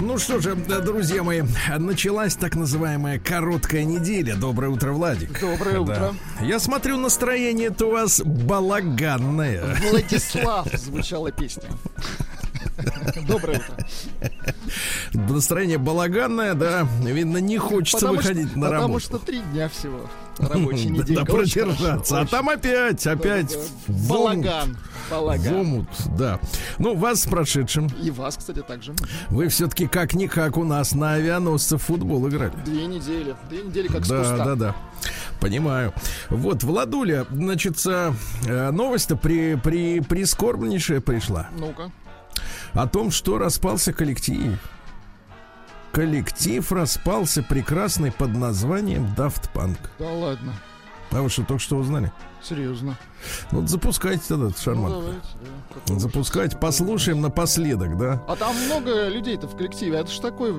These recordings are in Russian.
Ну что же, друзья мои, началась так называемая короткая неделя. Доброе утро, Владик. Доброе утро. Я смотрю, настроение-то у вас балаганное. Владислав звучала песня. Доброе утро. Настроение балаганное, да. Видно, не хочется Потому выходить что, на Потому работу. что три дня всего рабочей Да, недели. да, продержаться. А там опять, опять. Балаган. Балаган. В омут, да. Ну, вас с прошедшим. И вас, кстати, также. Вы все-таки как-никак у нас на авианосце в футбол играли. Две недели. Две недели как с Да, да, да. Понимаю. Вот, Владуля, значит, э, новость-то при, при, прискорбнейшая пришла. Ну-ка. О том, что распался коллектив. Коллектив распался прекрасный под названием Daft Punk. Да ладно. А вы что, только что узнали? Серьезно. Ну, вот запускайте тогда эту Ну, шарманку. давайте, да. Какого Запускайте, послушаем напоследок, да? А там много людей-то в коллективе. Это же такой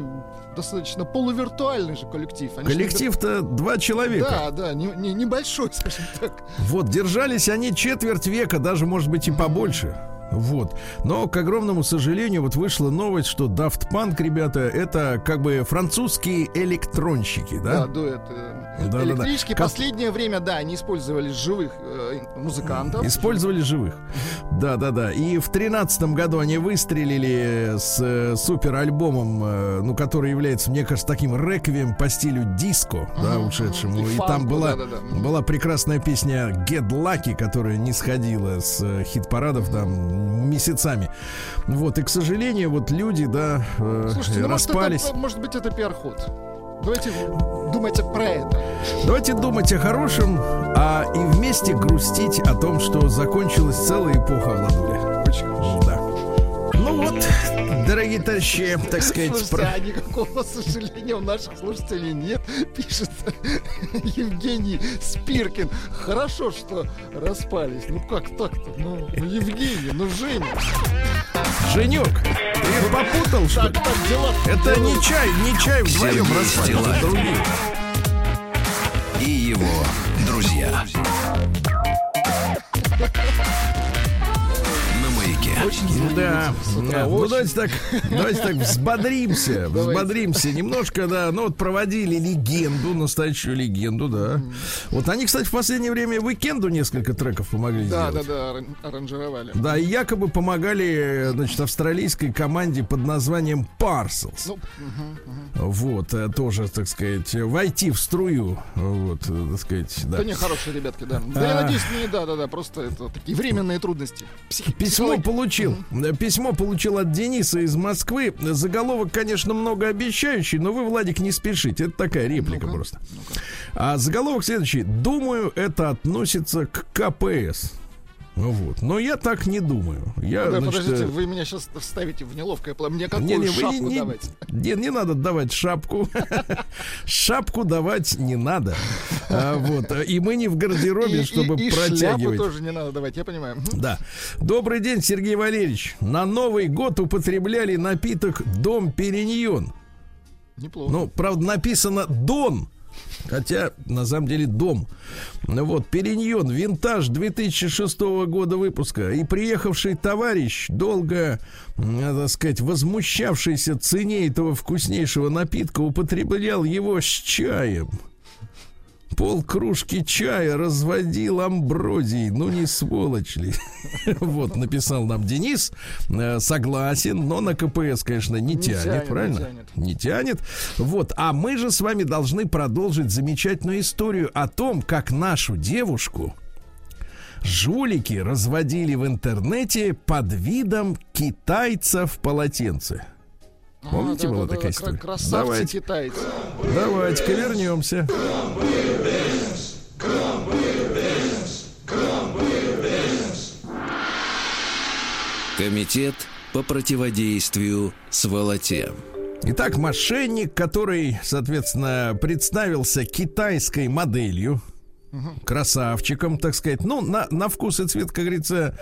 достаточно полувиртуальный же коллектив. Они ж не- Коллектив-то два человека. Да, да, не- не- небольшой, скажем так. Вот, держались они четверть века, даже, может быть, и побольше. Вот. Но, к огромному сожалению, вот вышла новость, что Daft Punk, ребята, это как бы французские электронщики, Да, да? дуэт. э, Да-да-да. Электрички. Как- Последнее время, да, они использовали живых э, музыкантов. Использовали живых. Да, да, да. И в тринадцатом году они выстрелили с э, супер альбомом, э, ну, который является, мне кажется, таким реквием по стилю диско, да, Мгм, ушедшему. и И, там фанку, была, да-да-да. была прекрасная песня Get Lucky, которая не сходила с э, хит-парадов там месяцами. Вот, и, к сожалению, вот люди, да, э, Слушайте, ну может распались. это, может быть это пиар-ход. Давайте думайте про это. Давайте думать о хорошем, а и вместе грустить о том, что закончилась целая эпоха Владуля. Очень хорошо. Да. Ну вот, дорогие товарищи, так сказать, Слушайте, про- а никакого сожаления у наших слушателей нет, пишет Евгений Спиркин. Хорошо, что распались. Ну как так-то? Ну, ну, Евгений, ну Женя. Женек, ты попутал, что Так, так, дела. Это не чай, не чай вдвоем распались, это другие. И его друзья. Очень Да, да. ну давайте так, давайте так взбодримся, взбодримся немножко, да. Ну вот проводили легенду, настоящую легенду, да. Вот они, кстати, в последнее время Уикенду несколько треков помогли Да, сделать. да, да, аран- аранжировали. Да, и якобы помогали, значит, австралийской команде под названием Parcels. Ну, мгм, мгм. Вот, э, тоже, так сказать, войти в струю, вот, э, так сказать, да. Да не, хорошие ребятки, да. Да, я А. надеюсь, не, да, да, да, просто это такие временные трудности. Психи- Письмо психологи- получил. Письмо получил от Дениса из Москвы. Заголовок, конечно, многообещающий, но вы, Владик, не спешите. Это такая реплика Ну-ка, просто. А заголовок следующий. Думаю, это относится к КПС. Ну Вот. Но я так не думаю. Я, Да, значит, подождите, э, вы меня сейчас ставите в неловкое положение. Мне какую Не, не, шапку не, давайте? не, не надо давать шапку. Шапку давать не надо. А, вот. И мы не в гардеробе, чтобы шляпу протягивать. тоже не надо давать, я понимаю. Да. Добрый день, Сергей Валерьевич. На Новый год употребляли напиток Дом Периньон. Неплохо. Ну, правда, написано Дон. Хотя, на самом деле, дом. Ну Вот, Периньон, винтаж 2006 года выпуска. И приехавший товарищ, долго, м, так сказать, возмущавшийся цене этого вкуснейшего напитка, употреблял его с чаем. Пол кружки чая разводил амброзией. Ну, не сволочь ли? Вот, написал нам Денис. Э, Согласен, но на КПС, конечно, не, Не тянет, тянет, не правильно? тянет. не тянет. Вот, а мы же с вами должны продолжить замечательную историю о том, как нашу девушку жулики разводили в интернете под видом китайца в полотенце. А, Помните, да, была да, такая история? Красавцы Давайте. китайцы. Давайте-ка вернемся. Комитет по противодействию сволоте. Итак, мошенник, который, соответственно, представился китайской моделью, красавчиком, так сказать. Ну, на, на вкус и цвет, как говорится,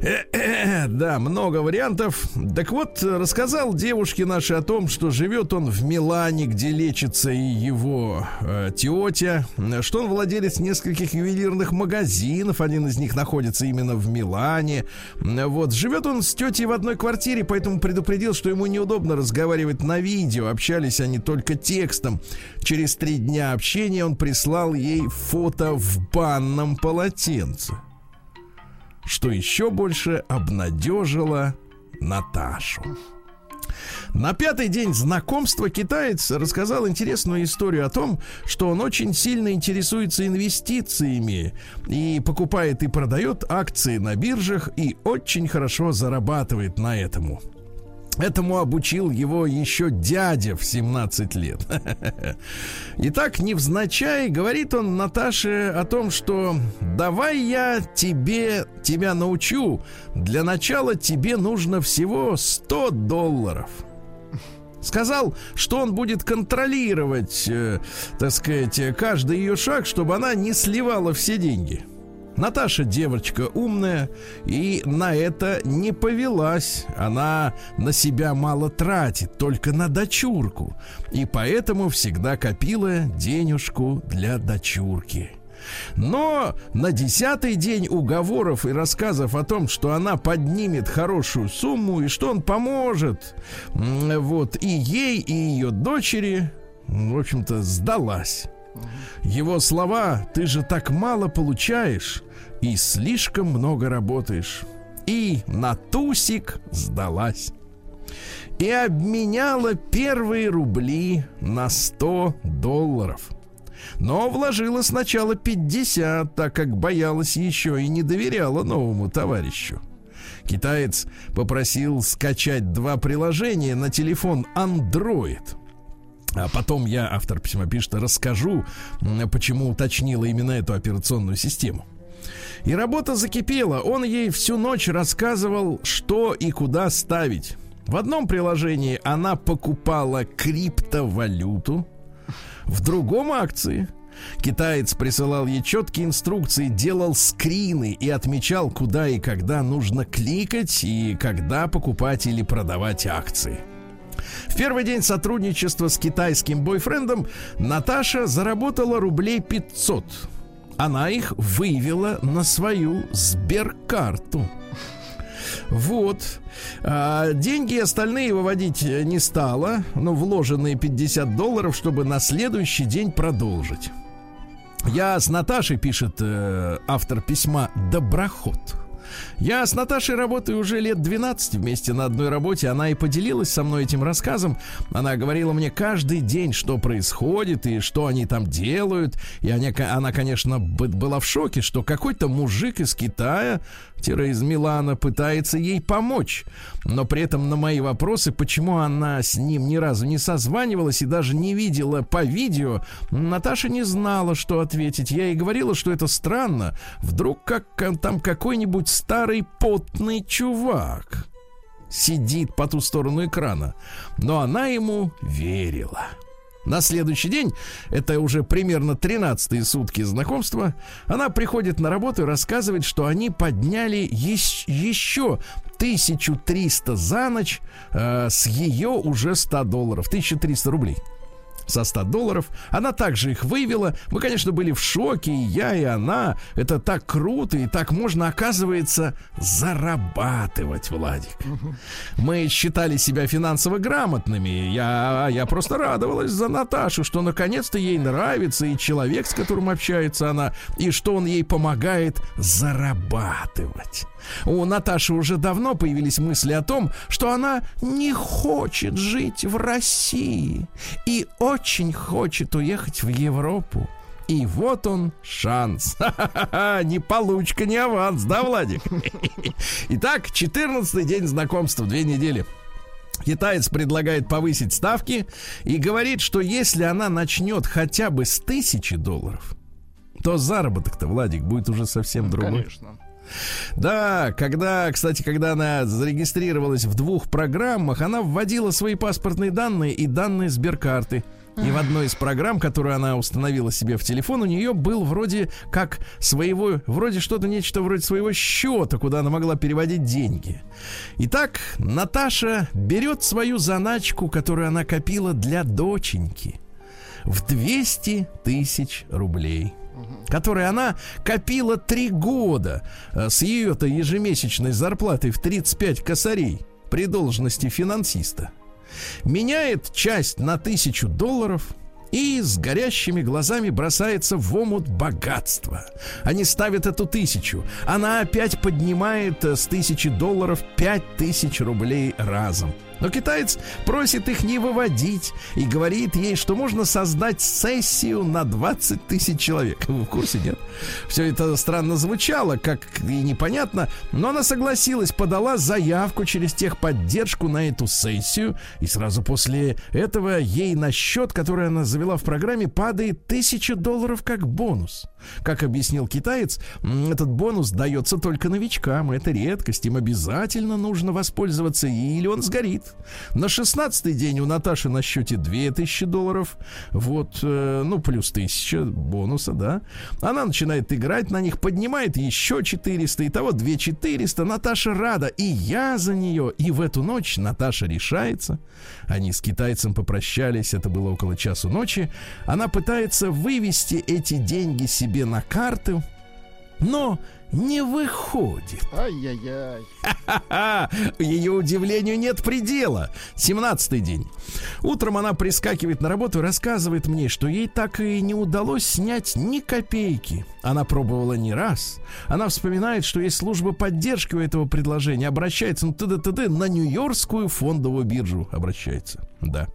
э-э-э, да, много вариантов. Так вот, рассказал девушке нашей о том, что живет он в Милане, где лечится и его э, тетя, что он владелец нескольких ювелирных магазинов, один из них находится именно в Милане. Вот, живет он с тетей в одной квартире, поэтому предупредил, что ему неудобно разговаривать на видео, общались они только текстом. Через три дня общения он прислал ей фото в банном полотенце. Что еще больше обнадежило Наташу. На пятый день знакомства китаец рассказал интересную историю о том, что он очень сильно интересуется инвестициями и покупает и продает акции на биржах и очень хорошо зарабатывает на этому. Этому обучил его еще дядя в 17 лет. Итак, невзначай говорит он Наташе о том, что давай я тебе, тебя научу. Для начала тебе нужно всего 100 долларов. Сказал, что он будет контролировать, э, так сказать, каждый ее шаг, чтобы она не сливала все деньги. Наташа девочка умная и на это не повелась. Она на себя мало тратит, только на дочурку. И поэтому всегда копила денежку для дочурки. Но на десятый день уговоров и рассказов о том, что она поднимет хорошую сумму и что он поможет, вот и ей, и ее дочери, в общем-то, сдалась. Его слова «ты же так мало получаешь» и слишком много работаешь. И на тусик сдалась. И обменяла первые рубли на 100 долларов. Но вложила сначала 50, так как боялась еще и не доверяла новому товарищу. Китаец попросил скачать два приложения на телефон Android – а потом я, автор письма пишет, расскажу, почему уточнила именно эту операционную систему. И работа закипела. Он ей всю ночь рассказывал, что и куда ставить. В одном приложении она покупала криптовалюту, в другом акции. Китаец присылал ей четкие инструкции, делал скрины и отмечал, куда и когда нужно кликать и когда покупать или продавать акции. В первый день сотрудничества с китайским бойфрендом Наташа заработала рублей 500. Она их вывела на свою сберкарту. Вот. А, деньги остальные выводить не стала, но вложенные 50 долларов, чтобы на следующий день продолжить. Я с Наташей, пишет э, автор письма, доброход. Я с Наташей работаю уже лет 12 вместе на одной работе. Она и поделилась со мной этим рассказом. Она говорила мне каждый день, что происходит и что они там делают. И она, она конечно, была в шоке, что какой-то мужик из Китая из Милана пытается ей помочь. Но при этом на мои вопросы, почему она с ним ни разу не созванивалась и даже не видела по видео, Наташа не знала, что ответить. Я ей говорила, что это странно. Вдруг как там какой-нибудь старый потный чувак сидит по ту сторону экрана. Но она ему верила. На следующий день, это уже примерно 13-е сутки знакомства, она приходит на работу и рассказывает, что они подняли еще 1300 за ночь э, с ее уже 100 долларов, 1300 рублей со 100 долларов. Она также их вывела. Мы, конечно, были в шоке, и я, и она. Это так круто, и так можно, оказывается, зарабатывать, Владик. Мы считали себя финансово грамотными. Я, я просто радовалась за Наташу, что наконец-то ей нравится и человек, с которым общается она, и что он ей помогает зарабатывать. У Наташи уже давно появились мысли о том, что она не хочет жить в России и очень хочет уехать в Европу. И вот он шанс. Не получка, не аванс, да, Владик? Итак, 14 день знакомства, две недели. Китаец предлагает повысить ставки и говорит, что если она начнет хотя бы с тысячи долларов, то заработок-то, Владик, будет уже совсем другой. Конечно. Да, когда, кстати, когда она зарегистрировалась в двух программах, она вводила свои паспортные данные и данные сберкарты. И в одной из программ, которую она установила себе в телефон, у нее был вроде как своего, вроде что-то, нечто вроде своего счета, куда она могла переводить деньги. Итак, Наташа берет свою заначку, которую она копила для доченьки, в 200 тысяч рублей которые она копила три года э, с ее-то ежемесячной зарплатой в 35 косарей при должности финансиста меняет часть на тысячу долларов и с горящими глазами бросается в омут богатства. Они ставят эту тысячу. Она опять поднимает э, с тысячи долларов пять тысяч рублей разом. Но китаец просит их не выводить и говорит ей, что можно создать сессию на 20 тысяч человек. Вы в курсе, нет? Все это странно звучало, как и непонятно, но она согласилась, подала заявку через техподдержку на эту сессию, и сразу после этого ей на счет, который она завела в программе, падает тысяча долларов как бонус. Как объяснил китаец, этот бонус дается только новичкам, это редкость, им обязательно нужно воспользоваться, или он сгорит. На шестнадцатый день у Наташи на счете 2000 долларов. Вот, э, ну, плюс 1000 бонуса, да. Она начинает играть на них, поднимает еще 400. Итого 2400. Наташа рада. И я за нее. И в эту ночь Наташа решается. Они с китайцем попрощались. Это было около часу ночи. Она пытается вывести эти деньги себе на карту. Но не выходит. Ай-яй-яй. Ее удивлению нет предела. 17 день. Утром она прискакивает на работу и рассказывает мне, что ей так и не удалось снять ни копейки. Она пробовала не раз. Она вспоминает, что есть служба поддержки у этого предложения. Обращается ну, т.д. на Нью-Йоркскую фондовую биржу. Обращается. Да.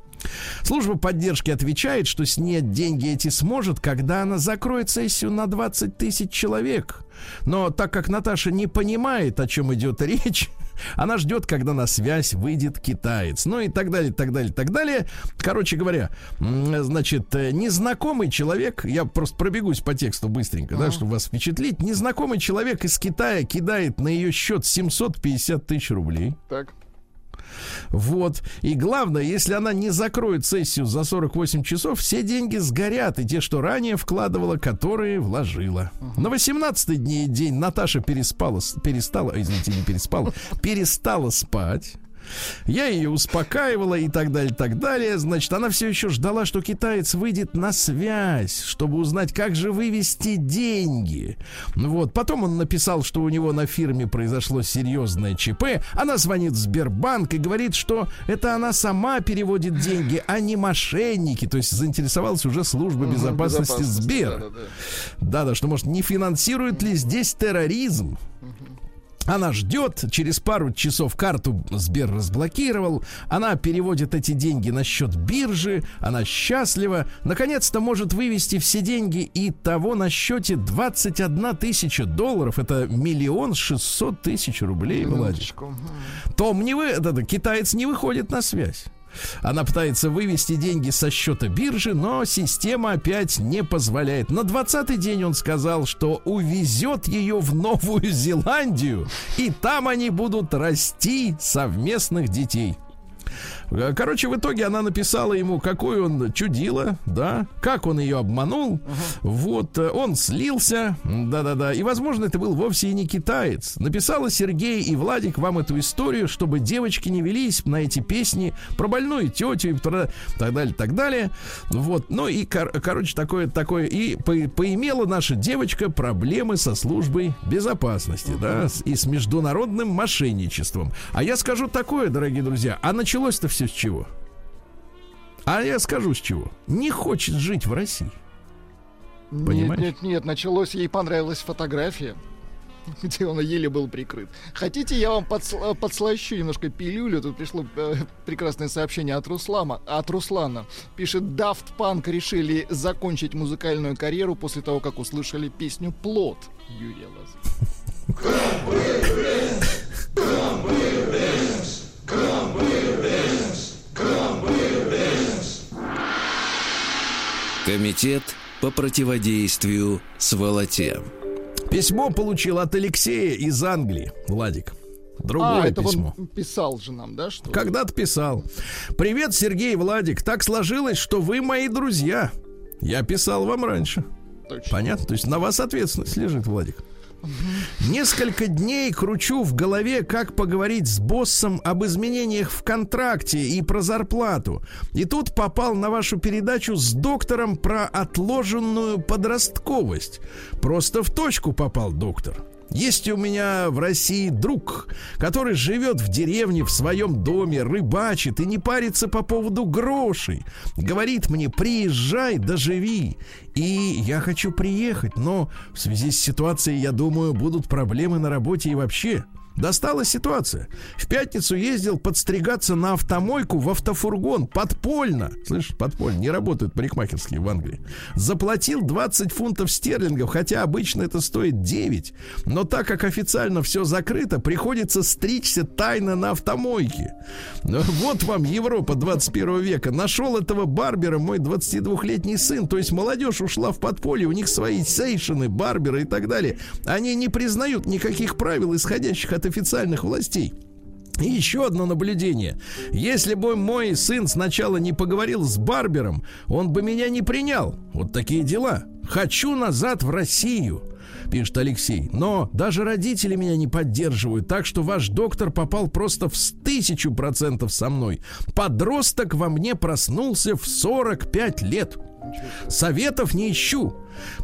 Служба поддержки отвечает, что снять деньги эти сможет, когда она закроет сессию на 20 тысяч человек. Но так как Наташа не понимает, о чем идет речь, она ждет, когда на связь выйдет китаец. Ну и так далее, так далее, так далее. Короче говоря, значит, э, незнакомый человек, я просто пробегусь по тексту быстренько, да, чтобы вас впечатлить. Незнакомый человек из Китая кидает на ее счет 750 тысяч рублей. Так. Вот. И главное, если она не закроет сессию за 48 часов, все деньги сгорят, и те, что ранее вкладывала, которые вложила. На 18-й день Наташа переспала, перестала, извините, не переспала, перестала спать. Я ее успокаивала и так далее, так далее. Значит, она все еще ждала, что китаец выйдет на связь, чтобы узнать, как же вывести деньги. Вот. Потом он написал, что у него на фирме произошло серьезное ЧП. Она звонит в Сбербанк и говорит, что это она сама переводит деньги, а не мошенники. То есть заинтересовалась уже служба безопасности, безопасности Сбер. Да-да, что, может, не финансирует ли здесь терроризм? Она ждет, через пару часов карту Сбер разблокировал, она переводит эти деньги на счет биржи, она счастлива, наконец-то может вывести все деньги и того на счете 21 тысяча долларов, это миллион шестьсот тысяч рублей, Владик. Том не вы, это, китаец не выходит на связь. Она пытается вывести деньги со счета биржи, но система опять не позволяет. На 20-й день он сказал, что увезет ее в Новую Зеландию, и там они будут расти совместных детей. Э, короче, в итоге она написала ему, какой он чудило, да, как он ее обманул. Uh-huh. Вот, э, он слился, да-да-да. И, возможно, это был вовсе и не китаец. Написала Сергей и Владик вам эту историю, чтобы девочки не велись на эти песни про больную тетю и так далее, так далее. Вот, ну и, кор- короче, такое, такое. И по- поимела наша девочка проблемы со службой безопасности, uh-huh. да, и с международным мошенничеством. А я скажу такое, дорогие друзья, а началось-то все все с чего? А я скажу с чего. Не хочет жить в России. Понимаешь? Нет, нет, нет, началось, ей понравилась фотография, где он еле был прикрыт. Хотите, я вам подсл- подслащу немножко пилюлю? Тут пришло э, прекрасное сообщение от, Руслама, от Руслана. Пишет, Daft Punk решили закончить музыкальную карьеру после того, как услышали песню «Плод» Юрия Лазарева. Комитет по противодействию сволоте. Письмо получил от Алексея из Англии. Владик. Другое а, это письмо. Он писал же нам, да? Что Когда-то писал. Привет, Сергей Владик. Так сложилось, что вы мои друзья. Я писал вам раньше. Точно. Понятно? То есть на вас ответственность лежит, Владик. Несколько дней кручу в голове, как поговорить с боссом об изменениях в контракте и про зарплату. И тут попал на вашу передачу с доктором про отложенную подростковость. Просто в точку попал доктор. Есть у меня в России друг, который живет в деревне в своем доме, рыбачит и не парится по поводу грошей. Говорит мне, приезжай, доживи. И я хочу приехать, но в связи с ситуацией, я думаю, будут проблемы на работе и вообще. Достала ситуация. В пятницу ездил подстригаться на автомойку в автофургон. Подпольно. Слышишь, подпольно. Не работают парикмахерские в Англии. Заплатил 20 фунтов стерлингов, хотя обычно это стоит 9. Но так как официально все закрыто, приходится стричься тайно на автомойке. Вот вам Европа 21 века. Нашел этого барбера мой 22-летний сын. То есть молодежь ушла в подполье. У них свои сейшины, барберы и так далее. Они не признают никаких правил, исходящих от от официальных властей. И еще одно наблюдение. Если бы мой сын сначала не поговорил с Барбером, он бы меня не принял. Вот такие дела. Хочу назад в Россию пишет Алексей. Но даже родители меня не поддерживают, так что ваш доктор попал просто в тысячу процентов со мной. Подросток во мне проснулся в 45 лет. Советов не ищу.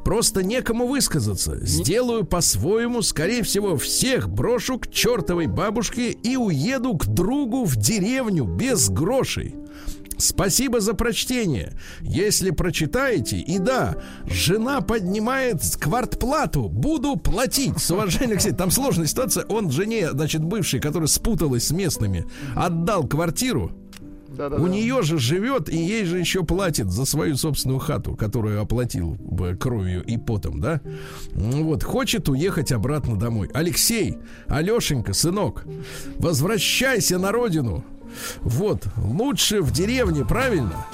Просто некому высказаться. Сделаю по-своему, скорее всего, всех брошу к чертовой бабушке и уеду к другу в деревню без грошей. Спасибо за прочтение. Если прочитаете, и да, жена поднимает квартплату, буду платить. С уважением, Алексей, там сложная ситуация. Он жене, значит, бывший, которая спуталась с местными, отдал квартиру, да, да, У да. нее же живет и ей же еще платит за свою собственную хату, которую оплатил кровью и потом, да? Вот, хочет уехать обратно домой. Алексей, Алешенька, сынок, возвращайся на родину. Вот, лучше в деревне, правильно?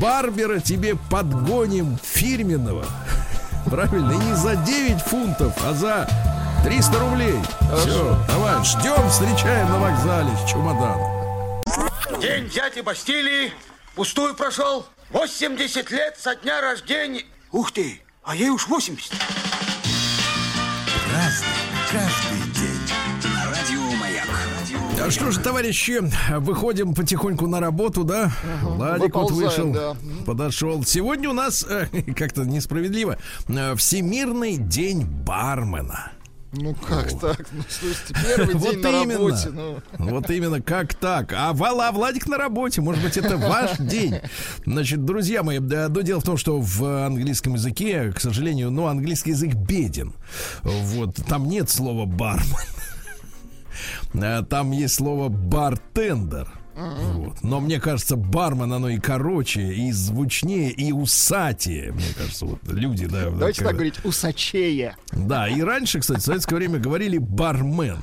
Барбера тебе подгоним фирменного. Правильно? И не за 9 фунтов, а за 300 рублей. Все, давай, ждем, встречаем на вокзале с чемоданом. День дяди Бастилии пустую прошел. 80 лет со дня рождения. Ух ты, а ей уж 80. Разный, каждый день. Радио Маяк. А что же, товарищи, выходим потихоньку на работу, да? Ага, Владик вот вышел, да. подошел. Сегодня у нас, э, как-то несправедливо, э, Всемирный день бармена. Ну как О. так? Ну, слушайте, первый вот день на именно. работе. Ну. Вот именно, как так? А Вала Владик на работе, может быть, это ваш день. Значит, друзья мои, да, но дело в том, что в английском языке, к сожалению, ну, английский язык беден. Вот, там нет слова бармен. Там есть слово бартендер. Вот. Но мне кажется, бармен оно и короче, и звучнее, и усатее. Мне кажется, вот люди, да. Давайте так говорить, усачее. Да, и раньше, кстати, в советское время говорили бармен.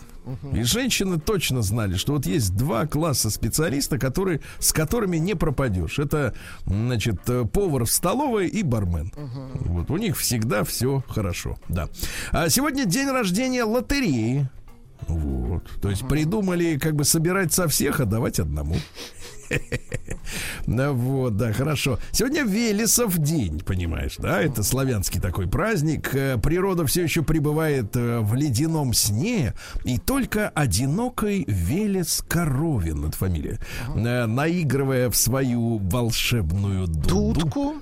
И женщины точно знали, что вот есть два класса специалиста, которые, с которыми не пропадешь. Это, значит, повар в столовой и бармен. Вот у них всегда все хорошо. Да. А сегодня день рождения лотереи. Вот. То есть придумали как бы собирать со всех, а давать одному. Ну вот, да, хорошо. Сегодня Велесов день, понимаешь, да? Это славянский такой праздник. Э, природа все еще пребывает э, в ледяном сне, и только одинокой Велес Коровин, это фамилия, э, наигрывая в свою волшебную дудку,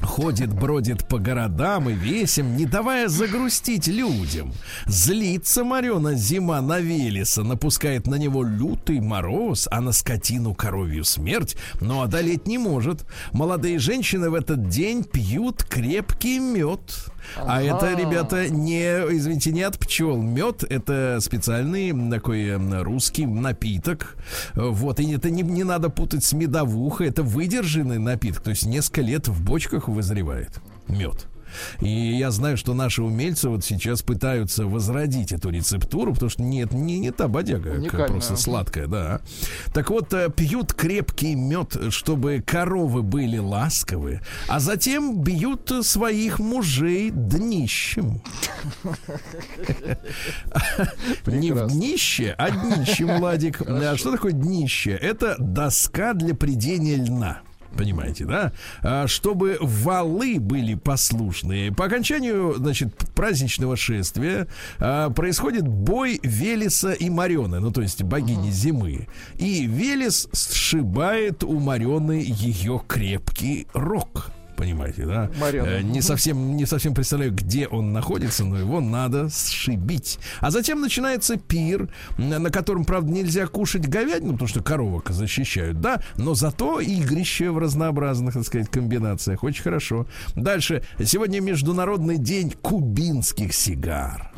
Ходит, бродит по городам и весим, не давая загрустить людям. Злится Марена зима на Велеса, напускает на него лютый мороз, а на скотину коровью смерть, но одолеть не может. Молодые женщины в этот день пьют крепкий мед. А это, ребята, не, извините, не от пчел. Мед это специальный такой русский напиток. Вот, и это не, не надо путать с медовухой. Это выдержанный напиток. То есть несколько лет в бочках вызревает мед. И я знаю, что наши умельцы вот сейчас пытаются возродить эту рецептуру, потому что нет, не, не та бодяга, как просто сладкая, да. Так вот, э, пьют крепкий мед, чтобы коровы были ласковые, а затем бьют своих мужей днищем. Не в днище, а днищем, Владик. А что такое днище? Это доска для придения льна. Понимаете, да? А, чтобы валы были послушные. По окончанию, значит, праздничного шествия а, происходит бой Велеса и Марены, ну, то есть богини зимы. И Велес сшибает у Марены ее крепкий рог понимаете, да? Э, не совсем, не совсем представляю, где он находится, но его надо сшибить. А затем начинается пир, на котором, правда, нельзя кушать говядину, потому что коровок защищают, да, но зато игрище в разнообразных, так сказать, комбинациях. Очень хорошо. Дальше. Сегодня Международный день кубинских сигар.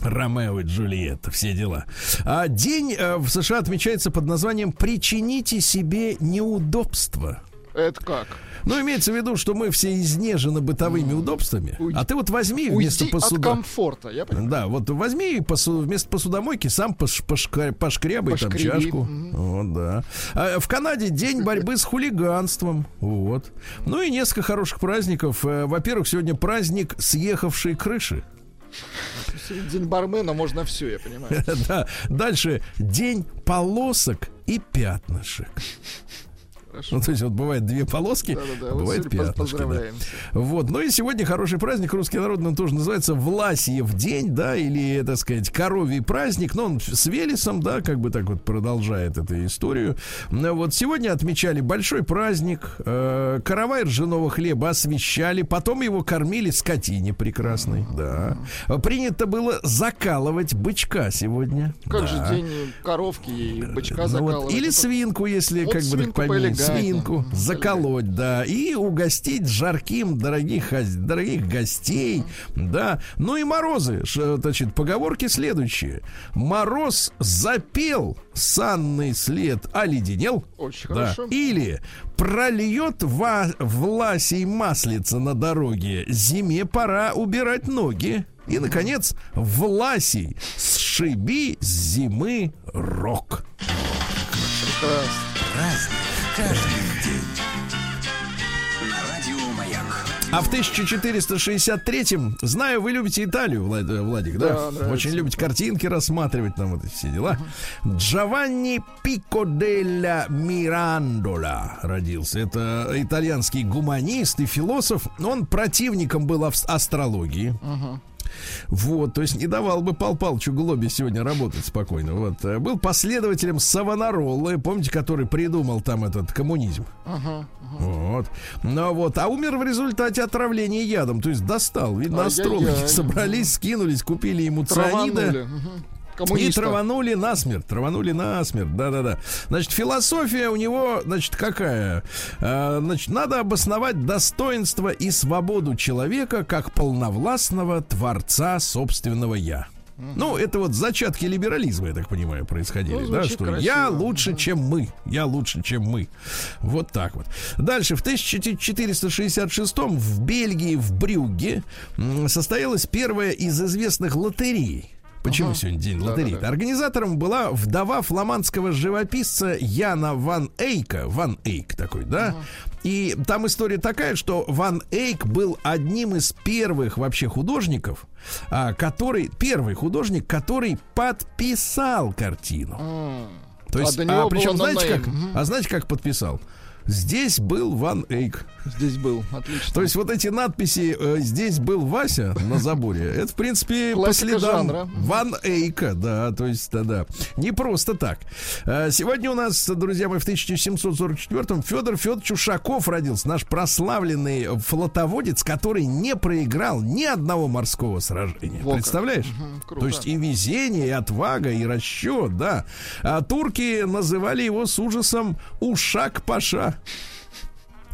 Ромео и Джульетта, все дела. А день э, в США отмечается под названием «Причините себе неудобства». Это как? Ну, имеется в виду, что мы все изнежены бытовыми удобствами. Уйди. А ты вот возьми вместо посуда... от комфорта, я понимаю. Да, вот возьми посу... вместо посудомойки сам пош... Пошка... пошкрябай там чашку. Mm-hmm. Вот, да. А в Канаде день борьбы с хулиганством. Вот. Ну и несколько хороших праздников. Э, во-первых, сегодня праздник съехавшей крыши. День бармена можно все, я понимаю. да. Дальше день полосок и пятнышек. Хорошо. Ну, то есть вот бывает две полоски, Да-да-да. бывает вот пятнышко. Да. Вот. Ну и сегодня хороший праздник, русский народный, он тоже называется Власьев день, да, или, так сказать, коровий праздник, но он с Велесом, да, как бы так вот продолжает эту историю. Вот сегодня отмечали большой праздник, э, каравай ржаного хлеба освещали, потом его кормили скотине прекрасной, да. Принято было закалывать бычка сегодня. Как да. же день коровки и бычка ну, Вот, или свинку, если вот как бы так свинку заколоть, да, и угостить жарким дорогих, дорогих гостей, да. Ну и морозы, значит, поговорки следующие. Мороз запел, санный след оледенел. Очень да. хорошо. Или прольет ва власей маслица на дороге, зиме пора убирать ноги. И, наконец, Власий, сшиби с зимы рок. Прекрасно. Каждый день. А в 1463-м, знаю, вы любите Италию, Влад, Владик, да? да Очень любите картинки рассматривать, там вот эти все дела. Джованни Пико делла Мирандола родился. Это итальянский гуманист и философ. Он противником был астрологии. Uh-huh. Вот, то есть не давал бы Пал Палчу Глобе сегодня работать спокойно. Вот, э, был последователем Савонароллы, помните, который придумал там этот коммунизм. Uh-huh, uh-huh. Вот. Ну вот, а умер в результате отравления ядом, то есть достал. Видно, астрологи собрались, скинулись, купили ему цианида. Коммуниста. И траванули насмерть, траванули насмерть, да-да-да. Значит, философия у него, значит, какая? А, значит, надо обосновать достоинство и свободу человека как полновластного творца собственного «я». Ну, это вот зачатки либерализма, я так понимаю, происходили, ну, да, что красиво. я лучше, чем мы, я лучше, чем мы. Вот так вот. Дальше, в 1466 в Бельгии, в Брюгге, состоялась первая из известных лотерей. Почему ага. сегодня день лотереи? Да, да, да. Организатором была вдова фламандского живописца Яна Ван Эйка. Ван Эйк такой, да? Ага. И там история такая, что Ван Эйк был одним из первых вообще художников, а, который первый художник, который подписал картину. А. То есть, а, а причем знаете как? А знаете как подписал? Здесь был Ван Эйк. Здесь был, отлично. То есть вот эти надписи э, «Здесь был Вася» на заборе, это, в принципе, по следам жанра. Ван Эйка, да, то есть, да-да. Не просто так. Э, сегодня у нас, друзья мои, в 1744-м Федор Федорович Ушаков родился, наш прославленный флотоводец, который не проиграл ни одного морского сражения. Во Представляешь? Угу, то есть и везение, и отвага, и расчет, да. А турки называли его с ужасом Ушак-Паша.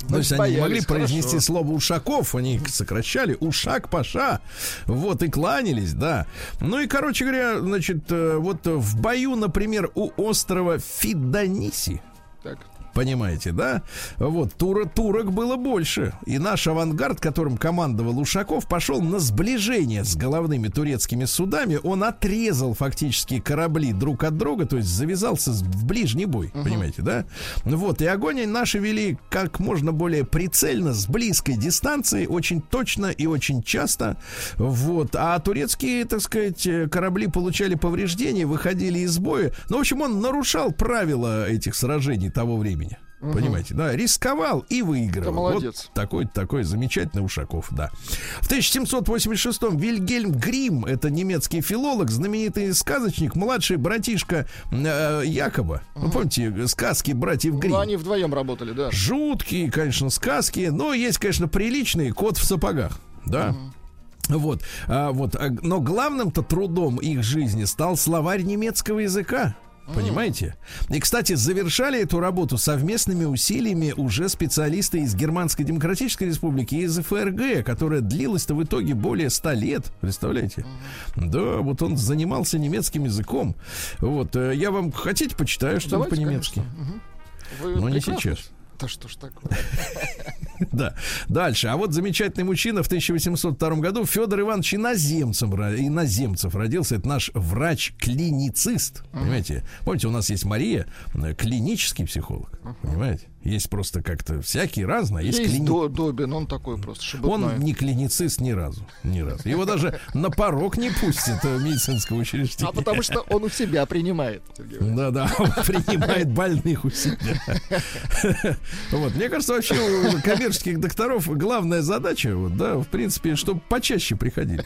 То есть они не могли произнести хорошо. слово Ушаков, они сокращали Ушак Паша, вот, и кланялись, да. Ну и, короче говоря, значит, э, вот в бою, например, у острова Фиданиси, так. Понимаете, да? Вот, тура, турок было больше. И наш авангард, которым командовал Ушаков, пошел на сближение с головными турецкими судами. Он отрезал фактически корабли друг от друга, то есть завязался в ближний бой. Uh-huh. Понимаете, да? Вот, и огонь наши вели как можно более прицельно, с близкой дистанции, очень точно и очень часто. Вот. А турецкие, так сказать, корабли получали повреждения, выходили из боя. Ну, в общем, он нарушал правила этих сражений того времени. Угу. Понимаете, да, рисковал и выиграл. Это молодец. Вот такой, такой замечательный Ушаков, да. В 1786-м Вильгельм Грим, это немецкий филолог, знаменитый сказочник, младший братишка э, Якоба. Угу. Вы помните сказки братьев Грим? Ну, они вдвоем работали, да. Жуткие, конечно, сказки, но есть, конечно, приличные. Кот в сапогах, да. Угу. Вот, а, вот, а, но главным-то трудом их жизни стал словарь немецкого языка. Понимаете? И, кстати, завершали эту работу совместными усилиями уже специалисты из Германской Демократической Республики и из ФРГ, которая длилась-то в итоге более ста лет. Представляете? Да, вот он занимался немецким языком. Вот, э, я вам хотите почитаю что-нибудь по-немецки? Но не сейчас. Да что ж такое? Да. Дальше. А вот замечательный мужчина в 1802 году Федор Иванович Иноземцев, Иноземцев родился. Это наш врач-клиницист. Понимаете? Помните, у нас есть Мария, клинический психолог. Понимаете? Есть просто как-то всякие разные. Есть, есть клини... Добин, он такой просто шебутной. Он не клиницист ни разу. Ни разу. Его даже на порог не пустят в медицинского учреждения. А потому что он у себя принимает. Да-да, он принимает больных у себя. Вот. Мне кажется, вообще у коммерческих докторов главная задача, вот, да, в принципе, чтобы почаще приходили.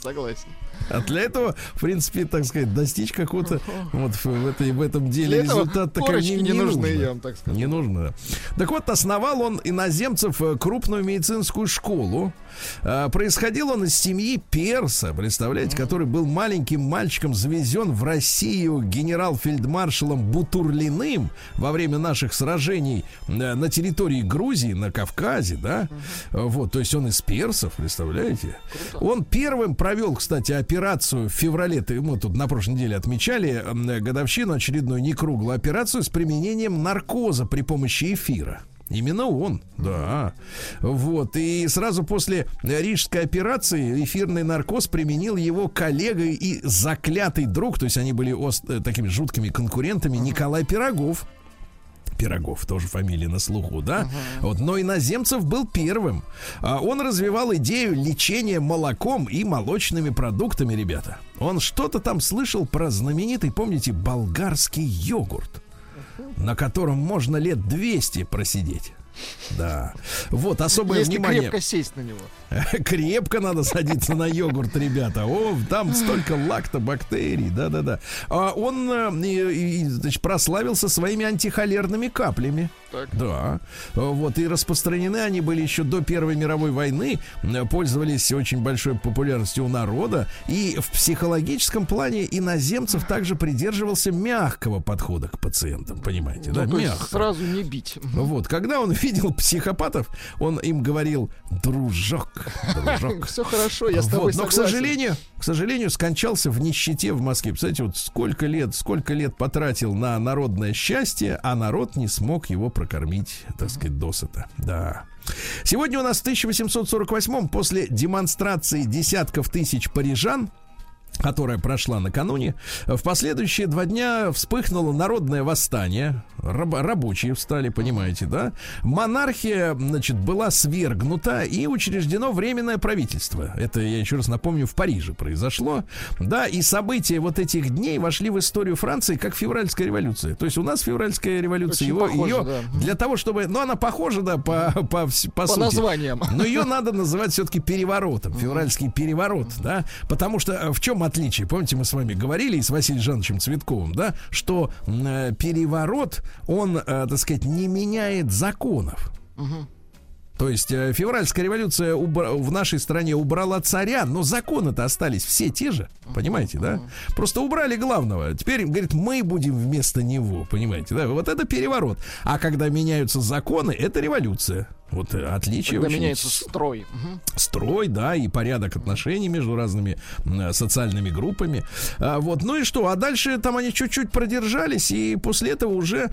Согласен. А для этого, в принципе, так сказать, достичь какого-то вот в, этой, в этом деле результата как не, не нужны, я вам так скажу. Не нужно. Так вот, основал он иноземцев э, крупную медицинскую школу. А, происходил он из семьи перса, представляете, который был маленьким мальчиком завезен в Россию генерал-фельдмаршалом Бутурлиным во время наших сражений э, на территории Грузии, на Кавказе, да? Вот, то есть он из персов, представляете? Он первым провел, кстати, операцию в феврале, мы тут на прошлой неделе отмечали годовщину очередную некруглую операцию с применением наркоза при помощи эфира. Именно он, да. Вот. И сразу после рижской операции эфирный наркоз применил его коллега и заклятый друг, то есть они были ост- э, такими жуткими конкурентами, Николай Пирогов. Пирогов, тоже фамилия на слуху, да? Uh-huh. Вот, но иноземцев был первым. А он развивал идею лечения молоком и молочными продуктами, ребята. Он что-то там слышал про знаменитый, помните, болгарский йогурт на котором можно лет 200 просидеть. Да. Вот особое Если внимание. крепко сесть на него. Крепко надо садиться на йогурт, ребята. О, там столько лактобактерий. Да-да-да. А он э, значит, прославился своими антихолерными каплями. Так. Да. Вот. И распространены они были еще до Первой мировой войны. Пользовались очень большой популярностью у народа. И в психологическом плане иноземцев также придерживался мягкого подхода к пациентам. Понимаете, ну, да? Мягко. Сразу не бить. Вот. Когда он видел психопатов, он им говорил, дружок, дружок. Все хорошо, я с тобой вот, Но, к сожалению, к сожалению, скончался в нищете в Москве. Представляете, вот сколько лет, сколько лет потратил на народное счастье, а народ не смог его прокормить, так сказать, досыта. Да. Сегодня у нас в 1848 после демонстрации десятков тысяч парижан которая прошла накануне. В последующие два дня вспыхнуло народное восстание. Раб- рабочие встали, понимаете, да? Монархия, значит, была свергнута и учреждено временное правительство. Это, я еще раз напомню, в Париже произошло. Да, и события вот этих дней вошли в историю Франции как февральская революция. То есть у нас февральская революция, его, похоже, ее да. для того, чтобы... Ну, она похожа, да, по, по, по, по сути. названиям. Но ее надо называть все-таки переворотом. Февральский переворот, да? Потому что э, в чем отличие. Помните, мы с вами говорили и с Василием Жановичем Цветковым, да, что э, переворот, он, э, так сказать, не меняет законов. Угу. То есть э, февральская революция убра- в нашей стране убрала царя, но законы-то остались все те же, понимаете, да? Просто убрали главного. Теперь, говорит, мы будем вместо него, понимаете, да? Вот это переворот. А когда меняются законы, это революция. Вот э, отличие Когда очень... меняется строй. Строй, да, и порядок отношений между разными э, социальными группами. А, вот, ну и что? А дальше там они чуть-чуть продержались, и после этого уже,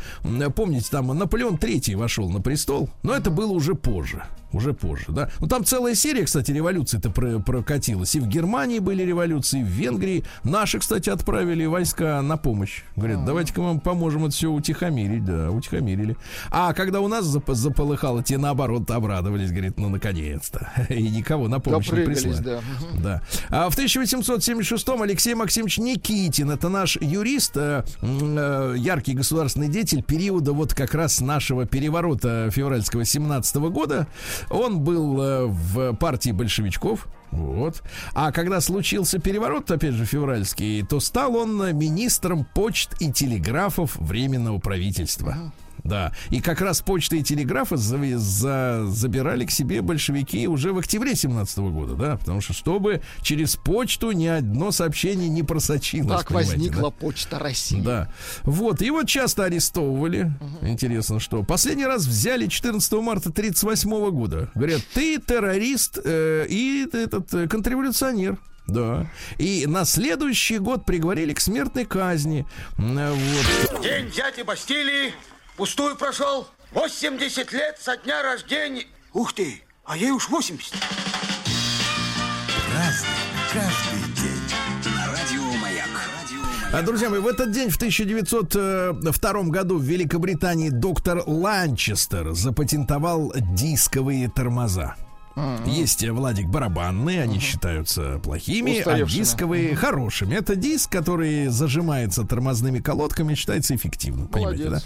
помните, там Наполеон III вошел на престол, но это было уже позже уже позже, да. Ну там целая серия, кстати, революций-то про прокатилась. И в Германии были революции, и в Венгрии. Наши, кстати, отправили войска на помощь. Говорят, А-а-а. давайте-ка мы поможем это все утихомирить, да, утихомирили. А когда у нас зап- заполыхало, те наоборот обрадовались, говорит, ну наконец-то. И никого на помощь не прислали. Да. да. А в 1876-м Алексей Максимович Никитин, это наш юрист, э, э, яркий государственный деятель периода вот как раз нашего переворота февральского 17 года. Он был э, в партии большевичков. Вот. А когда случился переворот, опять же, февральский, то стал он министром почт и телеграфов Временного правительства. Да. И как раз почта и телеграфы за, за, забирали к себе большевики уже в октябре 17 года, да, потому что чтобы через почту ни одно сообщение не просочилось. Так возникла да? почта России. Да. Вот, его часто арестовывали. Угу. Интересно, что. Последний раз взяли 14 марта 38 года. Говорят, ты террорист э, и этот э, контрреволюционер. Да. И на следующий год приговорили к смертной казни. Вот. День дяди Бастилии Пустую прошел. 80 лет со дня рождения. Ух ты, а ей уж 80. Разный, каждый день. А, друзья мои, в этот день, в 1902 году в Великобритании доктор Ланчестер запатентовал дисковые тормоза. Uh-huh. Есть, э, Владик, барабанные, они uh-huh. считаются плохими, а дисковые uh-huh. хорошими. Это диск, который зажимается тормозными колодками, считается эффективным. Понимаете, да?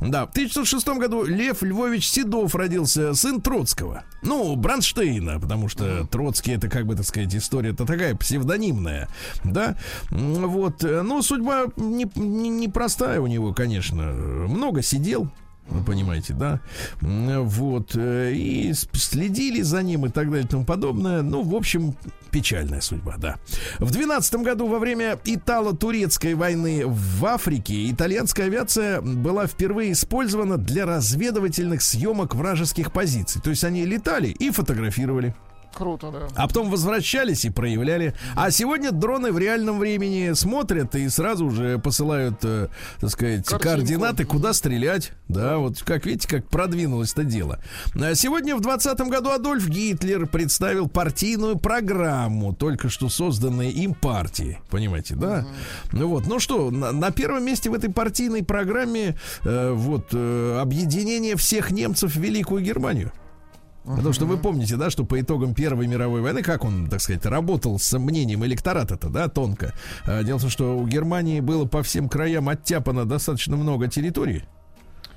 Да. В 1906 году Лев Львович Седов родился, сын Троцкого. Ну, Бранштейна, потому что uh-huh. Троцкий это, как бы так сказать, история-то такая псевдонимная. Да. Вот. Э, но судьба непростая не, не у него, конечно. Много сидел, вы понимаете, да? Вот. Э, и следили за ним и так далее и тому подобное. Ну, в общем, печальная судьба, да. В 12 году во время Итало-Турецкой войны в Африке итальянская авиация была впервые использована для разведывательных съемок вражеских позиций. То есть они летали и фотографировали. Круто, да. А потом возвращались и проявляли. А сегодня дроны в реальном времени смотрят и сразу уже посылают, э, так сказать, Картинку. координаты, куда стрелять. Да, вот как видите, как продвинулось это дело. А сегодня в 2020 году Адольф Гитлер представил партийную программу, только что созданной им партии. Понимаете, да? Угу. Ну вот, ну что, на, на первом месте в этой партийной программе э, вот э, объединение всех немцев в Великую Германию. Потому что вы помните, да, что по итогам Первой мировой войны, как он, так сказать, работал с мнением электората-то, да, тонко. А, дело в том, что у Германии было по всем краям оттяпано достаточно много территорий.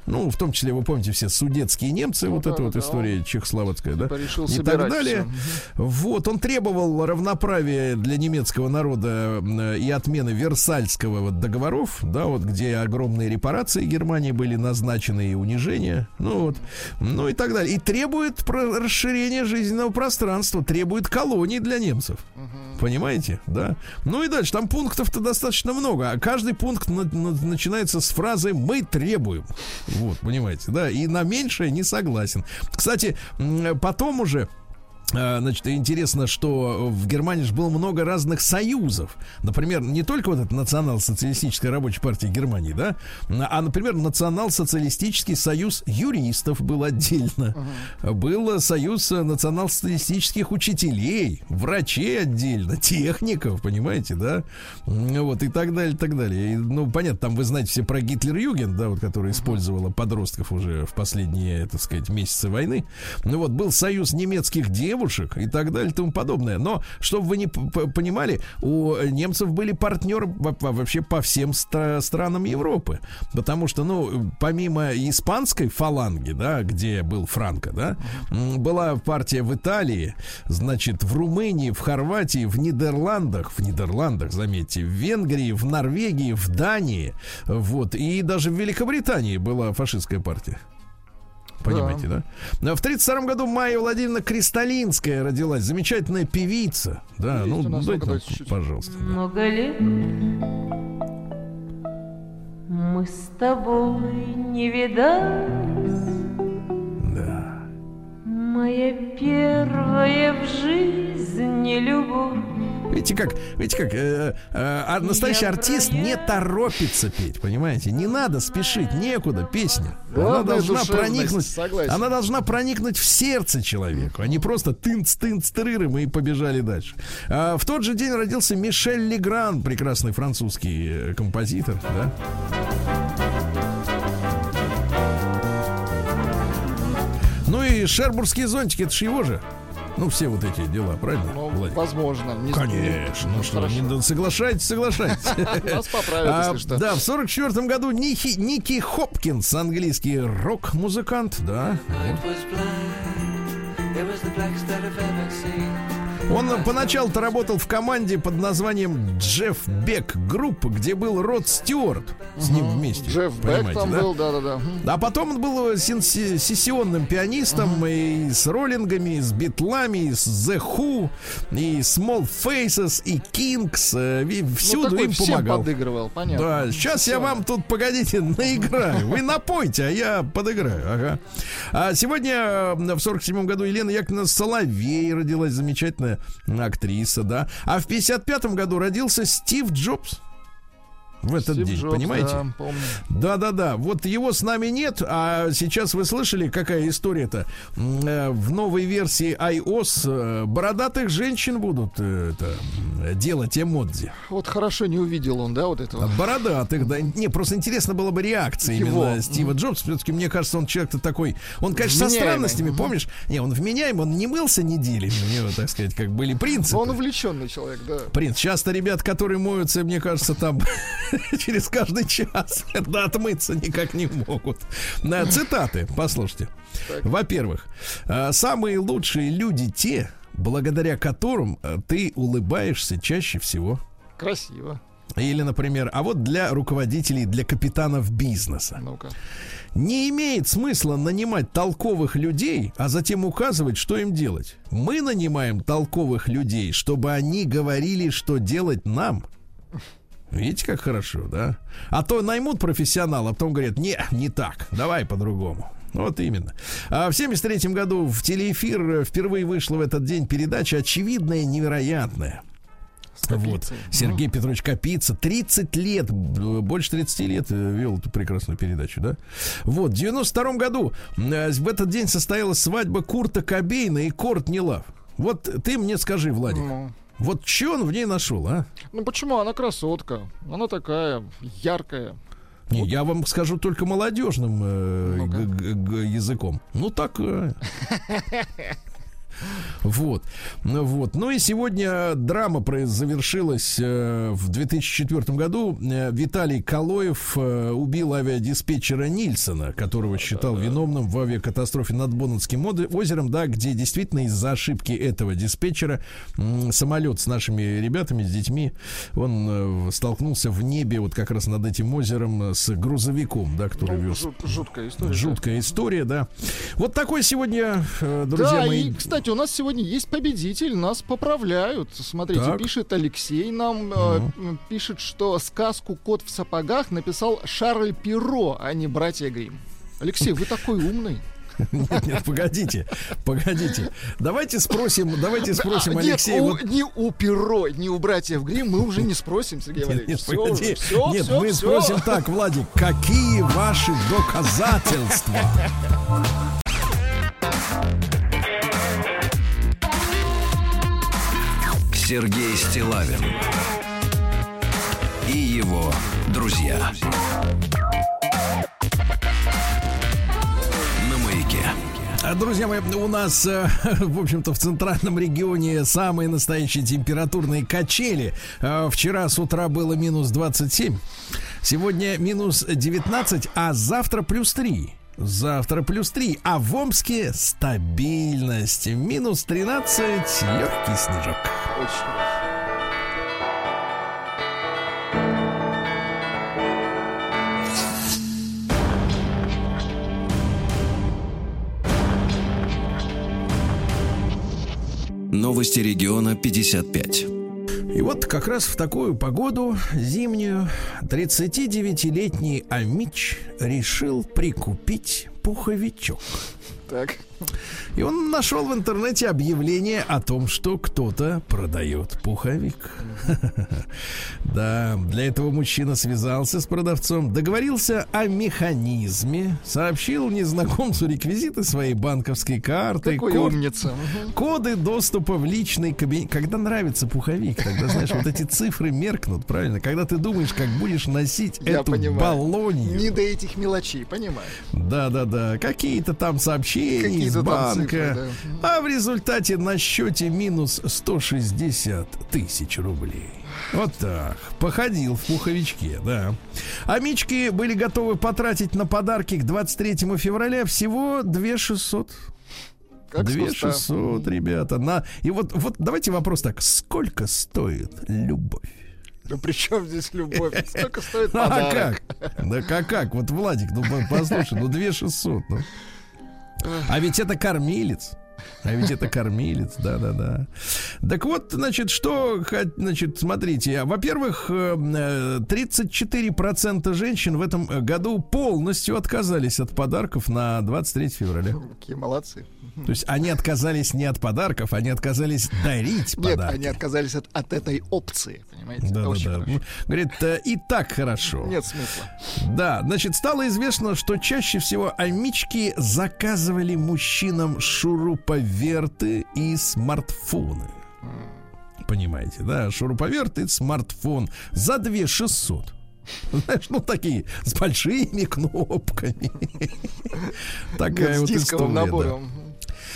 Ну, в том числе, вы помните, все судетские немцы, ну, вот да, эта да, вот да, история чехословацкая, да? Решил и так далее. Все. Вот, он требовал равноправия для немецкого народа и отмены Версальского вот договоров, да, вот где огромные репарации Германии были назначены и унижения, ну вот, ну и так далее. И требует расширения жизненного пространства, требует колоний для немцев. Угу. Понимаете, да? Ну и дальше, там пунктов-то достаточно много, а каждый пункт на, на, начинается с фразы «мы требуем». Вот, понимаете, да, и на меньшее не согласен. Кстати, потом уже значит, интересно, что в Германии же было много разных союзов. Например, не только вот эта национал-социалистическая рабочая партия Германии, да, а, например, национал-социалистический союз юристов был отдельно. Uh-huh. Был союз национал-социалистических учителей, врачей отдельно, техников, понимаете, да, вот и так далее, и так далее. И, ну, понятно, там вы знаете все про Гитлер-Юген, да, вот, который использовала подростков уже в последние, так сказать, месяцы войны. Ну вот, был союз немецких девушек, девушек и так далее и тому подобное. Но, чтобы вы не понимали, у немцев были партнеры вообще по всем странам Европы. Потому что, ну, помимо испанской фаланги, да, где был Франко, да, была партия в Италии, значит, в Румынии, в Хорватии, в Нидерландах, в Нидерландах, заметьте, в Венгрии, в Норвегии, в Дании, вот, и даже в Великобритании была фашистская партия. Понимаете, да? да? В 32 году Майя Владимировна Кристалинская родилась. Замечательная певица. Да, Есть ну, дайте нам, пожалуйста. Много да. лет мы с тобой не видались. Да. Моя первая в жизни любовь. Видите как, видите как, э, э, а настоящий артист не торопится петь, понимаете? Не надо спешить, некуда песня. Она должна проникнуть, согласен. она должна проникнуть в сердце человеку, а не просто тынц тынц трыры мы и побежали дальше. А, в тот же день родился Мишель Легран, прекрасный французский э, композитор, да? Ну и Шербурские зонтики, это же его же. Ну, все вот эти дела, правильно? Ну, Владик? возможно. Не- Конечно, ну что, Хорошо. не, да соглашайтесь, соглашайтесь. Нас поправят, А, если что. Да, в сорок четвертом году Ники, Ники Хопкинс, английский рок-музыкант, да. Он поначалу-то работал в команде под названием Jeff Beck Group, где был Род Стюарт с ним вместе. Джефф Бек там да? был, да-да-да. А потом он был сенси- сессионным пианистом и с роллингами, и с битлами, и с The Who, и Small Faces, и Kings. э, Ну, Всюду им всем помогал. подыгрывал, понятно. Да, сейчас я вам тут, погодите, наиграю. Вы напойте, а я подыграю. Ага. А сегодня э, в 47 году Елена Яковлевна Соловей родилась, замечательная актриса, да. А в 55 году родился Стив Джобс. В этот Стив день, Джобс, понимаете? да, помню. Да, да, да. Вот его с нами нет, а сейчас вы слышали, какая история-то? Э, В новой версии iOS э, бородатых женщин будут э, это, делать эмодзи. Вот хорошо не увидел он, да, вот этого. Бородатых, да. Не, просто интересно было бы реакция Его. именно Стива Джобса. Все-таки, мне кажется, он человек-то такой... Он, конечно, со Вменяемый. странностями, Мгм. помнишь? Не, он вменяем, он не мылся неделями. У него, так сказать, как были принципы. Он увлеченный человек, да. Принц, часто ребят, которые моются, мне кажется, там через каждый час да, отмыться никак не могут. Цитаты, послушайте. Во-первых, э, самые лучшие люди те, благодаря которым э, ты улыбаешься чаще всего. Красиво. Или, например, а вот для руководителей, для капитанов бизнеса. Ну-ка. Не имеет смысла нанимать толковых людей, а затем указывать, что им делать. Мы нанимаем толковых людей, чтобы они говорили, что делать нам. Видите, как хорошо, да? А то наймут профессионала, а потом говорят, не, не так, давай по-другому. Вот именно. А в 73 году в телеэфир впервые вышла в этот день передача «Очевидная, невероятная». Вот. Капицей. Сергей Петрович Капица 30 лет, больше 30 лет вел эту прекрасную передачу, да? Вот, в 92 году э, в этот день состоялась свадьба Курта Кобейна и Кортни Лав. Вот ты мне скажи, Владик, Ну. Вот что он в ней нашел, а? Ну почему? Она красотка. Она такая яркая. Не, я вам скажу только молодежным э, г- языком. Ну так. Вот, ну вот. Ну и сегодня драма завершилась э, в 2004 году. Э, Виталий Калоев э, убил авиадиспетчера Нильсона, которого считал виновным в авиакатастрофе над Боннетским оде- озером, да, где действительно из-за ошибки этого диспетчера самолет с нашими ребятами, с детьми, он столкнулся в небе вот как раз над этим озером с грузовиком, да, который Ну, вез жут- жуткая история. Жуткая история, да. Вот такой сегодня, друзья да, мои. и, кстати, у нас сегодня есть победитель, нас поправляют. Смотрите, Так. пишет Алексей нам, э, м, пишет, что сказку «Кот в сапогах» написал Шарль Перро, а не братья Грим. Алексей, вы такой умный. Нет, нет, погодите, погодите. Давайте спросим, давайте спросим А, Алексея. Нет, у- вот- ни у Перро, ни у братьев Грим мы уже не спросим, Сергей Нет, Валерьевич. нет, Всё погоди. уже, всё, Нет, всё, мы всё. спросим так, Владик, какие ваши доказательства? Сергей Стилавин и его друзья. На маяке. А, Друзья мои, у нас, э, в общем-то, в центральном регионе самые настоящие температурные качели. Э, Вчера с утра было минус 27, сегодня минус 19, а завтра плюс 3. Завтра плюс 3, а в Омске стабильность. Минус 13, легкий снежок. Новости региона 55. И вот как раз в такую погоду зимнюю 39-летний Амич решил прикупить пуховичок. Так. И он нашел в интернете объявление о том, что кто-то продает пуховик. Да, для этого мужчина связался с продавцом, договорился о механизме, сообщил незнакомцу реквизиты своей банковской карты, Какой код- умница. Коды доступа в личный кабинет. Когда нравится пуховик, тогда, знаешь, вот эти цифры меркнут, правильно? Когда ты думаешь, как будешь носить Я эту понимаю. баллонию. Не до этих мелочей, понимаю. Да-да-да, какие-то там сообщения из Какие-то там банка. цифры, А в результате на счете минус 160 тысяч рублей. Вот так. Походил в пуховичке, да. А Мички были готовы потратить на подарки к 23 февраля всего 2 600. Как 2 с куста. 600, ребята. На... И вот, вот давайте вопрос так. Сколько стоит любовь? Да при чем здесь любовь? Сколько стоит А подарок? как? Да как, как? Вот, Владик, ну по- послушай, ну 2 600. Ну. А ведь это кормилец. А ведь это кормилец, да-да-да. Так вот, значит, что, значит, смотрите, во-первых, э, э, 34% женщин в этом году полностью отказались от подарков на 23 февраля. Какие молодцы. То есть они отказались не от подарков, они отказались дарить Нет, подарки. они отказались от, от этой опции, понимаете? Это очень Да-да-да. хорошо. Говорит, э, и так хорошо. Нет смысла. Да, значит, стало известно, что чаще всего амички заказывали мужчинам шуруповерты и смартфоны. Понимаете, да, шуруповерт и смартфон за 2 600. Знаешь, ну такие, с большими кнопками. Такая Нет, вот история, да. набором.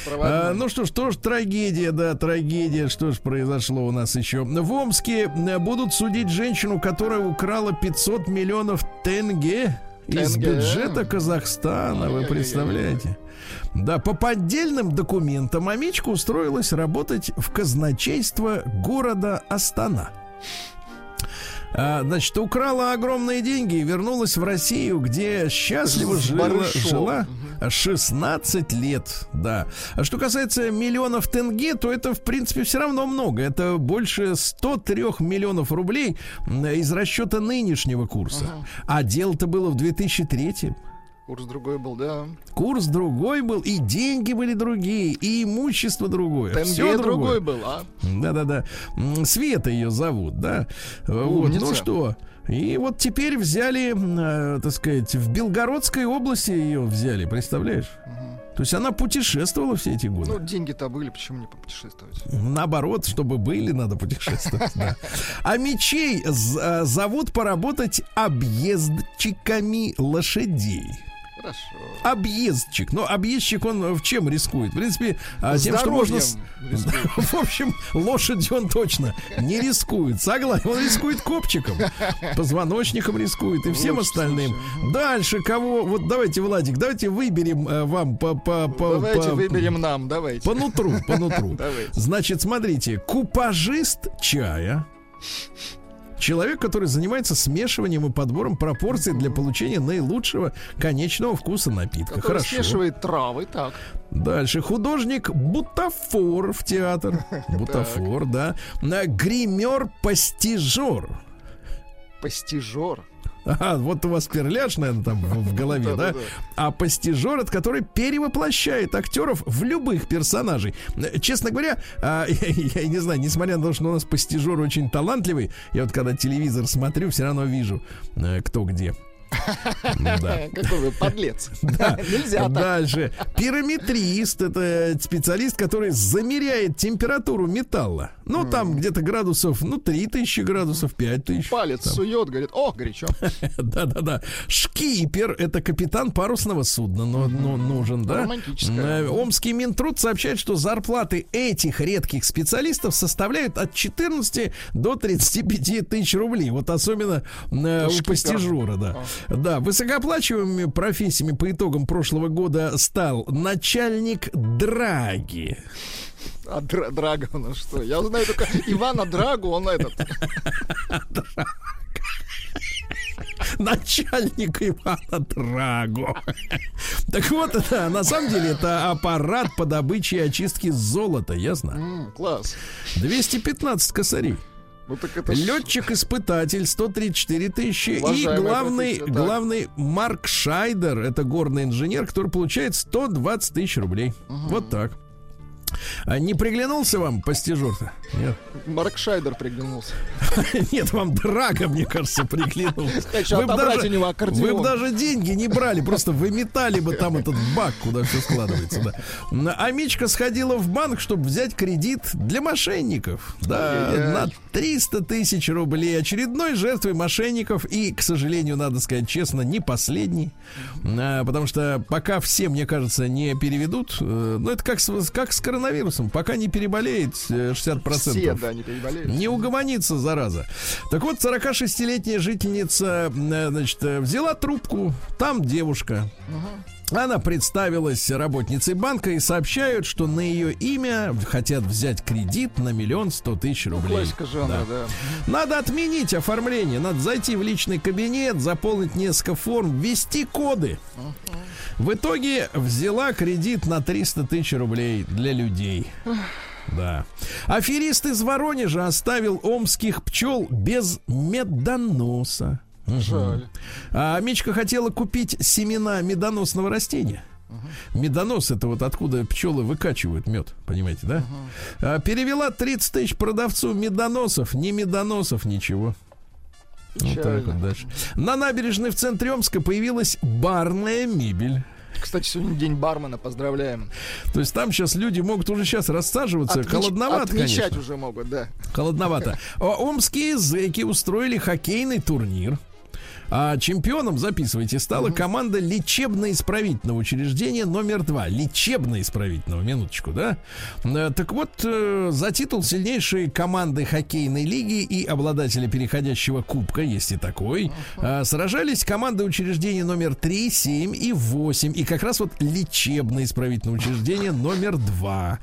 А, ну что ж, что ж, трагедия, да, трагедия. Что ж произошло у нас еще? В Омске э, будут судить женщину, которая украла 500 миллионов тенге из бюджета Казахстана. Вы представляете? Да, по поддельным документам Амичка устроилась работать в казначейство города Астана. А, значит, украла огромные деньги и вернулась в Россию, где счастливо жила, жила 16 лет, да. А что касается миллионов тенге, то это, в принципе, все равно много. Это больше 103 миллионов рублей из расчета нынешнего курса. А дело-то было в 2003 Курс другой был, да. Курс другой был, и деньги были другие, и имущество другое. Тенге Все другой другое. был, а? Да-да-да. Света ее зовут, да. Вот, ну что. И вот теперь взяли, э, так сказать, в Белгородской области ее взяли, представляешь? То есть она путешествовала все эти годы. Ну, деньги-то были, почему не попутешествовать? Наоборот, чтобы были, надо путешествовать. да. А мечей э, зовут поработать объездчиками лошадей. Хорошо. Объездчик. Но объездчик, он в чем рискует? В принципе, а, тем, что можно... Здоровьем рискует. В общем, лошадью он точно не рискует. Согласен, он рискует копчиком, позвоночником рискует и всем остальным. Дальше кого? Вот давайте, Владик, давайте выберем э, вам по по по Давайте по- выберем нам, давайте. по нутру, по нутру. Значит, смотрите, купажист чая. Человек, который занимается смешиванием и подбором пропорций для получения наилучшего конечного вкуса напитка. Который Хорошо. смешивает травы, так. Дальше художник бутафор в театр. Бутафор, да. На гример-постижер. Постижер. Ага, вот у вас перляж, наверное, там в, голове, да? А постижер, это который перевоплощает актеров в любых персонажей. Честно говоря, а, я, я не знаю, несмотря на то, что у нас постижер очень талантливый, я вот когда телевизор смотрю, все равно вижу, э, кто где. Да. Какой вы подлец. Нельзя. Дальше. Пирометрист это специалист, который замеряет температуру металла. Ну, там где-то градусов, ну, 3000 градусов, 5000. Палец сует, говорит, о, горячо. Да-да-да. Шкипер это капитан парусного судна, но, нужен, да? Романтическое. Омский Минтруд сообщает, что зарплаты этих редких специалистов составляют от 14 до 35 тысяч рублей. Вот особенно э, у шкипер. постижера, да. Да, высокооплачиваемыми профессиями по итогам прошлого года стал начальник Драги. А Дра- Драго, ну что? Я знаю только Ивана Драгу, он этот. Начальник Ивана Драго. Так вот, это, на самом деле, это аппарат по добыче и очистке золота, ясно? М, Класс. 215 косарей. Ну, так это Летчик-испытатель 134 тысячи. И главный, профессия, так. главный Марк Шайдер, это горный инженер, который получает 120 тысяч рублей. Вот так. А не приглянулся вам постижур-то? Нет. Марк Шайдер приглянулся. Нет, вам Драго, мне кажется, приглянулся. Вы б отобрать даже-. Вы бы даже деньги не брали, просто выметали бы там этот бак, куда все складывается. Да. А Мичка сходила в банк, чтобы взять кредит для мошенников. Да, на 300 тысяч рублей. Очередной жертвой мошенников. И, к сожалению, надо сказать честно, не последний. А, Потому что пока все, мне кажется, не переведут, э, ну это как с, как с коронавирусом, пока не переболеет э, 60%. Все, да, не переболеют. Не угомонится, зараза. Так вот, 46-летняя жительница, э, значит, э, взяла трубку, там девушка. Она представилась работницей банка и сообщают, что на ее имя хотят взять кредит на миллион сто тысяч рублей. классика жанра, да. Надо отменить оформление, надо зайти в личный кабинет, заполнить несколько форм, ввести коды. В итоге взяла кредит на 300 тысяч рублей для людей. Да. Аферист из Воронежа оставил омских пчел без медоноса. Жаль. А Мечка хотела купить семена медоносного растения. Медонос это вот откуда пчелы выкачивают мед, понимаете, да? А, перевела 30 тысяч продавцу медоносов, не медоносов, ничего. Вот так Печально. вот дальше. На набережной в центре Омска появилась барная мебель. Кстати, сегодня день бармена, поздравляем. То есть там сейчас люди могут уже сейчас рассаживаться. Отмеч- Холодновато, Отмечать конечно. уже могут, да. Холодновато. Омские зэки устроили хоккейный турнир. А чемпионом, записывайте, стала команда лечебно-исправительного учреждения номер два. Лечебно-исправительного, минуточку, да? Э, Так вот, э, за титул сильнейшей команды хоккейной лиги и обладателя переходящего кубка, есть и такой, э, сражались команды учреждения номер 3, 7 и 8. И как раз вот лечебно-исправительное учреждение номер 2.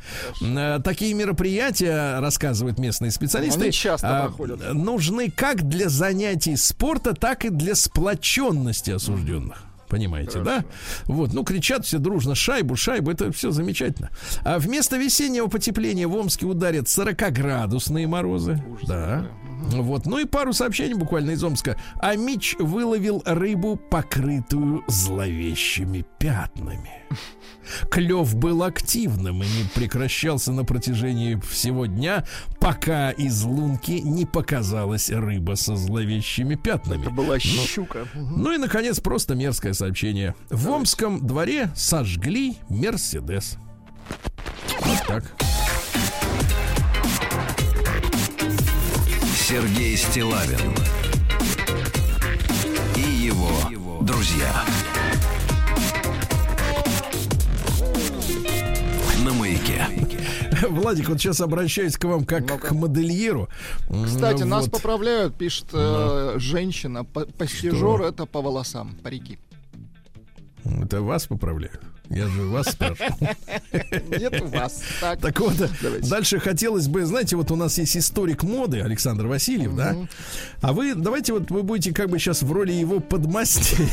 Такие мероприятия, рассказывают местные специалисты, Они часто а, проходят. нужны как для занятий спорта, так и для сплоченности осужденных. Понимаете, да? Вот, ну, кричат все дружно шайбу, шайбу, это все замечательно. А вместо весеннего потепления в Омске ударят 40-градусные морозы. да. Вот, ну и пару сообщений буквально из Омска. А Мич выловил рыбу, покрытую зловещими пятнами. Клев был активным и не прекращался на протяжении всего дня, пока из лунки не показалась рыба со зловещими пятнами. Это была Ну, щука. Мгм. ну и, наконец, просто мерзкое сообщение. В Омском дворе сожгли Мерседес. Вот так. Сергей Стилавин и его друзья. На маяке. Владик, вот сейчас обращаюсь к вам как Ну-ка. к модельеру. Кстати, М, нас вот. поправляют, пишет э, женщина. Постижер это по волосам, парики. Это вас поправляют. Я же вас спрашиваю. Нет у вас. Так. Так вот, Давайте. дальше хотелось бы, знаете, вот у нас есть историк моды Александр Васильев, да? А вы, давайте вот вы будете как бы сейчас в роли его подмастерья.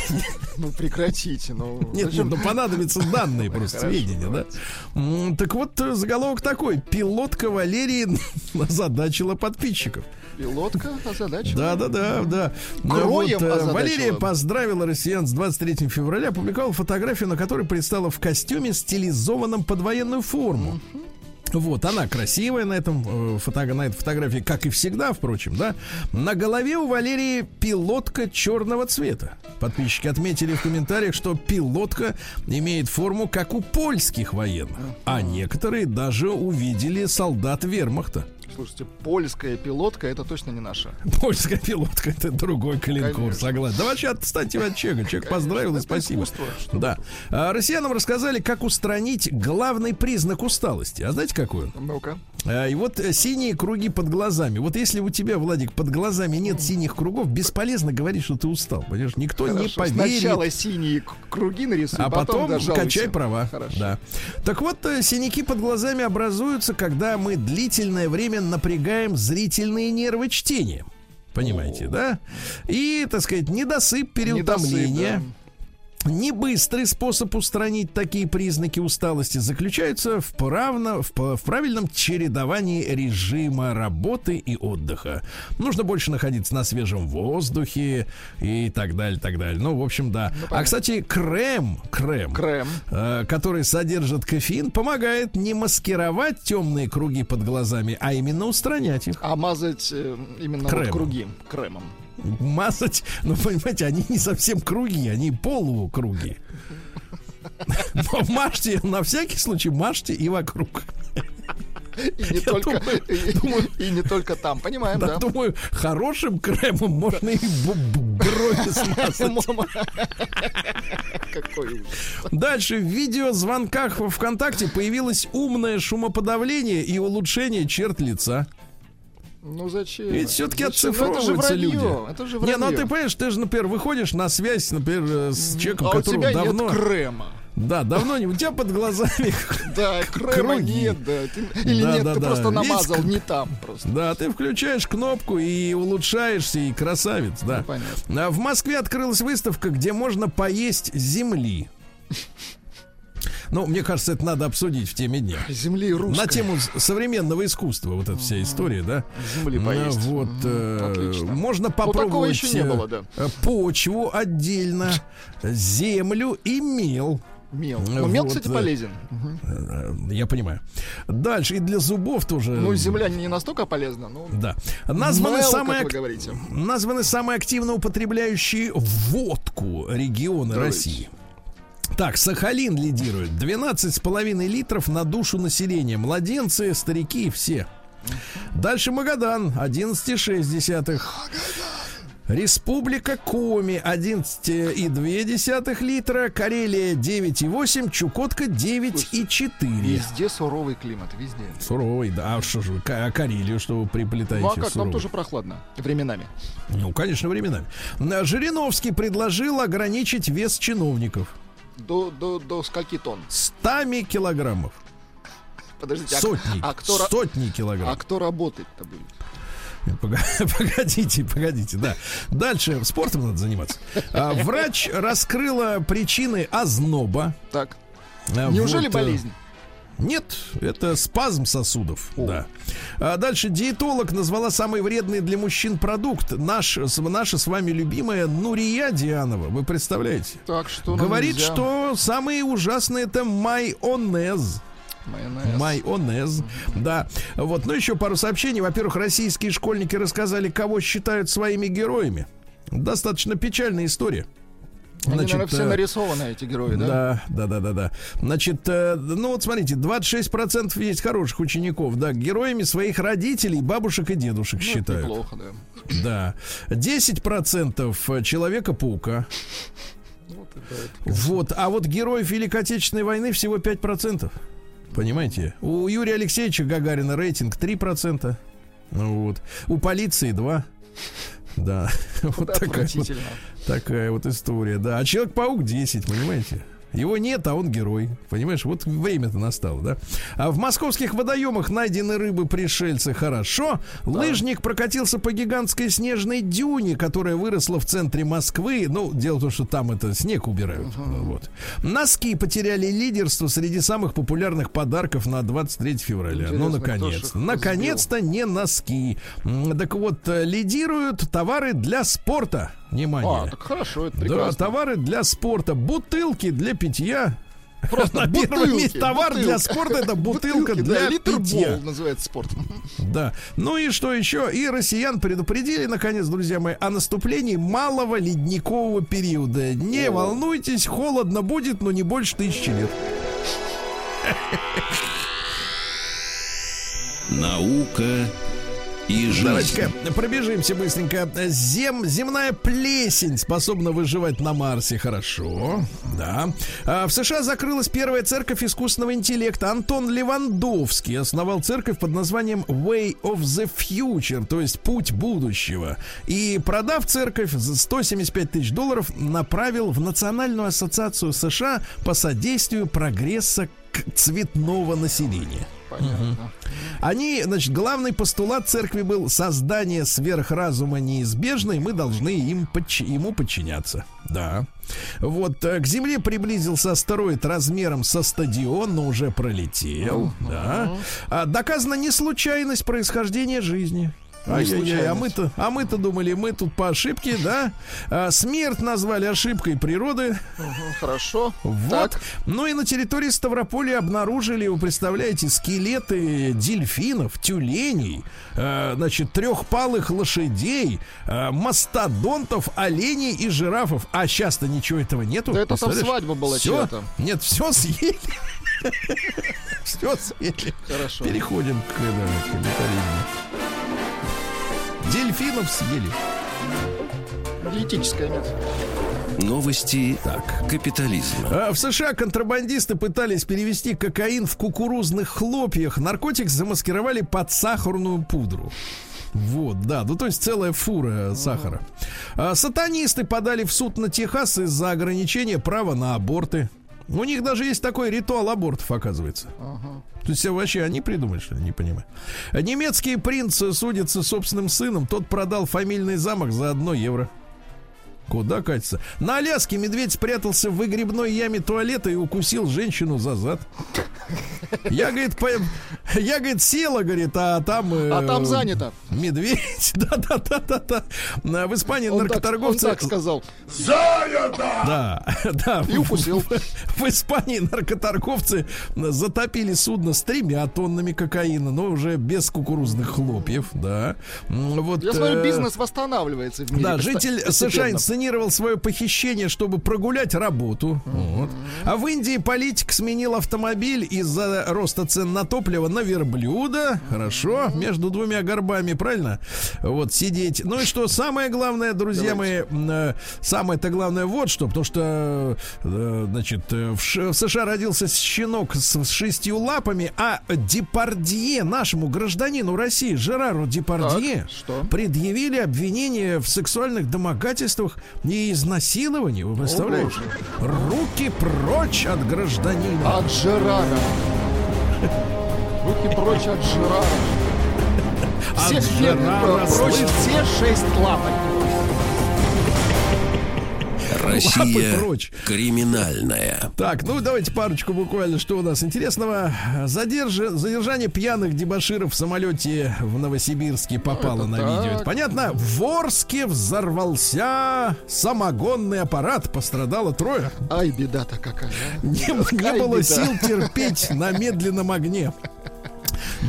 Ну прекратите. Ну, Нет, зачем? ну понадобятся данные, просто Хорошо, сведения, да? Так вот, э, заголовок такой. Пилотка Валерии озадачила подписчиков. Пилотка задача. Да, да, да, да. Ну Кроем вот, э, озадачила. Валерия поздравила россиян с 23 февраля, опубликовала фотографию, на которой предстала в костюме, стилизованном под военную форму. Вот, она красивая на, этом, э, фото- на этой фотографии, как и всегда, впрочем, да. На голове у Валерии пилотка черного цвета. Подписчики отметили в комментариях, что пилотка имеет форму, как у польских военных. А некоторые даже увидели солдат вермахта. Слушайте, польская пилотка это точно не наша. Польская пилотка это другой калинкор, Конечно. согласен. Да вообще отстаньте от Чека. Человек поздравил и спасибо. Да. А, россиянам рассказали, как устранить главный признак усталости. А знаете он? Ну-ка. А, и вот э, синие круги под глазами. Вот если у тебя, Владик, под глазами нет синих кругов, бесполезно говорить, что ты устал. Понимаешь, никто не Хорошо, поверит. Сначала синие круги нарисуй, А потом да, жалуйся. качай права. Хорошо. Да. Так вот, э, синяки под глазами образуются, когда мы длительное время напрягаем зрительные нервы чтением. Понимаете, да? И, так сказать, недосып, переутомление. Недосып, Небыстрый способ устранить такие признаки усталости заключается в, правно, в, в правильном чередовании режима работы и отдыха. Нужно больше находиться на свежем воздухе и так далее, так далее. Ну, в общем, да. Ну, а, кстати, крем, крем, крем. Э, который содержит кофеин, помогает не маскировать темные круги под глазами, а именно устранять их. А мазать э, именно вот круги кремом мазать, ну, понимаете, они не совсем круги, они полукруги. Но мажьте, на всякий случай, мажьте и вокруг. И не, только, думаю, и, думаю, и не только там, понимаем, да? да? Думаю, хорошим кремом можно и брови смазать. Дальше в видеозвонках ВКонтакте появилось умное шумоподавление и улучшение черт лица. Ну зачем? Ведь все-таки оцифровываются люди. Это же вранье. Не, ну ты понимаешь, ты же, например, выходишь на связь, например, э, с человеком, а у тебя давно... нет крема. Да, давно не. У тебя под глазами Да, крема нет, да. Или нет, ты просто намазал не там просто. Да, ты включаешь кнопку и улучшаешься, и красавец, да. Ну, понятно. А в Москве открылась выставка, где можно поесть земли. Ну, мне кажется, это надо обсудить в теме дня. Земли русской. На тему современного искусства, вот эта вся история, да? Земли поесть. Вот, э, можно попробовать ну, еще не было, да. Э, почву отдельно, землю и мел. Мел. Ну, мел, вот, кстати, э, полезен. Я понимаю. Дальше и для зубов тоже. Ну, земля не настолько полезна. Но... Да. Названы Мел, самые, как вы говорите. названы самые активно употребляющие водку регионы Давайте. России. Так, Сахалин лидирует. 12,5 литров на душу населения. Младенцы, старики, все. Дальше Магадан. 11,6. Республика Коми 11,2 литра, Карелия 9,8, Чукотка 9,4. Везде суровый климат, везде. Суровый, да. А что же, а Карелию что вы приплетаете? Ну а как, нам тоже прохладно, временами. Ну, конечно, временами. Жириновский предложил ограничить вес чиновников. До, до, до скольки тонн? Стами килограммов. Подождите, а Сотни, а, а кто, сотни килограмм. А кто работает-то будет? Погодите, погодите, да. Дальше спортом надо заниматься. А, врач раскрыла причины озноба. Так. А, Неужели вот, э, болезнь? Нет, это спазм сосудов, О. да. А дальше диетолог назвала самый вредный для мужчин продукт. Наш, наша с вами любимая Нурия Дианова. Вы представляете? Так что Говорит, нельзя. что самые ужасные это майонез. Майонез. Майонез. Да. Вот, ну еще пару сообщений. Во-первых, российские школьники рассказали, кого считают своими героями. Достаточно печальная история. Они, Значит, наверное, все э, нарисованы, эти герои, да? Да, да, да, да, да. Значит, э, ну вот смотрите, 26% есть хороших учеников, да, героями своих родителей, бабушек и дедушек ну, считают. Неплохо, да. Да. 10% Человека-паука. Вот, это, вот, а вот героев Великой Отечественной войны всего 5%. Понимаете? У Юрия Алексеевича Гагарина рейтинг 3%. Ну, вот. У полиции 2%. Да. Вот такая вот, такая вот история. Да. А Человек-паук 10, понимаете? Его нет, а он герой. Понимаешь, вот время-то настало, да? А в московских водоемах найдены рыбы пришельцы хорошо. Да. Лыжник прокатился по гигантской снежной дюне, которая выросла в центре Москвы. Ну, дело в том, что там это снег убирают. Uh-huh. Вот. Носки потеряли лидерство среди самых популярных подарков на 23 февраля. Ну, Интересно, ну, наконец-то. Наконец-то не носки. Так вот, э, лидируют товары для спорта. Внимание. А, так хорошо, это прекрасно. Да, товары для спорта, бутылки для питья. Просто на первом месте товар бутылка. для спорта это бутылка бутылки, для да, питья. называется спорт. Да. Ну и что еще? И россиян предупредили, наконец, друзья мои, о наступлении малого ледникового периода. Не о. волнуйтесь, холодно будет, но не больше тысячи лет. Наука и жизнь. Давайте-ка пробежимся быстренько. Зем, земная плесень способна выживать на Марсе хорошо. Да. А в США закрылась первая церковь искусственного интеллекта. Антон Левандовский основал церковь под названием Way of the Future, то есть путь будущего. И продав церковь за 175 тысяч долларов, направил в Национальную ассоциацию США по содействию прогресса цветного населения. Понятно. Они, значит, главный постулат церкви был создание сверхразума неизбежно, и мы должны им подч- ему подчиняться. Да. Вот э, к Земле приблизился астероид размером со стадион, но уже пролетел. Да. А, доказана не случайность происхождения жизни. Ай-яй-яй, а мы-то, а мы-то думали, мы тут по ошибке, да? А, смерть назвали ошибкой природы. Угу, хорошо. Вот. Так. Ну и на территории Ставрополя обнаружили, вы представляете, скелеты дельфинов, тюленей, э, значит, трехпалых лошадей, э, мастодонтов, оленей и жирафов. А сейчас-то ничего этого нету. Да это там свадьба была все, Нет, все съели. Все съели. Хорошо. Переходим к, да, к капитализму. Дельфинов съели. Диетическая нет. Новости так. капитализма. А в США контрабандисты пытались перевести кокаин в кукурузных хлопьях. Наркотик замаскировали под сахарную пудру. Вот, да, ну то есть целая фура сахара. А, сатанисты подали в суд на Техас из-за ограничения права на аборты. У них даже есть такой ритуал абортов, оказывается. Ага. То есть вообще они придумали, что ли? Не понимаю. Немецкий принц судится собственным сыном. Тот продал фамильный замок за одно евро. Куда катится? На Аляске медведь спрятался в выгребной яме туалета и укусил женщину за зад. Я, говорит, по... я, говорит, села, говорит, а там... Э, а там занято. Медведь. Да-да-да-да-да. В Испании он наркоторговцы... Так, он так сказал. Занято! Да, да. И укусил. В, в Испании наркоторговцы затопили судно с тремя тоннами кокаина, но уже без кукурузных хлопьев, да. Вот, Я смотрю, э, бизнес восстанавливается в мире. Да, житель США инсценировал свое похищение, чтобы прогулять работу. Вот. А в Индии политик сменил автомобиль из-за роста цен на топливо на верблюда. Хорошо, между двумя горбами, правильно? Вот, сидеть. Ну и что, самое главное, друзья Давайте. мои, э, самое-то главное вот что, потому что, э, значит, в, в США родился щенок с, с шестью лапами, а Депардье, нашему гражданину России, Жерару Депардье, так, что? предъявили обвинение в сексуальных домогательствах и изнасиловании. Вы представляете? О, Руки прочь от гражданина. От Жерара. Руки прочь от Жерара. Все, Жерара, прочь все шесть лапок. Россия прочь. криминальная. Так, ну давайте парочку буквально, что у нас интересного. Задерж... Задержание пьяных дебаширов в самолете в Новосибирске попало Это на так. видео. Это понятно? В Орске взорвался самогонный аппарат. Пострадало трое. Ай, беда-то какая. Не, не было беда. сил терпеть на медленном огне.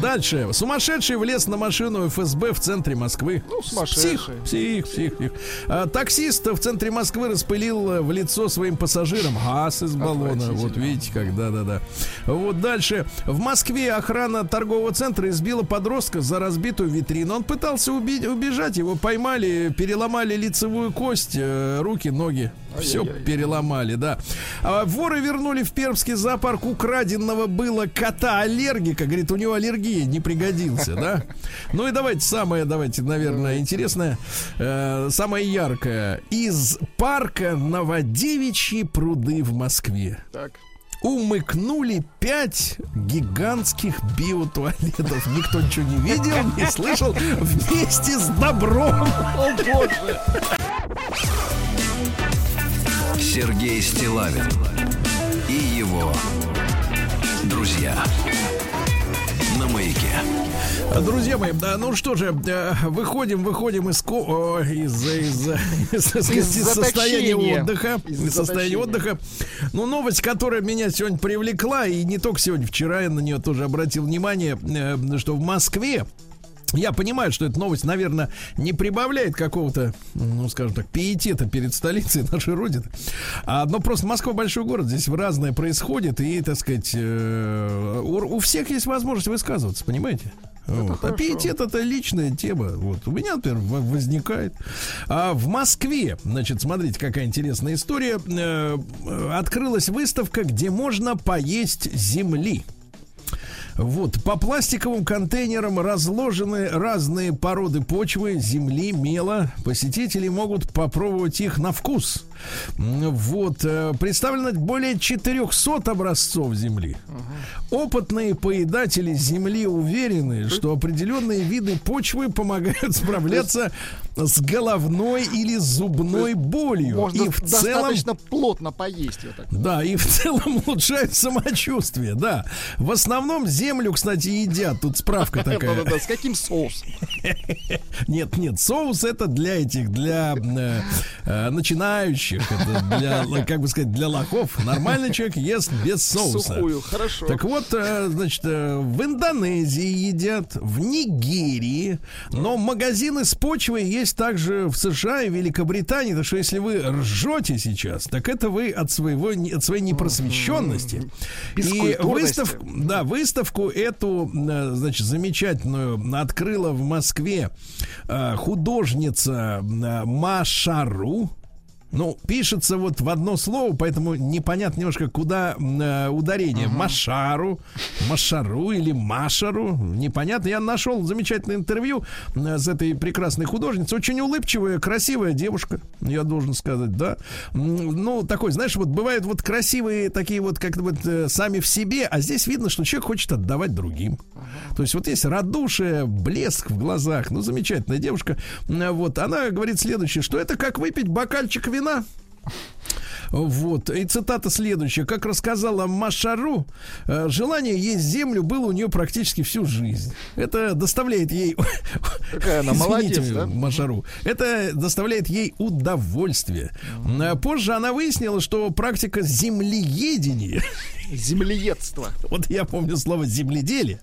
Дальше. Сумасшедший влез на машину ФСБ в центре Москвы. Ну, сумасшедший. Псих, псих, псих. псих. А, таксист в центре Москвы распылил в лицо своим пассажирам газ из баллона. Вот видите, как, да-да-да. Вот дальше. В Москве охрана торгового центра избила подростка за разбитую витрину. Он пытался уби- убежать, его поймали, переломали лицевую кость, э, руки, ноги. Все переломали, да. А воры вернули в Пермский зоопарк украденного было кота-аллергика. Говорит, у него аллергия, не пригодился, да? Ну и давайте самое, давайте, наверное, интересное, э, самое яркое. Из парка Новодевичьи пруды в Москве. Так умыкнули пять гигантских биотуалетов. Никто ничего не видел, не слышал. Вместе с добром. О, боже. Сергей Стилавин и его друзья на маяке. Друзья мои, да, ну что же, э, выходим, выходим из, ко... из, из, из, из, из состояния отдыха. Из, из состояния отдыха. Ну, новость, которая меня сегодня привлекла, и не только сегодня, вчера я на нее тоже обратил внимание, э, что в Москве я понимаю, что эта новость, наверное, не прибавляет какого-то, ну, скажем так, пиетета перед столицей нашей Родины. А, но просто Москва большой город, здесь разное происходит, и, так сказать, э, у, у всех есть возможность высказываться, понимаете? Вот. А пиетет это личная тема. Вот. У меня, например, возникает. А в Москве, значит, смотрите, какая интересная история. Э, открылась выставка, где можно поесть земли. Вот, по пластиковым контейнерам разложены разные породы почвы, земли, мела. Посетители могут попробовать их на вкус. Вот, э, представлено более 400 образцов Земли. Опытные поедатели Земли уверены, что определенные виды почвы помогают справляться с головной или зубной болью. Можно и в целом достаточно плотно поесть. Я так да, и в целом улучшает самочувствие, да. В основном землю, кстати, едят. Тут справка такая. Да-да-да, С каким соусом? Нет, нет, соус это для этих, для э, начинающих, это для, как бы сказать, для лохов. Нормальный человек ест без соуса. Сухую, хорошо. Так вот, э, значит, э, в Индонезии едят, в Нигерии, но магазины с почвой есть также в США и Великобритании. Так что если вы ржете сейчас, так это вы от своего от своей непросвещенности. И Бескультурности. выстав, да, выставку эту, э, значит, замечательную открыла в Москве художница Машару. Ну, пишется вот в одно слово, поэтому непонятно немножко, куда э, ударение. Машару, Машару или Машару. Непонятно. Я нашел замечательное интервью э, с этой прекрасной художницей. Очень улыбчивая, красивая девушка, я должен сказать, да. Ну, такой, знаешь, вот бывают вот красивые такие вот как-то вот э, сами в себе, а здесь видно, что человек хочет отдавать другим. То есть вот есть радушие, блеск в глазах. Ну, замечательная девушка. М, Вот, она говорит следующее, что это как выпить бокальчик вина. Вот. И цитата следующая. Как рассказала Машару, э, желание есть землю было у нее практически всю жизнь. Это доставляет ей... Какая она Извините, молодец, да? Машару. Это доставляет ей удовольствие. Э, Позже она выяснила, что практика землеедения Землеедство. вот я помню слово земледелие,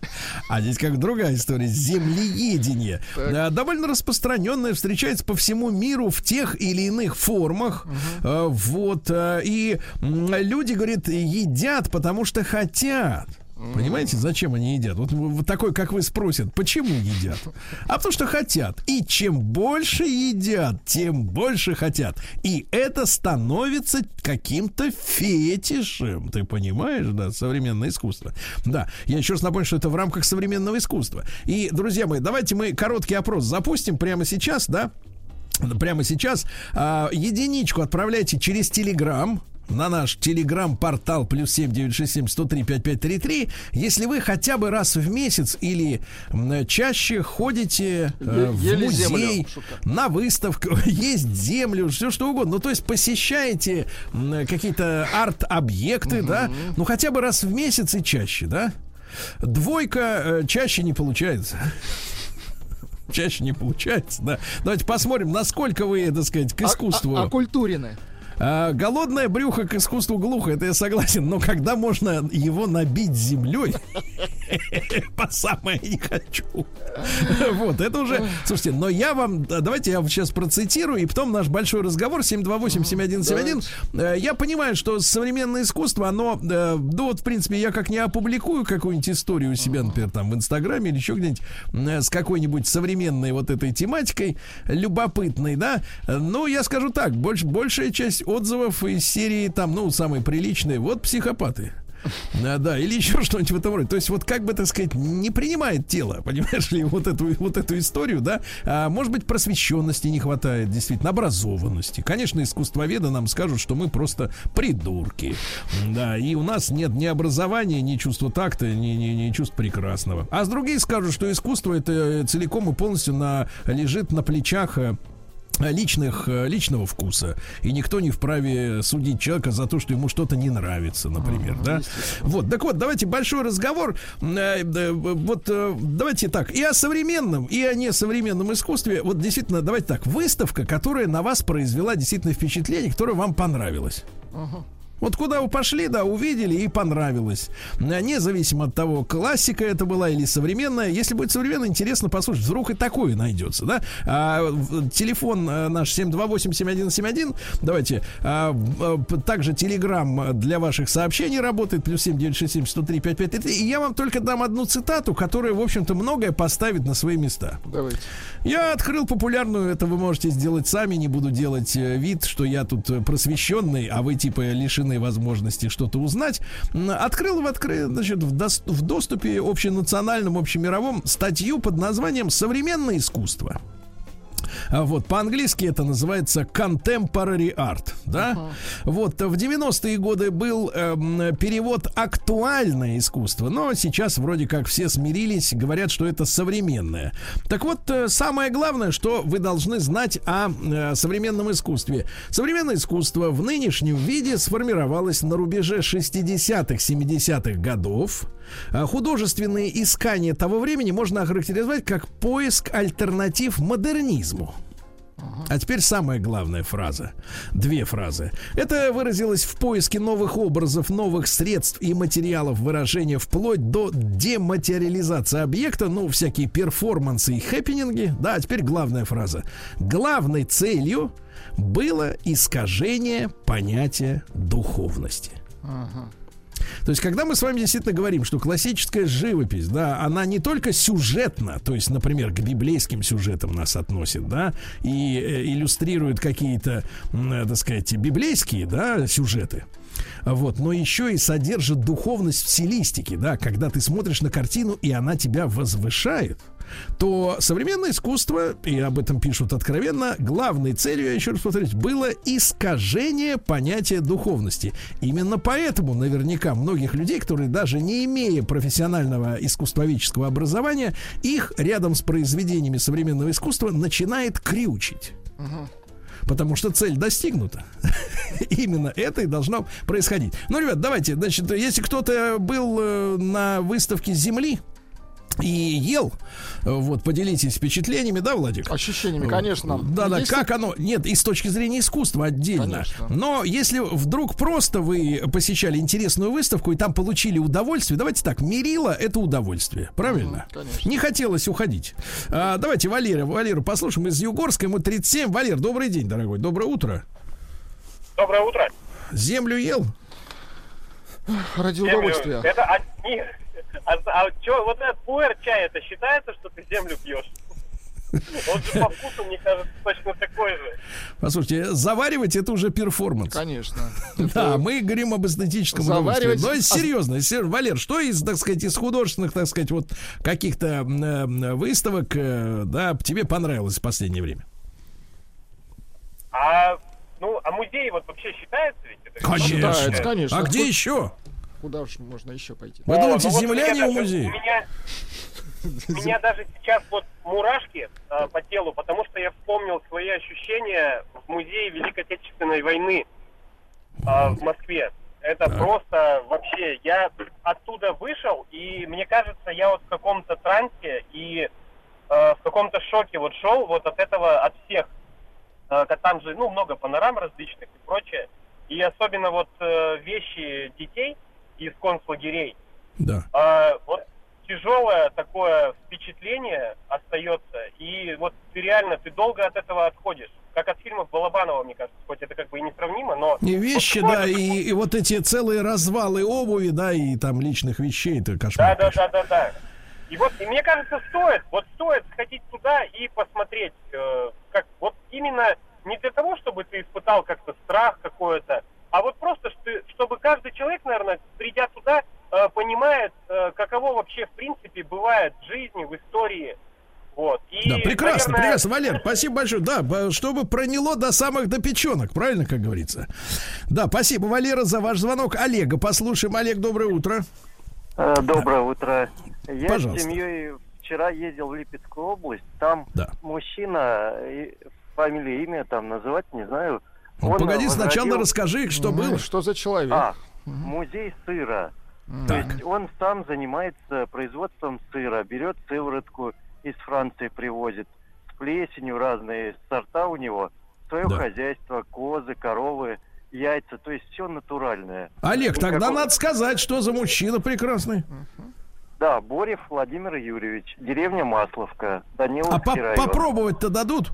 а здесь как другая история. Землеедение. А, Довольно распространенное, встречается по всему миру в тех или иных формах. А, Вот. а, И люди, говорит, едят, потому что хотят. Понимаете, зачем они едят? Вот, вот такой, как вы спросят, почему едят? А потому что хотят. И чем больше едят, тем больше хотят. И это становится каким-то фетишем. Ты понимаешь, да, современное искусство. Да, я еще раз напомню, что это в рамках современного искусства. И, друзья мои, давайте мы короткий опрос запустим прямо сейчас, да? Прямо сейчас. А, единичку отправляйте через Телеграм на наш телеграм-портал плюс семь девять шесть семь сто три пять пять три три. Если вы хотя бы раз в месяц или чаще ходите э, в музей, землю, на выставку, есть землю, все что угодно. Ну, то есть посещаете м, какие-то арт-объекты, да, ну хотя бы раз в месяц и чаще, да. Двойка э, чаще не получается. Чаще не получается, да. Давайте посмотрим, насколько вы, так сказать, к искусству. А, а, окультурены. А, голодное брюхо к искусству глухо, это я согласен, но когда можно его набить землей, по самое не хочу. Вот, это уже, слушайте, но я вам, да, давайте я сейчас процитирую, и потом наш большой разговор 728-7171. Э, Я понимаю, что современное искусство, оно, э, ну вот, в принципе, я как не опубликую какую-нибудь историю у себя, например, там в Инстаграме или еще где-нибудь э, с какой-нибудь современной вот этой тематикой, любопытной, да, ну, я скажу так, больш, большая часть отзывов из серии там, ну, самые приличные, вот психопаты. Да, да, или еще что-нибудь в этом роде. То есть, вот как бы, так сказать, не принимает тело, понимаешь ли, вот эту, вот эту историю, да. А, может быть, просвещенности не хватает, действительно, образованности. Конечно, искусствоведы нам скажут, что мы просто придурки. Да, и у нас нет ни образования, ни чувства такта, ни, ни, ни чувства прекрасного. А с другие скажут, что искусство это целиком и полностью на, лежит на плечах э, личных, э, личного вкуса. И никто не вправе судить человека за то, что ему что-то не нравится, например, да? Вот, так вот, давайте большой разговор. Э, э, Вот давайте так, и о современном, и о несовременном искусстве. Вот действительно, давайте так, выставка, которая на вас произвела действительно впечатление, которое вам понравилось. Вот куда вы пошли, да, увидели и понравилось. А Независимо от того, классика это была или современная. Если будет современная, интересно послушать. Вдруг и такое найдется, да? А, телефон э, наш 728-7171. Давайте. А, э, также телеграм для ваших сообщений работает. Плюс 7967 103 5533. И я вам только дам одну цитату, которая, в общем-то, многое поставит на свои места. Давайте. Я открыл популярную, это вы можете сделать сами, не буду делать э, вид, что я тут э, просвещенный, а вы типа лишены возможности что-то узнать. Открыл в, откры... значит, в, дос- в доступе общенациональном, общемировом статью под названием «Современное искусство». А вот по-английски это называется contemporary art, да? Uh-huh. Вот в 90-е годы был э, перевод актуальное искусство, но сейчас вроде как все смирились, говорят, что это современное. Так вот, э, самое главное, что вы должны знать о э, современном искусстве. Современное искусство в нынешнем виде сформировалось на рубеже 60-х, 70-х годов. А художественные искания того времени можно охарактеризовать как поиск альтернатив модернизму. А теперь самая главная фраза. Две фразы. Это выразилось в поиске новых образов, новых средств и материалов выражения вплоть до дематериализации объекта, ну, всякие перформансы и хэппининги. Да, а теперь главная фраза. Главной целью было искажение понятия духовности. Ага. То есть, когда мы с вами действительно говорим, что классическая живопись, да, она не только сюжетна, то есть, например, к библейским сюжетам нас относит, да, и э, иллюстрирует какие-то, э, так сказать, библейские, да, сюжеты, вот, но еще и содержит духовность в стилистике, да, когда ты смотришь на картину, и она тебя возвышает то современное искусство, и об этом пишут откровенно, главной целью, я еще раз повторюсь, было искажение понятия духовности. Именно поэтому наверняка многих людей, которые даже не имея профессионального искусствоведческого образования, их рядом с произведениями современного искусства начинает крючить. Потому что цель достигнута. Именно это и должно происходить. Ну, ребят, давайте, значит, если кто-то был э, на выставке Земли, и ел. Вот, поделитесь впечатлениями, да, Владик? Ощущениями, конечно. Да, да, если... как оно... Нет, и с точки зрения искусства отдельно. Конечно. Но если вдруг просто вы посещали интересную выставку и там получили удовольствие, давайте так, мерило это удовольствие, правильно? Mm, конечно. Не хотелось уходить. А, давайте Валера, Валеру послушаем из Югорска, ему 37. Валер, добрый день, дорогой, доброе утро. Доброе утро. Землю ел? Ради Землю. удовольствия. Это одни а, а что, вот этот пуэр чай, это считается, что ты землю пьешь? Он же по вкусу, мне кажется, точно такой же. Послушайте, заваривать это уже перформанс. Конечно. Да, мы говорим об эстетическом заваривать. Но серьезно, Валер, что из, так сказать, из художественных, так сказать, вот каких-то э, выставок, э, да, тебе понравилось в последнее время? А, ну, а музей вот вообще считается ведь? Конечно. конечно. А где еще? Куда уж можно еще пойти? Вы думаете, ну, земля не в музее? У меня, даже сейчас вот мурашки э, по телу, потому что я вспомнил свои ощущения в музее Великой Отечественной войны э, в Москве. Это так. просто вообще, я оттуда вышел, и мне кажется, я вот в каком-то трансе и э, в каком-то шоке вот шел вот от этого, от всех. Э, там же, ну, много панорам различных и прочее. И особенно вот э, вещи детей, из концлагерей. Да. А, вот тяжелое такое впечатление остается, и вот ты реально, ты долго от этого отходишь. Как от фильмов Балабанова, мне кажется, хоть это как бы и несравнимо, но... И вещи, вот да, и, и вот эти целые развалы обуви, да, и там личных вещей, это кошмар. Да, да, да, да, да. И вот, и мне кажется, стоит, вот стоит сходить туда и посмотреть, э, как вот именно не для того, чтобы ты испытал как-то страх какой-то, а вот просто, чтобы каждый человек, наверное, придя туда, э, понимает, э, каково вообще в принципе бывает в жизни, в истории. Вот. И, да, прекрасно, наверное... прекрасно, Валер, спасибо большое. Да, чтобы проняло до самых до печенок, правильно, как говорится. Да, спасибо, Валера, за ваш звонок. Олега, послушаем. Олег, доброе утро. Э, доброе утро. Я Пожалуйста. с семьей вчера ездил в Липецкую область. Там да. мужчина, фамилия, имя там называть не знаю, ну, Он погоди, возродил... сначала расскажи, что угу. было. Что за человек? А, музей сыра. Так. То есть он сам занимается производством сыра, берет сыворотку из Франции привозит, с плесенью разные сорта у него, свое да. хозяйство, козы, коровы, яйца, то есть все натуральное. Олег, Никакого... тогда надо сказать, что за мужчина прекрасный. Да, Борев Владимир Юрьевич, деревня Масловка, Даниловский а по попробовать-то дадут?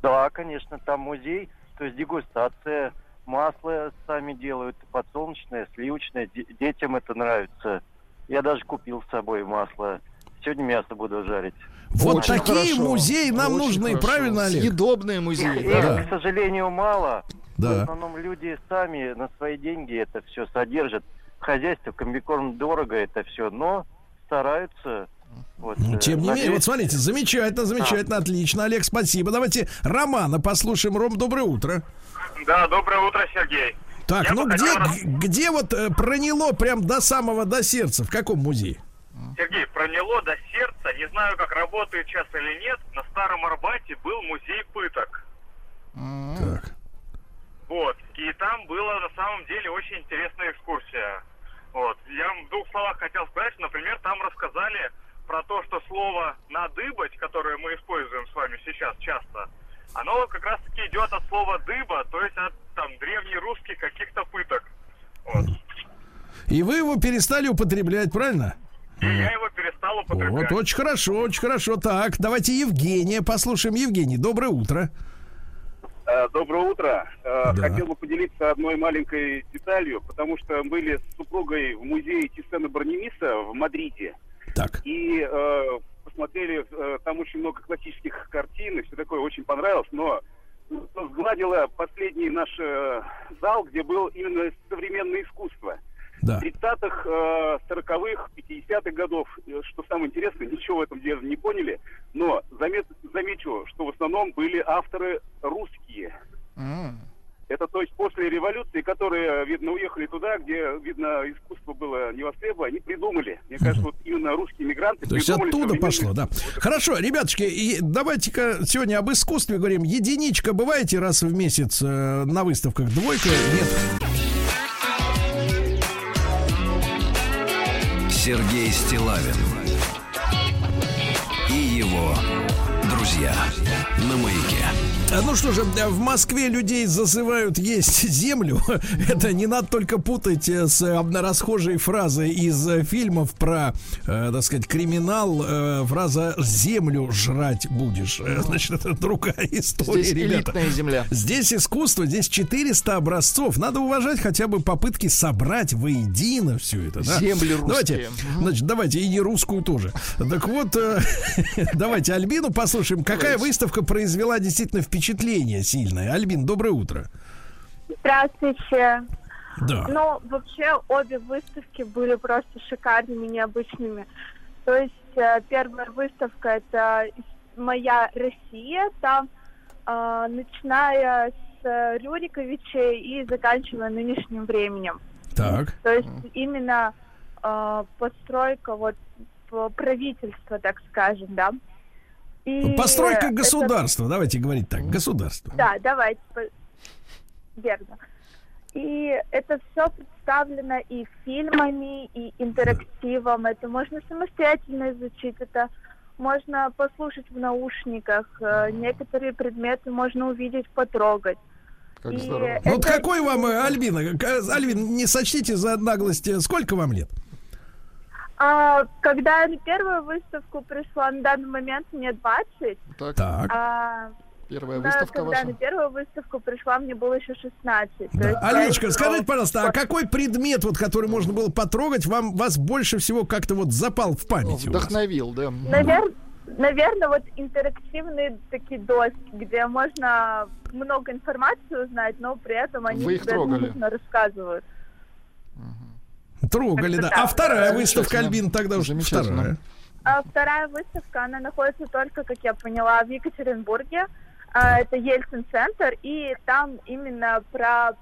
Да, конечно, там музей то есть дегустация, масло сами делают, подсолнечное, сливочное. Детям это нравится. Я даже купил с собой масло. Сегодня мясо буду жарить. Вот Очень такие хорошо. музеи нам Очень нужны, хорошо. правильно, Олег? Съедобные музеи. Их, да. к сожалению, мало. Да. В основном люди сами на свои деньги это все содержат. Хозяйство, комбикорм дорого это все, но стараются Вот, ну, Тем не надеюсь... менее, вот смотрите, замечательно, замечательно, а. отлично, Олег, спасибо. Давайте Романа послушаем. Ром, доброе утро. Да, доброе утро, Сергей. Так, Я ну где, раз... где вот э, проняло прям до самого до сердца? В каком музее? Сергей, проняло до сердца. Не знаю, как работает сейчас или нет. На Старом Арбате был музей пыток. Так. Вот. И там была на самом деле очень интересная экскурсия. Вот. Я в двух словах хотел сказать, что, например, там рассказали про то, что слово «надыбать», которое мы используем с вами сейчас часто, оно как раз-таки идет от слова «дыба», то есть от там древнерусских каких-то пыток. Вот. И вы его перестали употреблять, правильно? И я его перестал употреблять. Вот, очень хорошо, очень хорошо. Так, давайте Евгения послушаем. Евгений, доброе утро. Э, доброе утро. Э, да. Хотел бы поделиться одной маленькой деталью, потому что были с супругой в музее Тисена Барнемиса в Мадриде. Так. И э, посмотрели, э, там очень много классических картин, и все такое очень понравилось, но сгладило последний наш э, зал, где был именно современное искусство – да. 30-х, 40-х, 50-х годов, э, что самое интересное, ничего в этом деле не поняли, но замет, замечу, что в основном были авторы русские. Mm. Это то есть после революции, которые, видно, уехали туда, где, видно, искусство было не востребовано, они придумали. Мне кажется, вот именно русские мигранты То есть оттуда пошло, да. Хорошо, ребяточки, и давайте-ка сегодня об искусстве говорим. Единичка бываете раз в месяц э, на выставках? Двойка? Нет. Стилавин и его друзья на маяке. А ну что же, в Москве людей зазывают есть землю. Это не надо только путать э, с э, расхожей фразой из э, фильмов про, э, так сказать, криминал. Э, фраза «землю жрать будешь». Значит, это другая история, здесь ребята. элитная земля. Здесь искусство, здесь 400 образцов. Надо уважать хотя бы попытки собрать воедино все это. Да? Земли русские. Давайте, значит, давайте и не русскую тоже. Так вот, э, давайте Альбину послушаем. Какая выставка произвела действительно впечатление впечатление сильное. Альбин, доброе утро. Здравствуйте. Да. Ну, вообще, обе выставки были просто шикарными, необычными. То есть, э, первая выставка – это «Моя Россия», там, э, начиная с Рюриковичей и заканчивая нынешним временем. Так. То есть, именно э, постройка вот правительства, так скажем, да. И Постройка государства, это... давайте говорить так, государство. Да, давайте. Верно. И это все представлено и фильмами, и интерактивом. Это можно самостоятельно изучить, это можно послушать в наушниках. Э, некоторые предметы можно увидеть, потрогать. Как здорово. Вот какой вам, э, Альбина, Альбин, не сочтите за наглость, э, сколько вам лет? А, когда я на первую выставку пришла, на данный момент мне 20. Так. так. А, Первая выставка когда ваша? на первую выставку пришла, мне было еще 16. Да. Аленочка, я... скажите, пожалуйста, а какой предмет, вот, который можно было потрогать, вам вас больше всего как-то вот запал в память? Вдохновил, да. Навер... Наверное, вот интерактивные такие доски, где можно много информации узнать, но при этом они Вы их трогали. рассказывают. Трогали, да. А вторая выставка, Альбин, тогда уже вторая. А вторая выставка, она находится только, как я поняла, в Екатеринбурге. А, это Ельцин-центр, и там именно про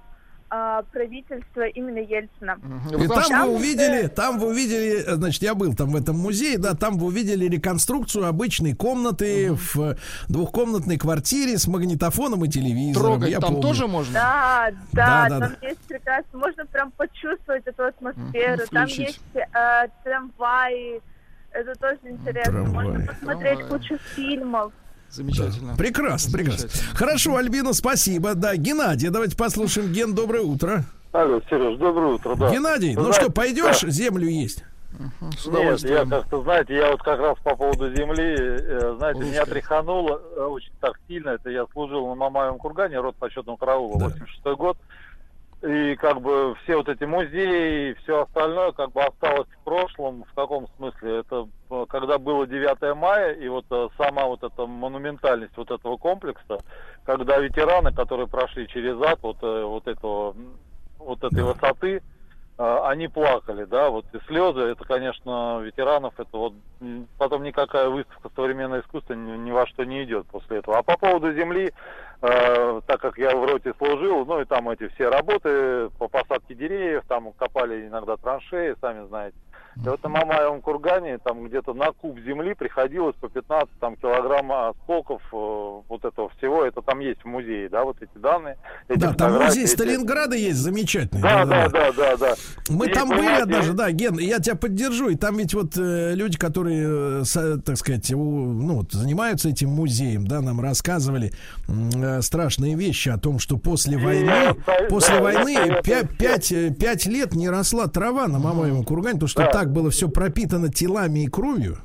а, правительства именно Ельцина. И там, там вы увидели, там вы увидели, значит, я был там в этом музее, да, там вы увидели реконструкцию обычной комнаты угу. в двухкомнатной квартире с магнитофоном и телевизором. Трогать я там помню. тоже можно? Да, да, да там да. есть прекрасно, можно прям почувствовать эту атмосферу. Угу, там есть э, трамваи, это тоже интересно. Трамвай. Можно посмотреть Трамвай. кучу фильмов. Замечательно. Да. Прекрасно, прекрасно. Хорошо, Альбина, спасибо. Да, Геннадий, давайте послушаем. Ген, доброе утро. Алло, Сереж, доброе утро, да. Геннадий, ну знаете, что, пойдешь да. землю есть? Угу, Нет, я как-то, знаете, я вот как раз по поводу земли, э, знаете, меня тряхануло э, очень так сильно. Это я служил на Мамаевом кургане, род почетного караула, да. 86 год. И как бы все вот эти музеи и все остальное как бы осталось в прошлом. В каком смысле? Это э, когда было 9 мая, и вот э, сама вот эта монументальность вот этого комплекса, когда ветераны, которые прошли через ад вот, э, вот этого вот этой да. высоты, они плакали, да, вот и слезы, это, конечно, ветеранов, это вот потом никакая выставка современного искусства ни, ни во что не идет после этого. А по поводу земли, э, так как я в роте служил, ну и там эти все работы по посадке деревьев, там копали иногда траншеи, сами знаете. И вот на Мамаевом кургане там где-то на куб земли приходилось по 15 там, килограмм осколков э, вот этого всего. Это там есть в музее, да, вот эти данные. Эти да, там музей эти... Сталинграда есть замечательный. Да, да, да, да, да. Мы и там были однажды, да, Ген, я тебя поддержу. И там ведь вот э, люди, которые, э, так сказать, у, ну, вот, занимаются этим музеем, да, нам рассказывали э, страшные вещи о том, что после войны, я, после да, войны пять 5 лет не росла трава на Мамаевом кургане, потому что да. так было все пропитано телами и кровью.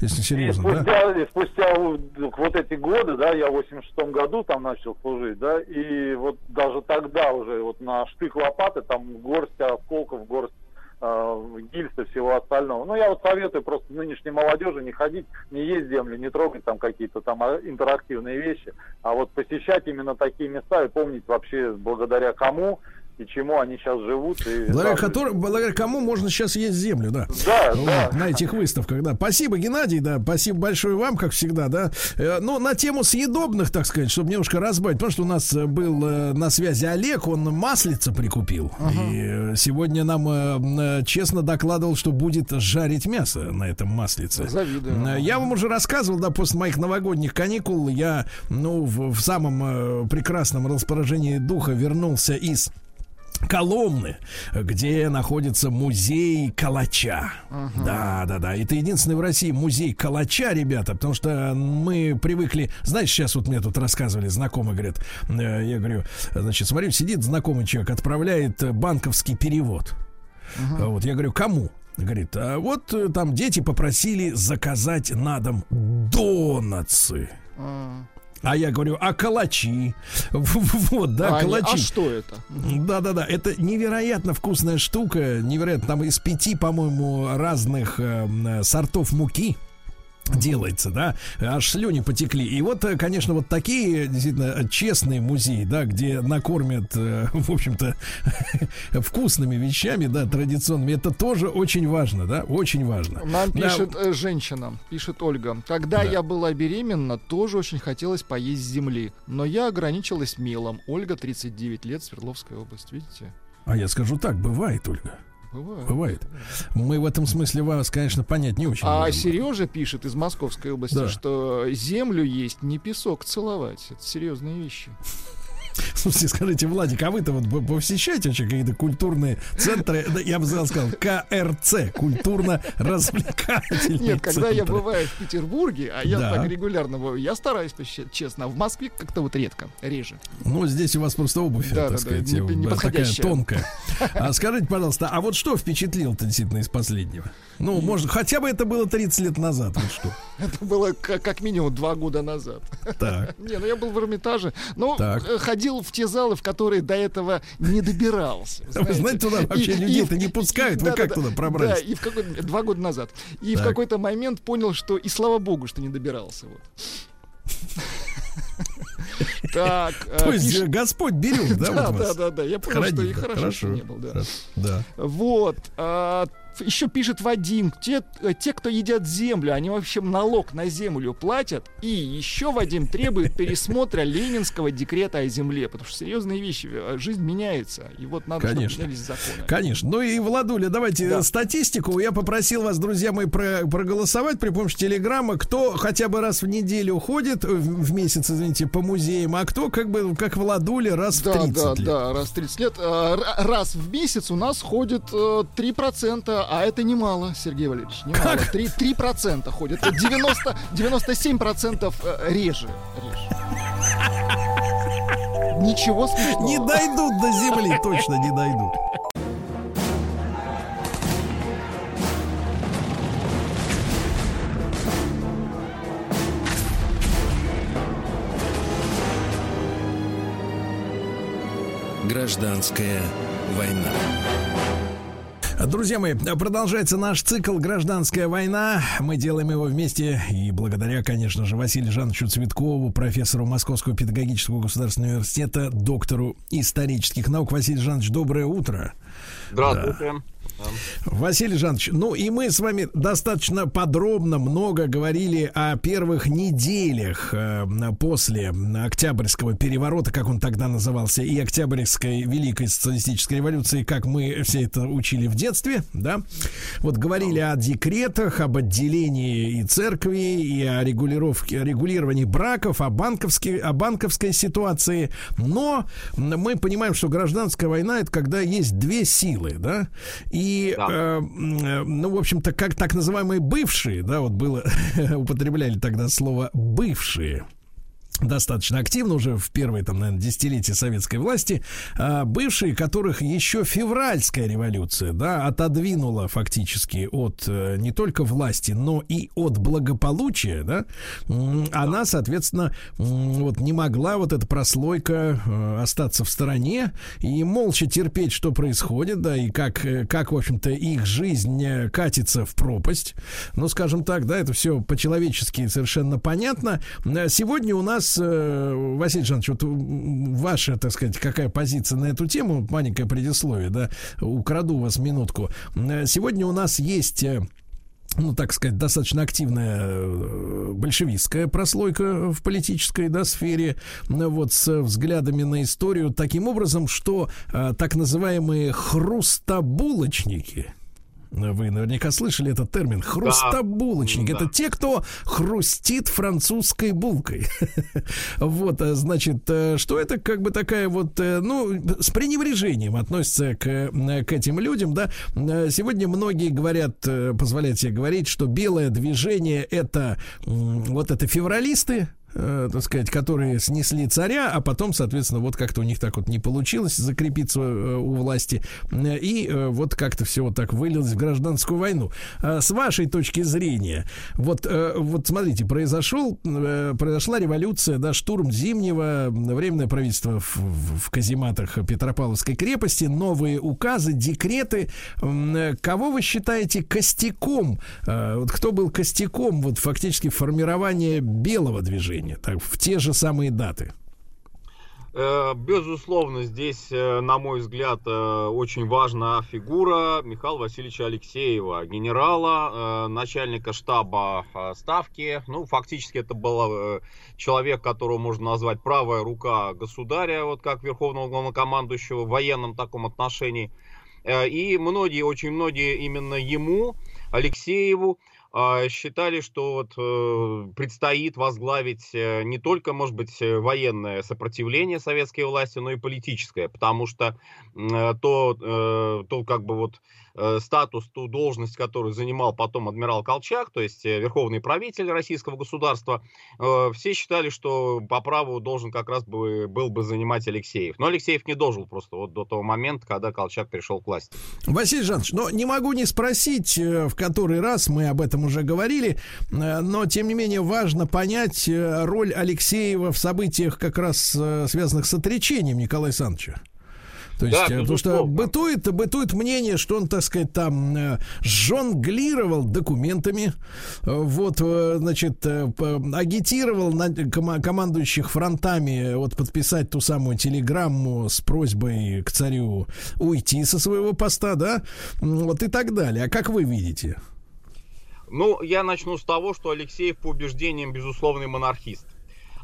Если серьезно, и спустя, да? И спустя вот эти годы, да, я в 86 году там начал служить, да, и вот даже тогда уже вот на штык лопаты там горсть осколков, горсть э, гильз и всего остального. Ну, я вот советую просто нынешней молодежи не ходить, не есть землю, не трогать там какие-то там а, интерактивные вещи, а вот посещать именно такие места и помнить вообще благодаря кому и чему они сейчас живут. И благодаря, который, благодаря кому можно сейчас есть землю, да. Да, вот, да. На этих выставках, да. Спасибо, Геннадий, да. Спасибо большое вам, как всегда, да. Э, ну, на тему съедобных, так сказать, чтобы немножко разбавить, потому что у нас э, был э, на связи Олег, он маслица прикупил. Ага. И сегодня нам честно докладывал, что будет жарить мясо на этом маслице. Завидую. Я вам уже рассказывал, да, после моих новогодних каникул я, ну, в, в самом прекрасном расположении духа вернулся из Коломны, где находится музей калача. Uh-huh. Да, да, да. Это единственный в России музей калача, ребята, потому что мы привыкли. Знаешь, сейчас вот мне тут рассказывали знакомые, говорят, э, я говорю, значит, смотрю, сидит знакомый человек, отправляет банковский перевод. Uh-huh. Вот я говорю, кому? Говорит, а вот э, там дети попросили заказать на дом донатсы. Uh-huh. А я говорю, а калачи? Вот, да, а калачи. а что это? Да-да-да, это невероятно вкусная штука. Невероятно, там из пяти, по-моему, разных э, сортов муки делается, да, аж слюни потекли. И вот, э, конечно, вот такие действительно честные музеи, да, где накормят, э, в общем-то, вкусными вещами, да, традиционными, это тоже очень важно, да, очень важно. Нам пишет. Э, женщина, пишет Ольга, когда да. я была беременна, тоже очень хотелось поесть земли, но я ограничилась мелом. Ольга, 39 лет, Свердловская область, видите? А я скажу так, бывает, Ольга. Бывает. Бывает. Мы в этом смысле вас, конечно, понять не очень. А можем. Сережа пишет из Московской области, да. что землю есть не песок целовать. Это серьезные вещи. Слушайте, скажите, Владик, а вы-то вот посещаете вообще какие-то культурные центры, я бы сказал, КРЦ, культурно-развлекательные Нет, когда я бываю в Петербурге, а я так регулярно я стараюсь посещать, честно, а в Москве как-то вот редко, реже. Ну, здесь у вас просто обувь, так сказать, такая тонкая. А скажите, пожалуйста, а вот что впечатлило-то действительно из последнего? Ну, может, хотя бы это было 30 лет назад, вот что. Это было как минимум два года назад. Так. Не, ну я был в Эрмитаже, но э, ходил ходил в те залы, в которые до этого не добирался. Знаете, Вы знаете туда вообще людей-то не пускают. Вы как туда пробрались? Да, и в какой два года назад. И в какой-то момент понял, что и слава богу, что не добирался. Вот. Так, э, То есть пишет... Господь берет, да? Да, да, да, да. Я понял, что и хорошо, что не был, да. Да. Вот. А, еще пишет Вадим, те, э, те, кто едят землю, они вообще налог на землю платят. И еще Вадим требует пересмотра ленинского декрета о земле, потому что серьезные вещи, э, жизнь меняется, и вот надо, Конечно. чтобы менялись законы. Конечно. Ну и, Владуля, давайте да. статистику. Я попросил вас, друзья мои, про проголосовать при помощи телеграммы, кто хотя бы раз в неделю ходит, э, в месяц, извините, по музеям, а кто как бы, как Владуля, раз да, в 30 да, лет. Да, раз в 30 лет. Раз в месяц у нас ходит 3% а это немало, Сергей Валерьевич, немало. Как? 3, 3% ходят. 90, 97% э, реже. реже. Ничего смешного. Не дойдут до земли, точно не дойдут. Гражданская война. Друзья мои, продолжается наш цикл «Гражданская война». Мы делаем его вместе и благодаря, конечно же, Василию Жановичу Цветкову, профессору Московского педагогического государственного университета, доктору исторических наук. Василий Жанович, доброе утро. Здравствуйте. Да. Василий Жанович, ну и мы с вами достаточно подробно много говорили о первых неделях э, после Октябрьского переворота, как он тогда назывался, и Октябрьской Великой Социалистической революции, как мы все это учили в детстве, да? Вот говорили о декретах, об отделении и церкви, и о регулировке, регулировании браков, о, банковской, о банковской ситуации, но мы понимаем, что гражданская война это когда есть две силы, да, и, да. э, ну, в общем-то, как так называемые бывшие, да, вот было, употребляли тогда слово бывшие достаточно активно уже в первые, там, наверное, десятилетия советской власти, а, бывшие, которых еще февральская революция, да, отодвинула фактически от э, не только власти, но и от благополучия, да, она, соответственно, вот не могла вот эта прослойка э, остаться в стороне и молча терпеть, что происходит, да, и как, э, как в общем-то, их жизнь катится в пропасть. Ну, скажем так, да, это все по-человечески совершенно понятно. Сегодня у нас вас, э, Василий Жанович, вот ваша, так сказать, какая позиция на эту тему, маленькое предисловие, да, украду вас минутку. Сегодня у нас есть э, ну, так сказать, достаточно активная э, большевистская прослойка в политической да, сфере, вот с взглядами на историю таким образом, что так называемые хрустобулочники, вы наверняка слышали этот термин. Хрустобулочник. Да. Это те, кто хрустит французской булкой. вот, а, значит, э, что это как бы такая вот, э, ну, с пренебрежением относится к, к этим людям, да. Э, сегодня многие говорят, позволяют себе говорить, что белое движение это вот это февралисты, э, так сказать, которые снесли царя, а потом, соответственно, вот как-то у них так вот не получилось закрепиться э, у власти, и э, вот как-то все вот так вылилось в гражданскую войну. А с вашей точки зрения, вот, э, вот смотрите, произошел, э, произошла революция, да, штурм Зимнего, временное правительство в, в казематах Петропавловской крепости, новые указы, декреты. Э, кого вы считаете костяком? Э, вот кто был костяком вот фактически формирования белого движения? Рождения, так, в те же самые даты? Э, безусловно, здесь, э, на мой взгляд, э, очень важна фигура Михаила Васильевича Алексеева, генерала, начальника штаба Ставки. Ну, фактически это был человек, которого можно назвать правая рука государя, вот как верховного главнокомандующего в военном таком отношении. И многие, очень многие именно ему, Алексееву, считали, что вот э, предстоит возглавить э, не только, может быть, э, военное сопротивление советской власти, но и политическое, потому что то, то как бы вот статус, ту должность, которую занимал потом адмирал Колчак, то есть э, верховный правитель российского государства, э, все считали, что по праву должен как раз бы, был бы занимать Алексеев. Но Алексеев не должен просто вот до того момента, когда Колчак пришел к власти. Василий Жанович, но не могу не спросить, в который раз мы об этом уже говорили, но тем не менее важно понять роль Алексеева в событиях как раз связанных с отречением Николая Александровича. То есть, да, э, потому что бытует, бытует мнение, что он, так сказать, там э, жонглировал документами, э, вот, значит, агитировал на, командующих фронтами вот подписать ту самую телеграмму с просьбой к царю уйти со своего поста, да, вот и так далее. А как вы видите? Ну, я начну с того, что Алексеев по убеждениям безусловный монархист.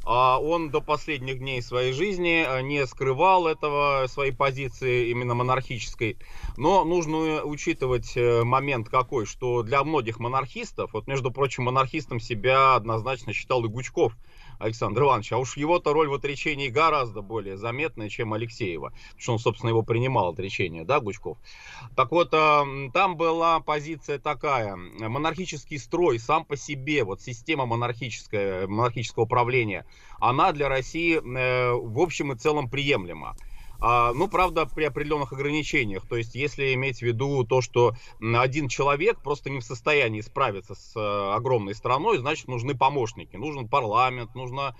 А он до последних дней своей жизни э, не скрывал этого, своей позиции именно монархической. Но нужно учитывать э, момент какой, что для многих монархистов, вот между прочим, монархистом себя однозначно считал и Гучков – Александр Иванович, а уж его-то роль в отречении гораздо более заметная, чем Алексеева, потому что он, собственно, его принимал отречение, да, Гучков. Так вот, э, там была позиция такая, монархический строй сам по себе, вот система монархическая, монархического управления, она для России э, в общем и целом приемлема. А, ну, правда, при определенных ограничениях. То есть, если иметь в виду то, что один человек просто не в состоянии справиться с э, огромной страной, значит, нужны помощники. Нужен парламент, нужно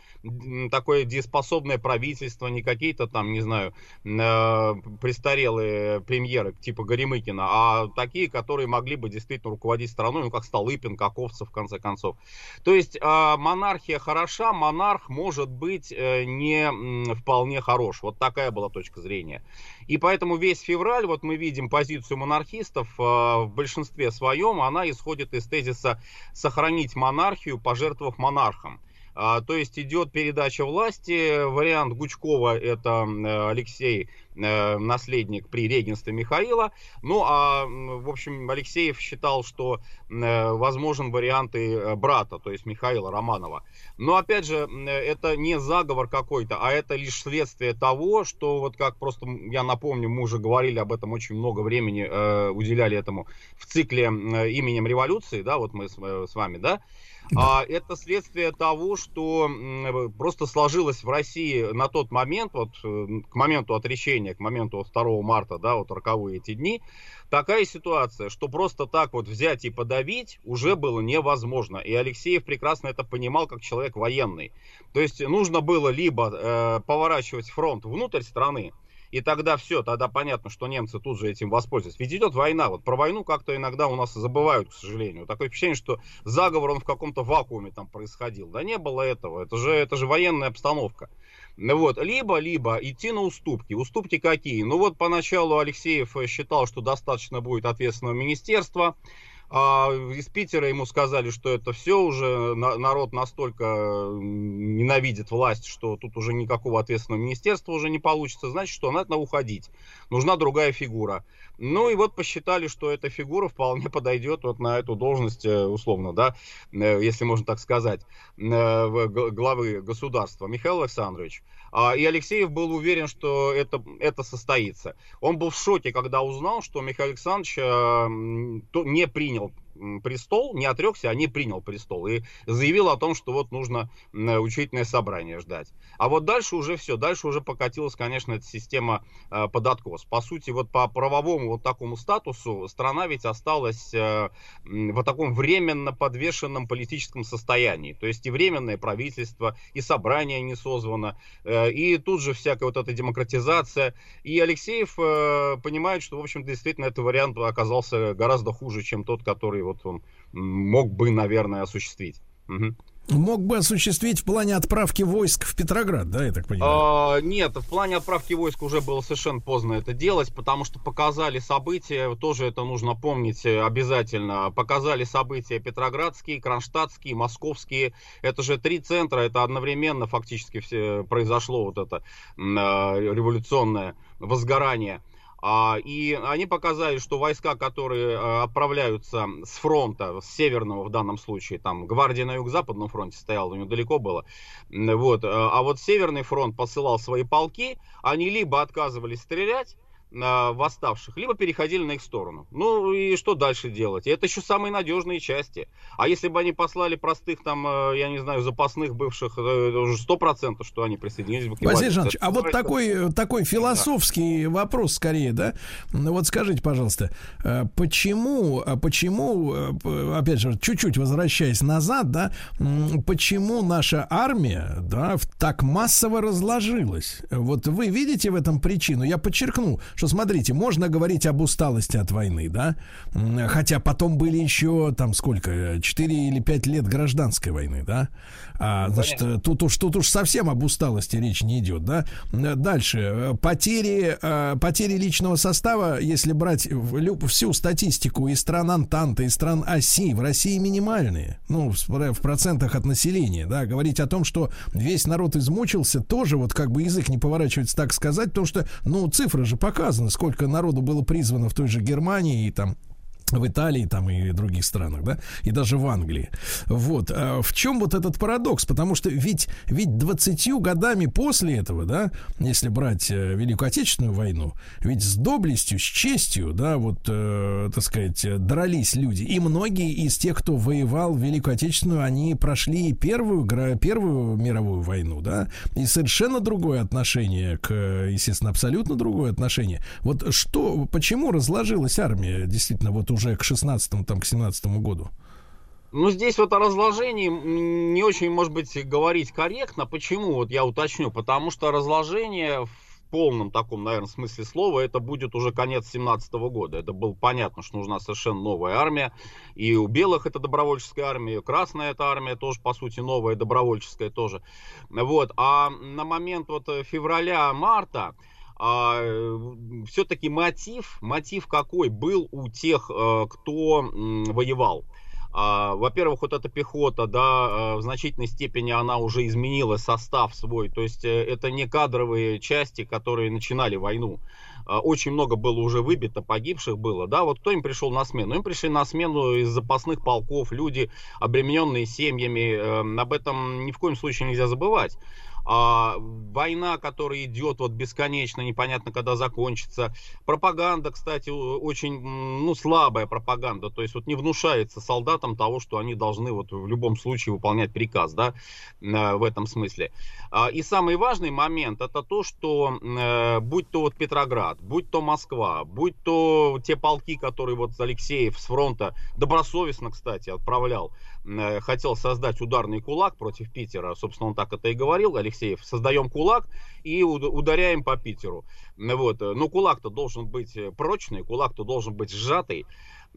такое дееспособное правительство, не какие-то там, не знаю, э, престарелые премьеры типа Горемыкина, а такие, которые могли бы действительно руководить страной, ну, как Столыпин, как Овцев, в конце концов. То есть, э, монархия хороша, монарх может быть не вполне хорош. Вот такая была точка точка зрения. И поэтому весь февраль, вот мы видим позицию монархистов э, в большинстве своем, она исходит из тезиса сохранить монархию, пожертвовав монархом. А, то есть идет передача власти. Вариант Гучкова это э, Алексей, э, наследник при регенстве Михаила. Ну а, в общем, Алексеев считал, что возможен вариант и брата, то есть Михаила Романова. Но опять же, это не заговор какой-то, а это лишь следствие того, что вот как просто, я напомню, мы уже говорили об этом очень много времени, э, уделяли этому в цикле э, именем революции, да, вот мы э, с вами, да, а это следствие того, что просто сложилось в России на тот момент, вот э, к моменту отречения, к моменту 2 марта, да, вот роковые эти дни, такая ситуация, что просто так вот взять и подавить уже было невозможно. И Алексеев прекрасно это понимал как человек военный. То есть нужно было либо э, поворачивать фронт внутрь страны, и тогда все, тогда понятно, что немцы тут же этим воспользуются. Ведь идет война. Вот про войну как-то иногда у нас забывают, к сожалению. Такое впечатление, что заговор он в каком-то вакууме там происходил. Да не было этого. Это же, это же военная обстановка. Вот. Либо, либо идти на уступки. Уступки какие? Ну вот поначалу Алексеев считал, что достаточно будет ответственного министерства. А из Питера ему сказали, что это все уже народ настолько ненавидит власть, что тут уже никакого ответственного министерства уже не получится. Значит, что надо уходить. Нужна другая фигура. Ну и вот посчитали, что эта фигура вполне подойдет вот на эту должность, э, условно, да, э, если можно так сказать, э, главы государства. Михаил Александрович. А, и Алексеев был уверен, что это, это состоится. Он был в шоке, когда узнал, что Михаил Александрович не принял престол, не отрекся, а не принял престол. И заявил о том, что вот нужно учительное собрание ждать. А вот дальше уже все, дальше уже покатилась, конечно, эта система э, под откос. По сути, вот по правовому вот такому статусу страна ведь осталась э, в таком временно подвешенном политическом состоянии. То есть и временное правительство, и собрание не созвано, э, и тут же всякая вот эта демократизация. И Алексеев понимает, что, в общем, действительно, этот вариант оказался гораздо хуже, чем тот, который вот он мог бы, наверное, осуществить. Угу. Мог бы осуществить в плане отправки войск в Петроград, да, я так понимаю? А, нет, в плане отправки войск уже было совершенно поздно это делать, потому что показали события, тоже это нужно помнить обязательно, показали события петроградские, кронштадтские, московские, это же три центра, это одновременно фактически все произошло вот это а, революционное возгорание. А, и они показали, что войска, которые а, отправляются с фронта, с северного в данном случае, там гвардия на юго-западном фронте стояла, у него далеко было, вот, а, а вот северный фронт посылал свои полки, они либо отказывались стрелять, восставших, либо переходили на их сторону. Ну и что дальше делать? И это еще самые надежные части. А если бы они послали простых там, э, я не знаю, запасных бывших, э, уже сто процентов, что они присоединились бы к Василий Жанович, а вот такой, такой философский да. вопрос скорее, да? Ну вот скажите, пожалуйста, э, почему, почему, опять же, чуть-чуть возвращаясь назад, да, почему наша армия, да, так массово разложилась? Вот вы видите в этом причину? Я подчеркну, что смотрите, можно говорить об усталости от войны, да, хотя потом были еще там сколько, 4 или 5 лет гражданской войны, да, а, значит, тут уж, тут уж совсем об усталости речь не идет, да. Дальше, потери, а, потери личного состава, если брать всю статистику из стран Антанты, из стран оси, в России минимальные, ну, в процентах от населения, да, говорить о том, что весь народ измучился, тоже вот как бы язык не поворачивается так сказать, потому что, ну, цифры же показаны, сколько народу было призвано в той же Германии и там в Италии там и других странах, да, и даже в Англии. Вот. А в чем вот этот парадокс? Потому что ведь, ведь 20 годами после этого, да, если брать э, Великую Отечественную войну, ведь с доблестью, с честью, да, вот, э, так сказать, дрались люди. И многие из тех, кто воевал в Великую Отечественную, они прошли первую, первую мировую войну, да, и совершенно другое отношение к, естественно, абсолютно другое отношение. Вот что, почему разложилась армия действительно вот уже к 16 там, к 17 году? Ну, здесь вот о разложении не очень, может быть, говорить корректно. Почему? Вот я уточню. Потому что разложение в полном таком, наверное, смысле слова, это будет уже конец 17 года. Это было понятно, что нужна совершенно новая армия. И у белых это добровольческая армия, и красная это армия тоже, по сути, новая, добровольческая тоже. Вот. А на момент вот февраля-марта, а, все-таки мотив, мотив какой был у тех, э, кто воевал. А, во-первых, вот эта пехота, да, э, в значительной степени она уже изменила состав свой. То есть э, это не кадровые части, которые начинали войну. А, очень много было уже выбито, погибших было, да, вот кто им пришел на смену? Им пришли на смену из запасных полков, люди, обремененные семьями, об этом ни в коем случае нельзя забывать а, война, которая идет вот бесконечно, непонятно когда закончится. Пропаганда, кстати, очень ну, слабая пропаганда, то есть вот не внушается солдатам того, что они должны вот в любом случае выполнять приказ, да, э, в этом смысле. А, и самый важный момент это то, что э, будь то вот Петроград, будь то Москва, будь то те полки, которые вот Алексеев с фронта добросовестно, кстати, отправлял, хотел создать ударный кулак против Питера, собственно, он так это и говорил, Алексеев, создаем кулак и ударяем по Питеру. Вот. Но кулак-то должен быть прочный, кулак-то должен быть сжатый.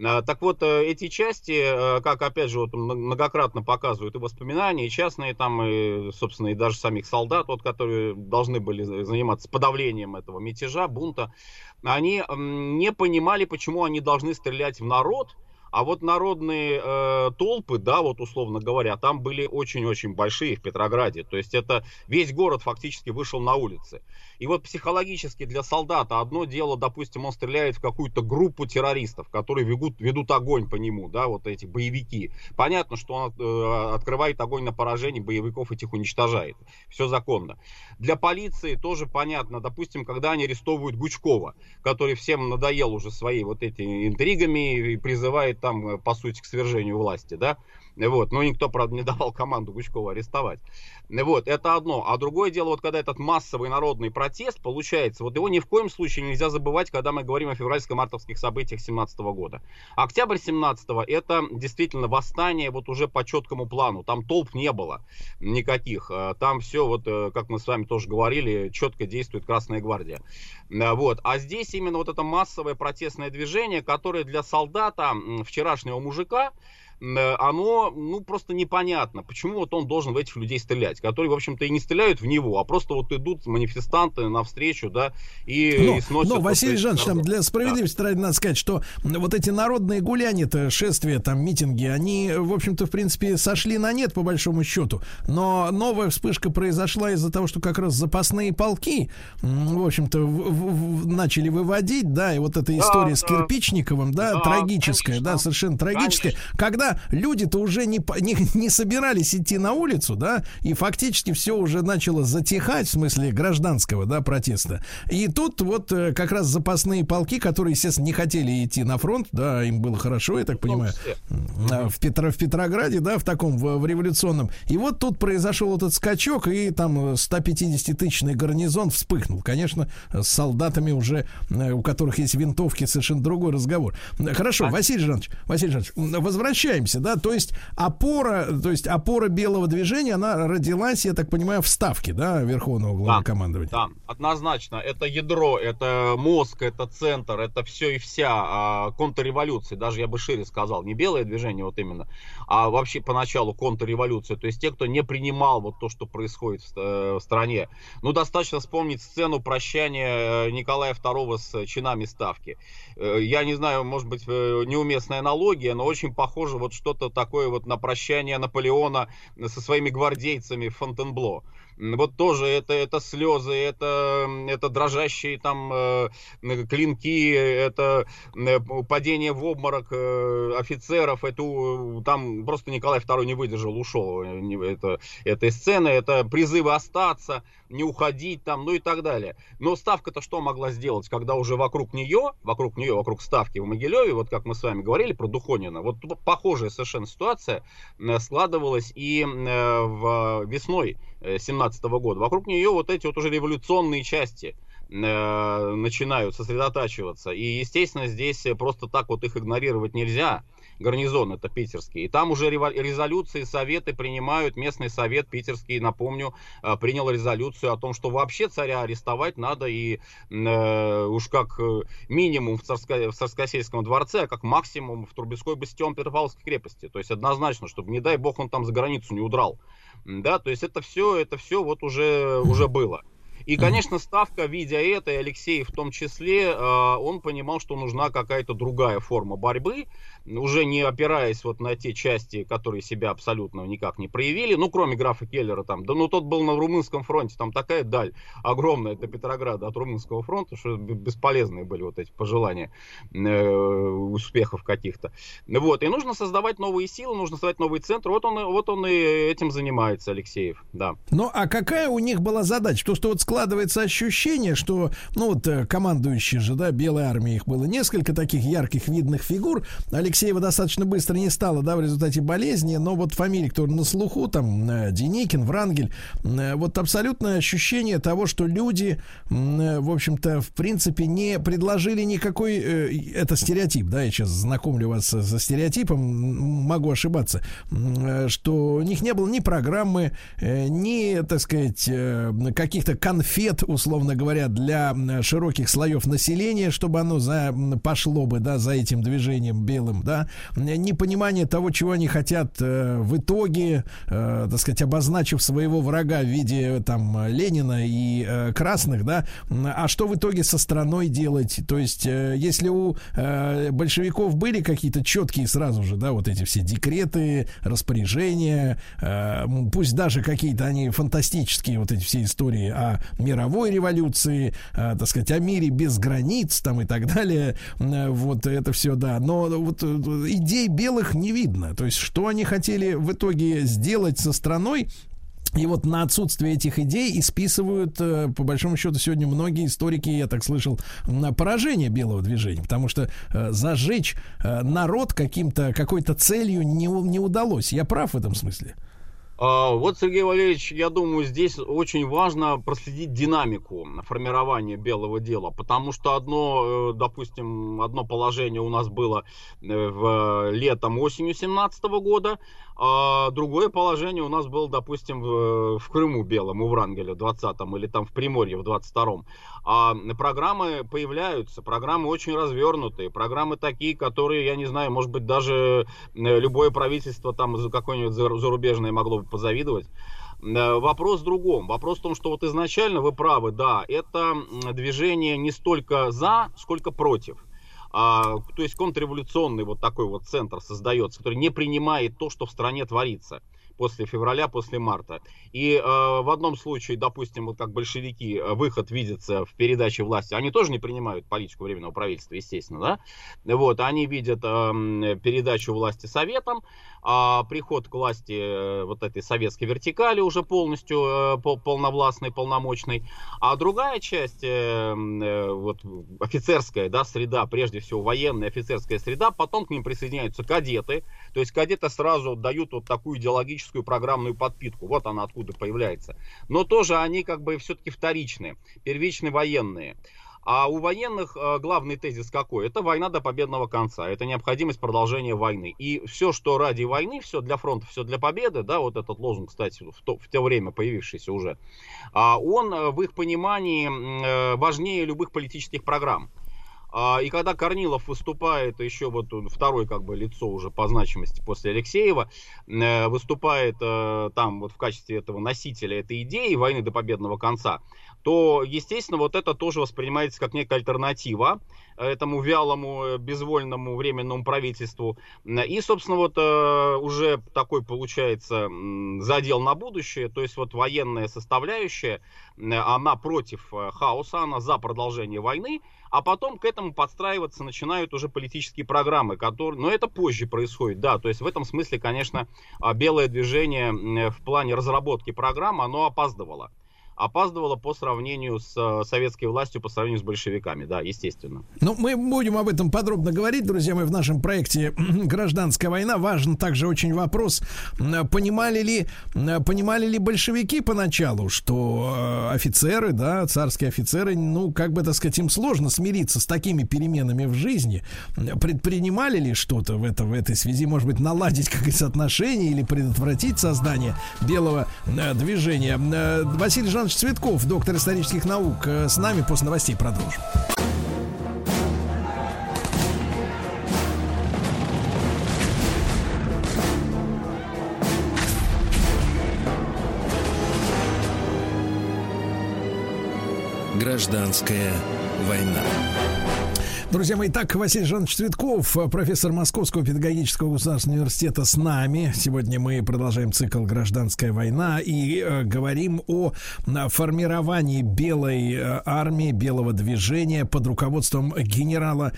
А, так вот, э, эти части, э, как опять же вот многократно показывают и воспоминания, и частные там, и, собственно, и даже самих солдат, вот, которые должны были заниматься подавлением этого мятежа, бунта, они не понимали, почему они должны стрелять в народ, а вот народные э, толпы, да, вот условно говоря, там были очень-очень большие в Петрограде. То есть это весь город фактически вышел на улицы. И вот психологически для солдата одно дело, допустим, он стреляет в какую-то группу террористов, которые ведут, ведут огонь по нему, да, вот эти боевики. Понятно, что он э, открывает огонь на поражение, боевиков этих уничтожает. Все законно. Для полиции тоже понятно, допустим, когда они арестовывают Гучкова, который всем надоел уже своей вот этими интригами и призывает там, э, по сути, к свержению власти, да, вот, но никто, правда, не давал команду Гучкова арестовать. Вот, это одно. А другое дело, вот когда этот массовый народный протест получается, вот его ни в коем случае нельзя забывать, когда мы говорим о февральско-мартовских событиях 17 года. Октябрь 17 это действительно восстание вот уже по четкому плану. Там толп не было никаких. Э, там все, вот, э, как мы с вами тоже говорили, четко действует Красная Гвардия. Вот. А здесь именно вот это массовое протестное движение, которое для солдата, вчерашнего мужика, Э, оно, ну, просто непонятно, почему вот он должен в этих людей стрелять, которые, в общем-то, и не стреляют в него, а просто вот идут манифестанты навстречу, да, и, но, и сносят... Но, Василий Жанович, там для справедливости да. надо сказать, что вот эти народные гуляния-то, шествия, там, митинги, они, в общем-то, в принципе, сошли на нет, по большому счету, но новая вспышка произошла из-за того, что как раз запасные полки, в общем-то, начали выводить, да, и вот эта история да, с Кирпичниковым, да, да трагическая, конечно. да, совершенно трагическая, конечно. когда когда люди-то уже не, не, не собирались идти на улицу, да, и фактически все уже начало затихать, в смысле гражданского, да, протеста. И тут вот э, как раз запасные полки, которые, естественно, не хотели идти на фронт, да, им было хорошо, я так понимаю, а, в, Петро, в Петрограде, да, в таком, в, в революционном. И вот тут произошел этот скачок, и там 150-тысячный гарнизон вспыхнул. Конечно, с солдатами уже, э, у которых есть винтовки, совершенно другой разговор. Хорошо, а... Василий Жанович, Василий Жанович, возвращаясь возвращаемся, да, то есть опора, то есть опора белого движения, она родилась, я так понимаю, в ставке, да, Верховного главнокомандования. Да, да, однозначно, это ядро, это мозг, это центр, это все и вся а, контрреволюция, даже я бы шире сказал, не белое движение вот именно, а вообще поначалу контрреволюция, то есть те, кто не принимал вот то, что происходит в, э, в стране. Ну, достаточно вспомнить сцену прощания э, Николая II с чинами ставки. Э, я не знаю, может быть, неуместная аналогия, но очень похоже вот что-то такое вот на прощание Наполеона со своими гвардейцами в Фонтенбло. вот тоже это, это слезы, это, это дрожащие там э, клинки, это э, падение в обморок э, офицеров, это там просто Николай II не выдержал, ушел. Это, этой сцены, это призывы остаться, не уходить там, ну и так далее. Но ставка-то что могла сделать, когда уже вокруг нее, вокруг нее, вокруг ставки в Могилеве, вот как мы с вами говорили про Духонина, вот похожая совершенно ситуация складывалась и в весной 17 года. Вокруг нее вот эти вот уже революционные части э, начинают сосредотачиваться. И, естественно, здесь просто так вот их игнорировать нельзя. Гарнизон это питерский. И там уже резолюции, советы принимают. Местный совет питерский, напомню, э, принял резолюцию о том, что вообще царя арестовать надо и э, уж как э, минимум в, Царско, в Царскосельском дворце, а как максимум в Трубецкой бастион Петропавловской крепости. То есть однозначно, чтобы, не дай бог, он там за границу не удрал. Да, то есть это все, это все вот уже, уже было. И, конечно, Ставка, видя это, и Алексей в том числе, а, он понимал, что нужна какая-то другая форма борьбы, уже не опираясь вот на те части, которые себя абсолютно никак не проявили, ну, кроме графа Келлера там, да ну, тот был на Румынском фронте, там такая даль огромная до Петрограда от Румынского фронта, что бесполезные были вот эти пожелания э, успехов каких-то. Вот, и нужно создавать новые силы, нужно создавать новый центр, вот он, вот он и этим занимается, Алексеев, да. Ну, а какая у них была задача? То, что вот складывается ощущение, что, ну, вот э, командующие же, да, Белой армии, их было несколько таких ярких, видных фигур, Алексей Алексеева достаточно быстро не стало, да, в результате болезни, но вот фамилии, которые на слуху, там, э, Деникин, Врангель, э, вот абсолютное ощущение того, что люди, э, в общем-то, в принципе, не предложили никакой, это стереотип, да, я сейчас знакомлю вас со стереотипом, могу ошибаться, что у них не было ни программы, ни, так сказать, каких-то конфет, условно говоря, для широких слоев населения, чтобы оно за, пошло бы, да, за этим движением белым, да, непонимание того, чего они хотят э, в итоге, э, так сказать, обозначив своего врага в виде там Ленина и э, красных, да, а что в итоге со страной делать? То есть, э, если у э, большевиков были какие-то четкие сразу же, да, вот эти все декреты, распоряжения, э, пусть даже какие-то они фантастические, вот эти все истории о мировой революции, э, так сказать, о мире без границ там и так далее, э, вот это все, да, но вот идей белых не видно. То есть, что они хотели в итоге сделать со страной, и вот на отсутствие этих идей и списывают, э, по большому счету, сегодня многие историки, я так слышал, на поражение белого движения, потому что э, зажечь э, народ каким-то, какой-то целью не, не удалось. Я прав в этом смысле? А, вот, Сергей Валерьевич, я думаю, здесь очень важно проследить динамику формирования белого дела, потому что одно, э, допустим, одно положение у нас было э, в летом осенью 17 года, а другое положение у нас было, допустим, в, в Крыму белом, у Врангеля в 20-м или там в Приморье в 22-м. А программы появляются, программы очень развернутые, программы такие, которые, я не знаю, может быть, даже э, любое правительство там какое-нибудь зарубежное могло бы позавидовать. Э, вопрос в другом. Вопрос в том, что вот изначально вы правы, да, это движение не столько за, сколько против. А, то есть контрреволюционный вот такой вот центр создается, который не принимает то, что в стране творится после февраля, после марта. И э, в одном случае, допустим, вот как большевики, э, выход видится в передаче власти, они тоже не принимают политику временного правительства, естественно, да? Вот, они видят э, передачу власти советам, а приход к власти э, вот этой советской вертикали уже полностью э, полновластной, полномочной. А другая часть, э, вот офицерская да, среда, прежде всего военная офицерская среда, потом к ним присоединяются кадеты. То есть кадеты сразу дают вот такую идеологическую программную подпитку. Вот она откуда появляется. Но тоже они как бы все-таки вторичные, первичные военные. А у военных э, главный тезис какой? Это война до победного конца. Это необходимость продолжения войны. И все, что ради войны, все для фронта, все для победы, да, вот этот лозунг, кстати, в то, в то время появившийся уже, а он э, в их понимании э, важнее любых политических программ. А, и когда Корнилов выступает, еще вот второе как бы лицо уже по значимости после Алексеева, выступает там вот в качестве этого носителя этой идеи войны до победного конца, то, естественно, вот это тоже воспринимается как некая альтернатива этому вялому, безвольному временному правительству. И, собственно, вот уже такой получается задел на будущее, то есть вот военная составляющая, она против хаоса, она за продолжение войны, а потом к этому подстраиваться начинают уже политические программы, которые, но это позже происходит, да, то есть в этом смысле, конечно, а, белое движение в плане разработки программ, оно опаздывало опаздывала по сравнению с э, советской властью, по сравнению с большевиками, да, естественно. Ну, мы будем об этом подробно говорить, друзья мои, в нашем проекте «Гражданская война». Важен также очень вопрос, понимали ли, понимали ли большевики поначалу, что э, офицеры, да, царские офицеры, ну, как бы, так сказать, им сложно смириться с такими переменами в жизни. Предпринимали ли что-то в, это, в этой связи, может быть, наладить, как говорится, отношения или предотвратить создание белого э, движения? Василий Жан Александрович Цветков, доктор исторических наук, э, с нами после новостей продолжим. Гражданская война. Друзья мои, так, Василий Жанович Цветков, профессор Московского педагогического государственного университета с нами. Сегодня мы продолжаем цикл «Гражданская война» и э, говорим о формировании белой э, армии, белого движения под руководством генерала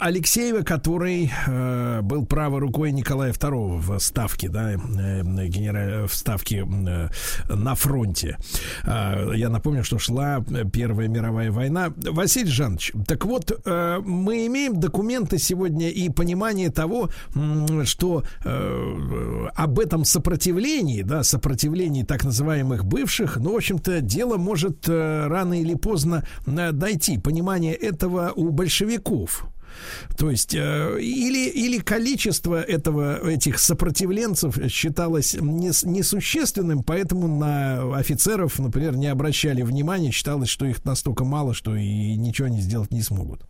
Алексеева, который э, был правой рукой Николая II в Ставке, да, э, генерал, в Ставке э, на фронте. Э, я напомню, что шла Первая мировая война. Василий Жанович, так вот, э, мы имеем документы сегодня и понимание того, что э, об этом сопротивлении, да, сопротивлении так называемых бывших, ну, в общем-то, дело может э, рано или поздно э, дойти. Понимание этого у большевиков. То есть э, или, или количество этого, этих сопротивленцев считалось не, несущественным, поэтому на офицеров, например, не обращали внимания, считалось, что их настолько мало, что и ничего они сделать не смогут.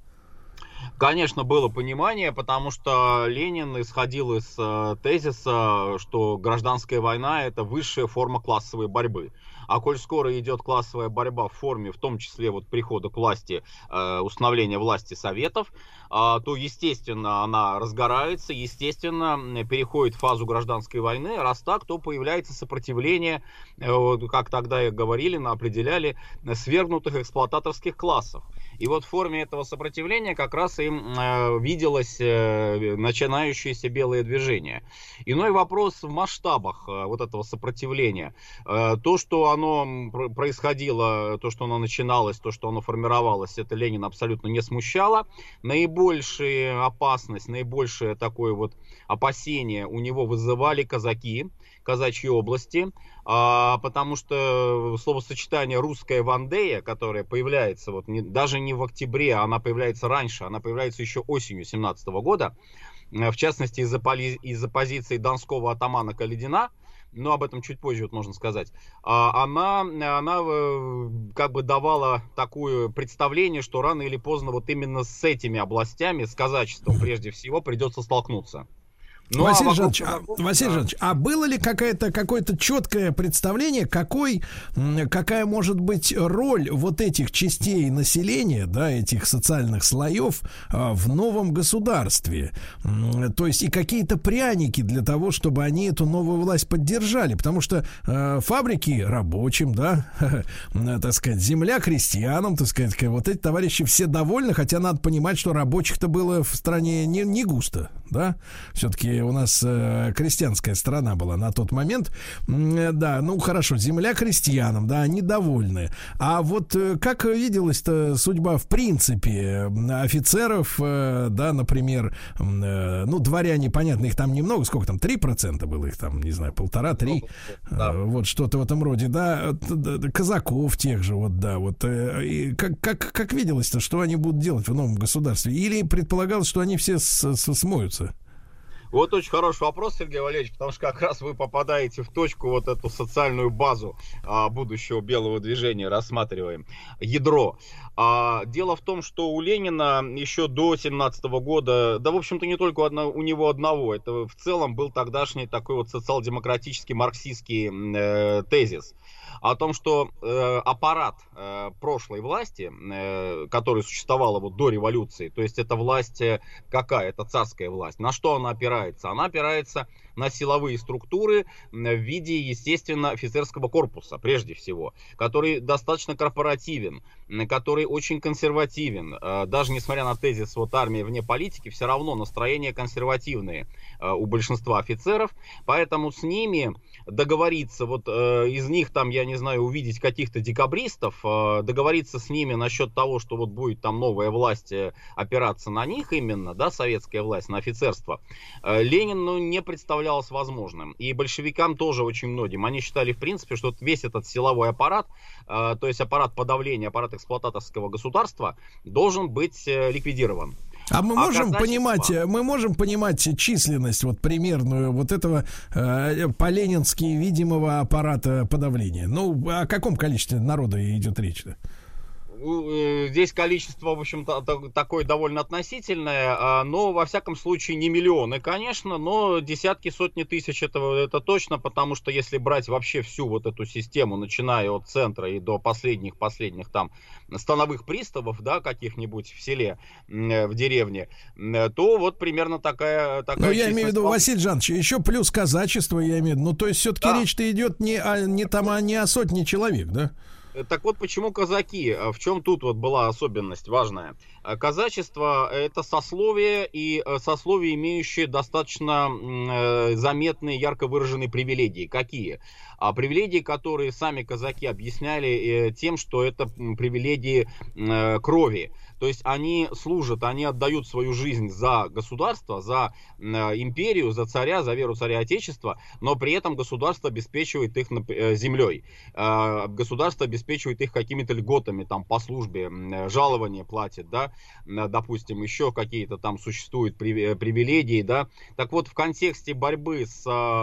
Конечно, было понимание, потому что Ленин исходил из э, тезиса, что гражданская война это высшая форма классовой борьбы. А коль скоро идет классовая борьба в форме, в том числе вот прихода к власти, э, установления власти советов, э, то, естественно, она разгорается, естественно, переходит в фазу гражданской войны. Раз так, то появляется сопротивление, э, как тогда и говорили, определяли, свергнутых эксплуататорских классов. И вот в форме этого сопротивления как раз и э, виделось э, начинающееся белое движение. Иной вопрос в масштабах э, вот этого сопротивления. Э, то, что оно происходило, то, что оно начиналось, то, что оно формировалось, это Ленин абсолютно не смущало. Наибольшая опасность, наибольшее такое вот опасение у него вызывали казаки, казачьей области, а, потому что словосочетание русская Вандея, которое появляется вот не, даже не в октябре, а она появляется раньше, она появляется еще осенью 17 года, э, в частности из-за, из позиции донского атамана Каледина, но об этом чуть позже вот можно сказать, а, она, она э, как бы давала такое представление, что рано или поздно вот именно с этими областями, с казачеством прежде всего, придется столкнуться. Ну, Василий а Жанович, а, Василий Жанович, а было ли какое-то какое-то четкое представление, какой, какая может быть роль вот этих частей населения, да, этих социальных слоев а, в новом государстве? То есть и какие-то пряники для того, чтобы они эту новую власть поддержали, потому что э, фабрики рабочим, да, так сказать, земля крестьянам, так сказать, вот эти товарищи все довольны, хотя надо понимать, что рабочих-то было в стране не, не густо, да, все-таки у нас э, крестьянская страна была на тот момент. Э, да, ну хорошо, земля крестьянам, да, они довольны. А вот э, как виделась-то судьба в принципе офицеров, э, да, например, э, ну, дворяне, понятно, их там немного, сколько там, 3% было их там, не знаю, полтора-три, да. э, вот что-то в этом роде, да, казаков тех же, вот, да, вот, э, как, как, как виделось-то, что они будут делать в новом государстве? Или предполагалось, что они все с, с, смоются? Вот очень хороший вопрос, Сергей Валерьевич, потому что как раз вы попадаете в точку вот эту социальную базу а, будущего белого движения, рассматриваем. Ядро. А, дело в том, что у Ленина еще до 17 года, да, в общем-то, не только одно, у него одного, это в целом был тогдашний такой вот социал-демократический марксистский э, тезис – о том, что э, аппарат э, прошлой власти, э, который существовала вот до революции, то есть это власть э, какая? Это царская власть. На что она опирается? Она опирается на силовые структуры в виде, естественно, офицерского корпуса, прежде всего, который достаточно корпоративен, который очень консервативен. Э, даже несмотря на тезис вот армии вне политики, все равно настроения консервативные э, у большинства офицеров, поэтому с ними договориться, вот э, из них там, я не знаю, увидеть каких-то декабристов, договориться с ними насчет того, что вот будет там новая власть опираться на них именно, да, советская власть, на офицерство, Ленин, ну, не представлял представлялось возможным. И большевикам тоже очень многим. Они считали, в принципе, что весь этот силовой аппарат, э, то есть аппарат подавления, аппарат эксплуататорского государства, должен быть э, ликвидирован. А мы можем а понимать, э, мы можем понимать численность вот примерную вот этого э, по-ленински видимого аппарата подавления. Ну, о каком количестве народа идет речь-то? Э, здесь количество, в общем-то, такое довольно относительное, а, но, во всяком случае, не миллионы, конечно, но десятки, сотни тысяч этого, это точно, потому что если брать вообще всю вот эту систему, начиная от центра и до последних-последних там становых приставов, да, каких-нибудь в селе, в деревне, то вот примерно такая... такая ну, я имею в виду, Василий Жанович, еще плюс казачество, я имею в виду, ну, то есть все-таки да. речь-то идет не о, не, там, а не о сотне человек, да? Так вот, почему казаки? А в чем тут вот была особенность важная? А казачество – это сословие, и э, сословие, имеющее достаточно э, заметные, ярко выраженные привилегии. Какие? А привилегии, которые сами казаки объясняли э, тем, что это привилегии крови. То есть они служат, они отдают свою жизнь за государство, за э, империю, за царя, за веру царя Отечества, но при этом государство обеспечивает их э, землей. Э, государство обеспечивает их какими-то льготами, там, по службе, жалования платит, да, допустим, еще какие-то там существуют привилегии, да. Так вот, в контексте борьбы с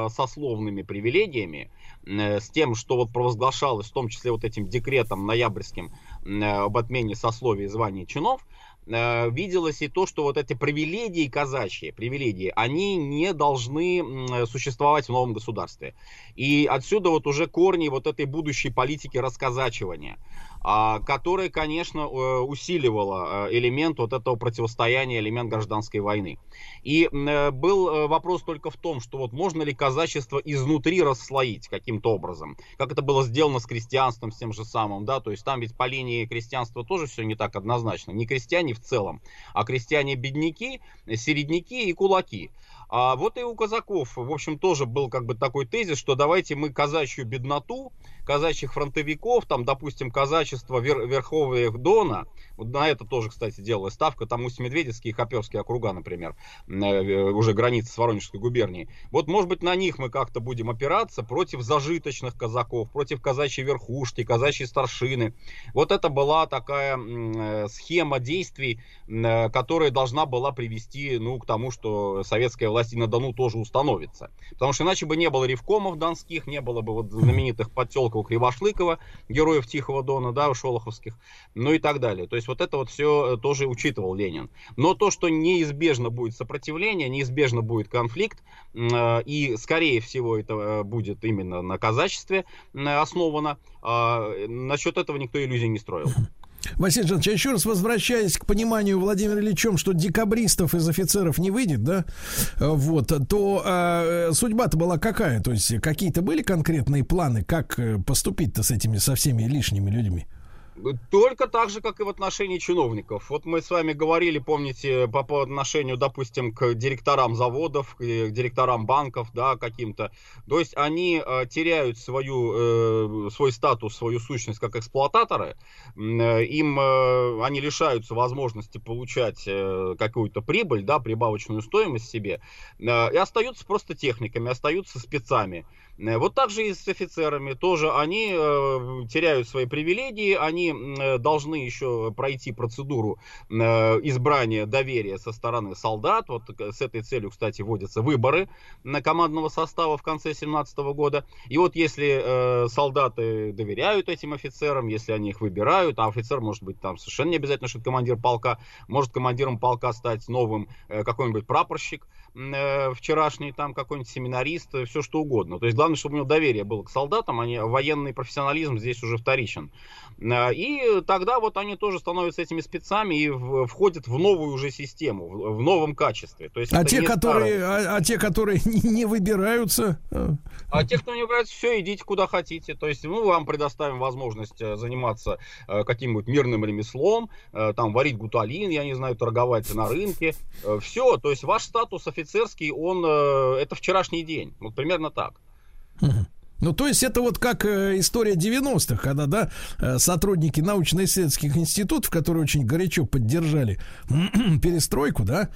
сословными привилегиями, с тем, что вот провозглашалось, в том числе вот этим декретом ноябрьским об отмене сословий званий чиновников, чинов, э, виделось и то, что вот эти привилегии казачьи, привилегии, они не должны существовать в новом государстве. И отсюда вот уже корни вот этой будущей политики расказачивания. А, которая, конечно, э, усиливала э, элемент вот этого противостояния, элемент гражданской войны. И э, был вопрос только в том, что вот можно ли казачество изнутри расслоить каким-то образом, как это было сделано с крестьянством, с тем же самым, да, то есть там ведь по линии крестьянства тоже все не так однозначно, не крестьяне в целом, а крестьяне-бедняки, середняки и кулаки. А вот и у казаков, в общем, тоже был как бы такой тезис, что давайте мы казачью бедноту, казачьих фронтовиков, там, допустим, казачество Вер Верховьев Дона, вот на это тоже, кстати, делалась ставка, там Усть-Медведецкий и Хоперские округа, например, э, уже границы с Воронежской губернией. Вот, может быть, на них мы как-то будем опираться против зажиточных казаков, против казачьей верхушки, казачьей старшины. Вот это была такая э, схема действий, э, которая должна была привести, ну, к тому, что советская власть и на Дону тоже установится. Потому что иначе бы не было ревкомов донских, не было бы вот знаменитых подтелков Кривошлыкова, героев Тихого Дона, да, шолоховских, ну и так далее. То есть вот это вот все э, тоже учитывал Ленин. Но то, что неизбежно будет сопротивление, неизбежно будет конфликт, э, и скорее всего это э, будет именно на казачестве основано, а, насчет этого никто иллюзий не строил. Василий Жанович, еще раз возвращаясь к пониманию Владимира Ильичем, что декабристов из офицеров не выйдет, да, вот, то э, судьба-то была какая? То есть какие-то были конкретные планы, как э, поступить-то с этими, со всеми лишними людьми? Только так же, как и в отношении чиновников. Вот мы с вами говорили, помните, по, по отношению, допустим, к директорам заводов, к директорам банков, да, каким-то. То есть они э, теряют свою, э, свой статус, свою сущность как эксплуататоры. Э, им э, они лишаются возможности получать э, какую-то прибыль, да, прибавочную стоимость себе. Э, и остаются просто техниками, остаются спецами. Э, вот так же и с офицерами. Тоже они э, теряют свои привилегии, они э, должны еще пройти процедуру избрания доверия со стороны солдат. Вот с этой целью, кстати, вводятся выборы на командного состава в конце 2017 года. И вот если солдаты доверяют этим офицерам, если они их выбирают, а офицер может быть там совершенно не обязательно, что это командир полка, может командиром полка стать новым какой-нибудь прапорщик, э, вчерашний там какой-нибудь семинарист, все что угодно. То есть главное, чтобы у него доверие было к солдатам, а не военный профессионализм здесь уже вторичен. Э, и тогда вот они тоже становятся этими спецами и входят в новую уже систему, в новом качестве. То есть а, те, которые, а, а те, которые не выбираются? Э? А те, кто не выбирается, все, идите куда хотите. То есть мы вам предоставим возможность э, заниматься каким-нибудь мирным ремеслом, там варить гуталин, я не знаю, торговать на рынке. Все, то есть ваш статус офицерский, он, это вчерашний день. Вот примерно так. Ну, то есть это вот как э, история 90-х, когда, да, э, сотрудники научно-исследовательских институтов, которые очень горячо поддержали перестройку, да,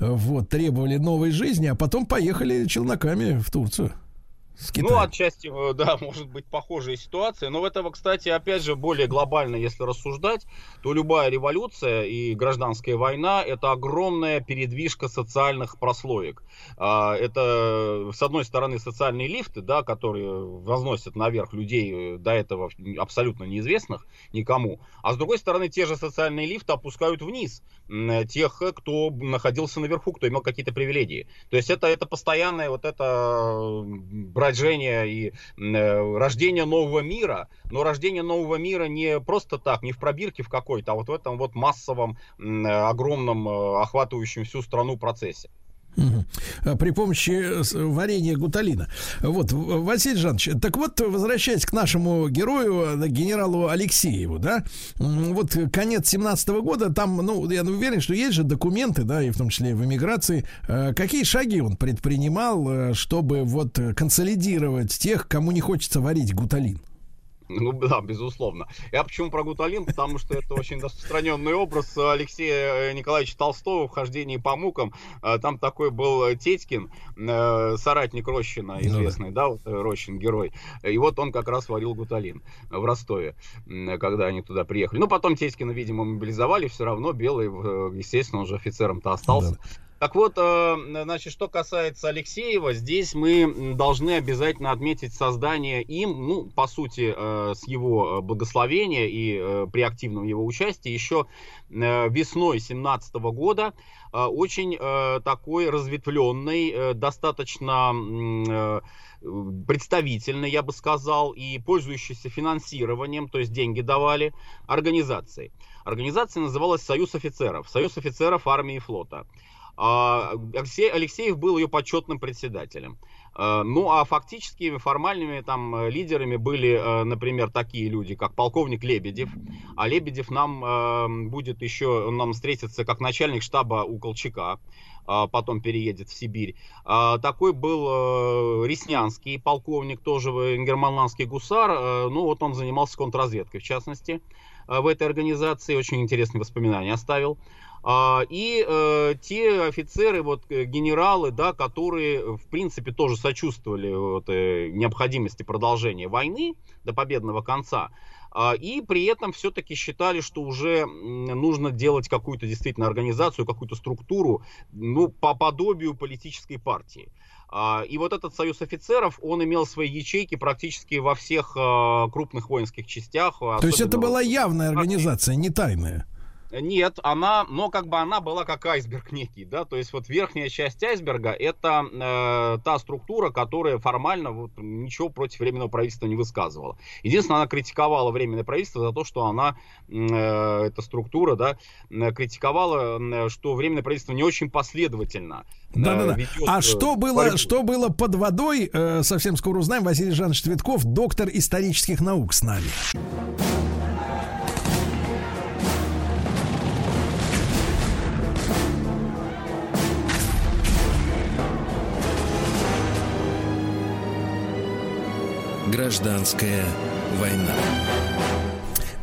вот, требовали новой жизни, а потом поехали челноками в Турцию. Ну, отчасти, э, да, может быть похожая ситуация. Но в этого, кстати, опять же, более глобально, если рассуждать, то любая революция и гражданская война – это огромная передвижка социальных прослоек. А, это, с одной стороны, социальные лифты, да, которые возносят наверх людей э, до этого абсолютно неизвестных никому. А с другой стороны, те же социальные лифты опускают вниз тех, кто находился наверху, кто имел какие-то привилегии. То есть это, это постоянное вот это брожение и э, рождение нового мира, но рождение нового мира не просто так, не в пробирке в какой-то, а вот в этом вот массовом, огромном, э, охватывающем всю страну процессе. При помощи э, варенья гуталина. Вот, Василий Жанович, так вот, возвращаясь к нашему герою, э, генералу Алексееву, да, вот конец 17 года, там, ну, я уверен, что есть же документы, да, и в том числе в эмиграции. Э, какие шаги он предпринимал, чтобы вот консолидировать тех, кому не хочется варить гуталин? Ну да, безусловно. Я почему про гуталин? Потому что это очень распространенный образ Алексея Николаевича Толстого в хождении по мукам. А, там такой был Тетькин, э, соратник Рощина, ну известный, да, вот э, Рощин герой. И вот он как раз варил гуталин в Ростове, когда они туда приехали. Ну, потом Тетькина, видимо, мобилизовали, все равно Белый, э, естественно, он же офицером-то остался. Да. Так вот, э, значит, что касается Алексеева, здесь мы должны обязательно отметить создание им, ну, по сути, э, с его благословения и э, при активном его участии еще весной 17 года очень такой разветвленный, достаточно представительный, я бы сказал, и пользующийся финансированием, то есть деньги давали, организации. Организация называлась «Союз офицеров», «Союз офицеров армии и флота». А, Алексей, Алексеев был ее почетным председателем. А, ну, а фактически формальными там э, лидерами были, э, например, такие люди, как полковник Лебедев. А Лебедев нам э, будет еще, нам встретится как начальник штаба у Колчака а, потом переедет в Сибирь. Такой был Реснянский полковник, тоже германландский гусар. Ну, вот он занимался контрразведкой, в частности, в этой организации. Очень интересные воспоминания оставил. А, и э, те офицеры, вот э, генералы, да, которые в принципе тоже сочувствовали вот, э, необходимости продолжения войны до победного конца, а, и при этом все-таки считали, что уже нужно делать какую-то действительно организацию, какую-то структуру, ну, по подобию политической партии. А, и вот этот союз офицеров, он имел свои ячейки практически во всех крупных воинских частях. То есть это была явная организация, не тайная? Нет, она, но как бы она была как айсберг некий, да, то есть вот верхняя часть айсберга это э, та структура, которая формально вот, ничего против временного правительства не высказывала. Единственное, она критиковала временное правительство за то, что она, э, эта структура, да, критиковала, э, что временное правительство не очень последовательно. Да, да, да. А что было, борьбу. что было под водой, э, совсем скоро узнаем. Василий Жанович Цветков, доктор исторических наук с нами. Гражданская война.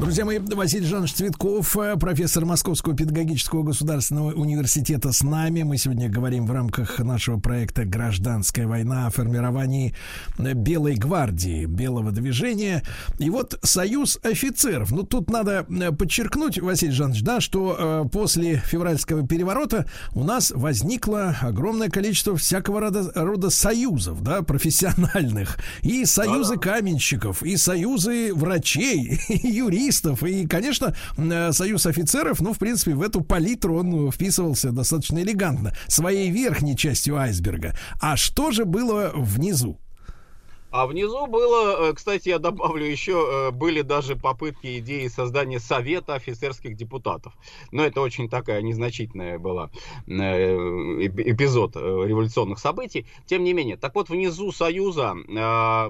Друзья мои, Василий Жанович Цветков, э, профессор Московского педагогического государственного университета с нами. Мы сегодня говорим в рамках нашего проекта «Гражданская война» о формировании Белой гвардии, Белого движения. И вот Союз офицеров. Ну, тут надо э, подчеркнуть, Василий Жанович, да, что э, после февральского переворота у нас возникло огромное количество всякого рода, рода союзов, да, профессиональных. И союзы каменщиков, и союзы врачей, и юристов коммунистов. И, конечно, э, союз офицеров, ну, в принципе, в эту палитру он вписывался достаточно элегантно, своей верхней частью айсберга. А что же было внизу? А внизу было, э, кстати, я добавлю еще, э, были даже попытки идеи создания совета офицерских депутатов. Но это очень такая незначительная была эпизод революционных событий. Тем не менее, так вот внизу Союза